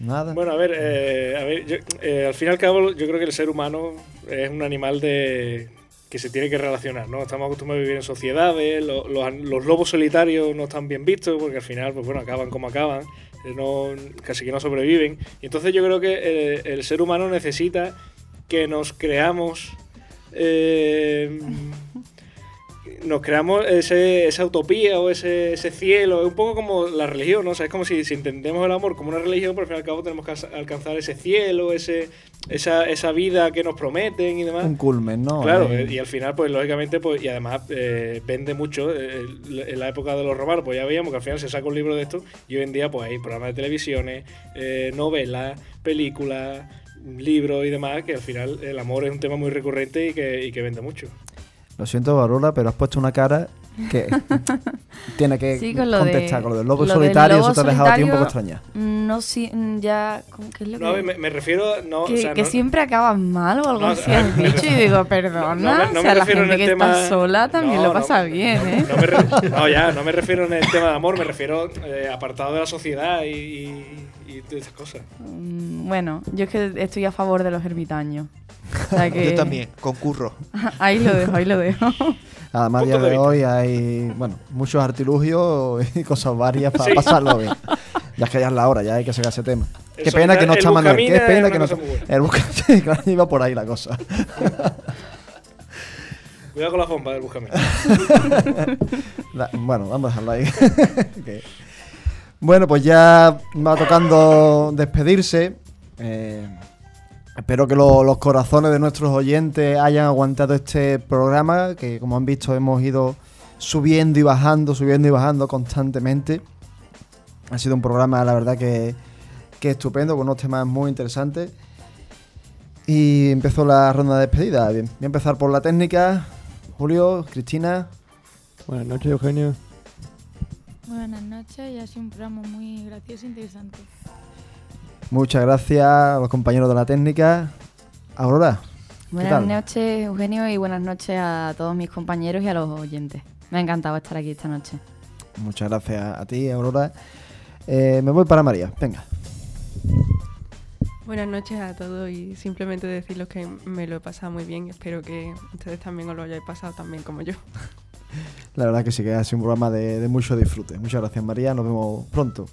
Nada. Bueno, a ver, eh, a ver yo- eh, al fin y al cabo yo creo que el ser humano es un animal de que se tiene que relacionar, ¿no? Estamos acostumbrados a vivir en sociedades, lo- los, los lobos solitarios no están bien vistos porque al final, pues bueno, acaban como acaban, eh, no, casi que no sobreviven. Y entonces yo creo que eh, el ser humano necesita que nos creamos... eh, nos creamos ese, esa utopía o ese, ese cielo, es un poco como la religión, ¿no? O sea, es como si, si entendemos el amor como una religión, pero al fin y al cabo tenemos que alcanzar ese cielo, ese, esa, esa vida que nos prometen y demás. Un culmen, ¿no? Claro, Eh, eh, y al final, pues lógicamente, pues, y además eh, vende mucho. eh, en la época de los romanos, pues ya veíamos que al final se saca un libro de esto, y hoy en día, pues hay programas de televisiones, eh, novelas, películas, libros y demás, que al final el amor es un tema muy recurrente y que, y que vende mucho. Lo siento, Aurora, pero has puesto una cara que tiene que Sí, con lo contestar de- con lo del lobo lo del solitario. lobo eso te ha dejado a ti un poco extraña. no si, mm, ya, ¿cómo- ¿qué es lo No, que...? me, me refiero. No, que o sea, que no- siempre acabas mal o algo No, así has dicho y digo, perdona, no me- no o sea, la gente que tema- está sola también No, lo pasa no, bien, ¿eh? No, me re- no, ya, no me refiero en el tema de amor, me refiero eh, apartado de la sociedad y, y, y todas esas cosas. Mm, Bueno, yo es que estoy a favor de los ermitaños. O sea que- Yo también, concurro. ahí lo dejo, ahí lo dejo. Además, a día de hoy hay bueno, muchos artilugios y cosas varias para Sí. pasarlo bien. Ya es que ya es la hora, ya hay que sacar ese tema. Qué pena que no está Manuel. Qué Buscamina pena que no está. El busca- sí, claro, iba por ahí la cosa. Cuidado con la bomba del Buscamina. Bueno, vamos a dejarlo ahí. Bueno, pues ya va tocando despedirse. Eh, espero que lo- los corazones de nuestros oyentes hayan aguantado este programa, que como han visto hemos ido subiendo y bajando, subiendo y bajando constantemente. Ha sido un programa, la verdad, que, que estupendo, con unos temas muy interesantes. Y empezó la ronda de despedida. Bien, voy a empezar por la técnica. Julio, Cristina, Buenas noches, Eugenio. Buenas noches y ha sido un programa muy gracioso e interesante. Muchas gracias a los compañeros de la técnica. Aurora. ¿qué Buenas noches, Eugenio, y buenas noches a todos mis compañeros y a los oyentes. Me ha encantado estar aquí esta noche. Muchas gracias a ti, Aurora. Eh, me voy para María. Venga. Buenas noches a todos y simplemente deciros que me lo he pasado muy bien y espero que ustedes también os lo hayáis pasado tan bien como yo. La verdad que sí que ha sido un programa de, de mucho disfrute. Muchas gracias, María. Nos vemos pronto.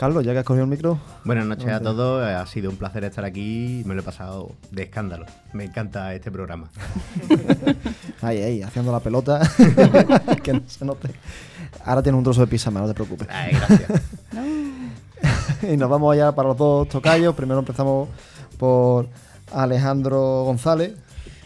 Carlos, ya que has cogido el micro. Buenas noches a todos, ha sido un placer estar aquí me lo he pasado de escándalo. Me encanta este programa. Ahí, ahí, haciendo la pelota. que no se note. Ahora tienes un trozo de pizza más, no te preocupes. Ay, gracias. y nos vamos allá para los dos tocayos. Primero empezamos por Alejandro González.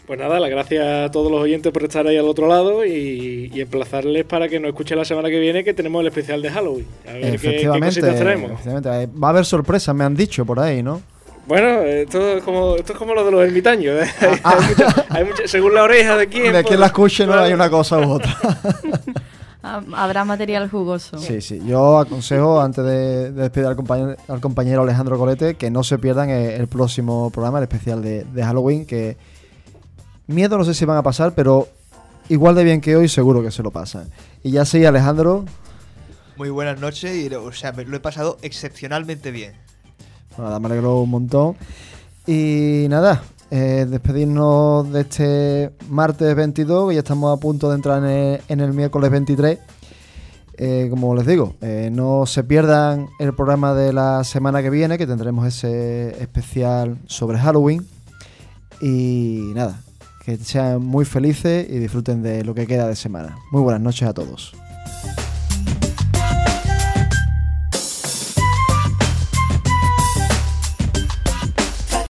Pues nada, las gracias a todos los oyentes por estar ahí al otro lado y, y emplazarles para que nos escuchen la semana que viene que tenemos el especial de Halloween. A ver qué, qué cositas traemos. efectivamente. Eh, Va a haber sorpresas, me han dicho por ahí, ¿no? Bueno, esto es como, esto es como lo de los ermitaños. ¿eh? hay mucha- hay mucha- según la oreja de quién. De quien pues, la escuche no claro. hay una cosa u otra. Ah, Habrá material jugoso. Sí, sí. Yo aconsejo, antes de, de despedir al compañero, al compañero Alejandro Colete, que no se pierdan el, el próximo programa, el especial de, de Halloween, que miedo no sé si van a pasar, pero igual de bien que hoy seguro que se lo pasan. Y ya sí, Alejandro, Muy buenas noches y o sea, me lo he pasado excepcionalmente bien. Nada, me alegro un montón. Y nada, eh, despedirnos de este martes 22, que ya estamos a punto de entrar en el, en el miércoles 23. Eh, como les digo, eh, no se pierdan el programa de la semana que viene, que tendremos ese especial sobre Halloween. Y nada, que sean muy felices y disfruten de lo que queda de semana. Muy buenas noches a todos.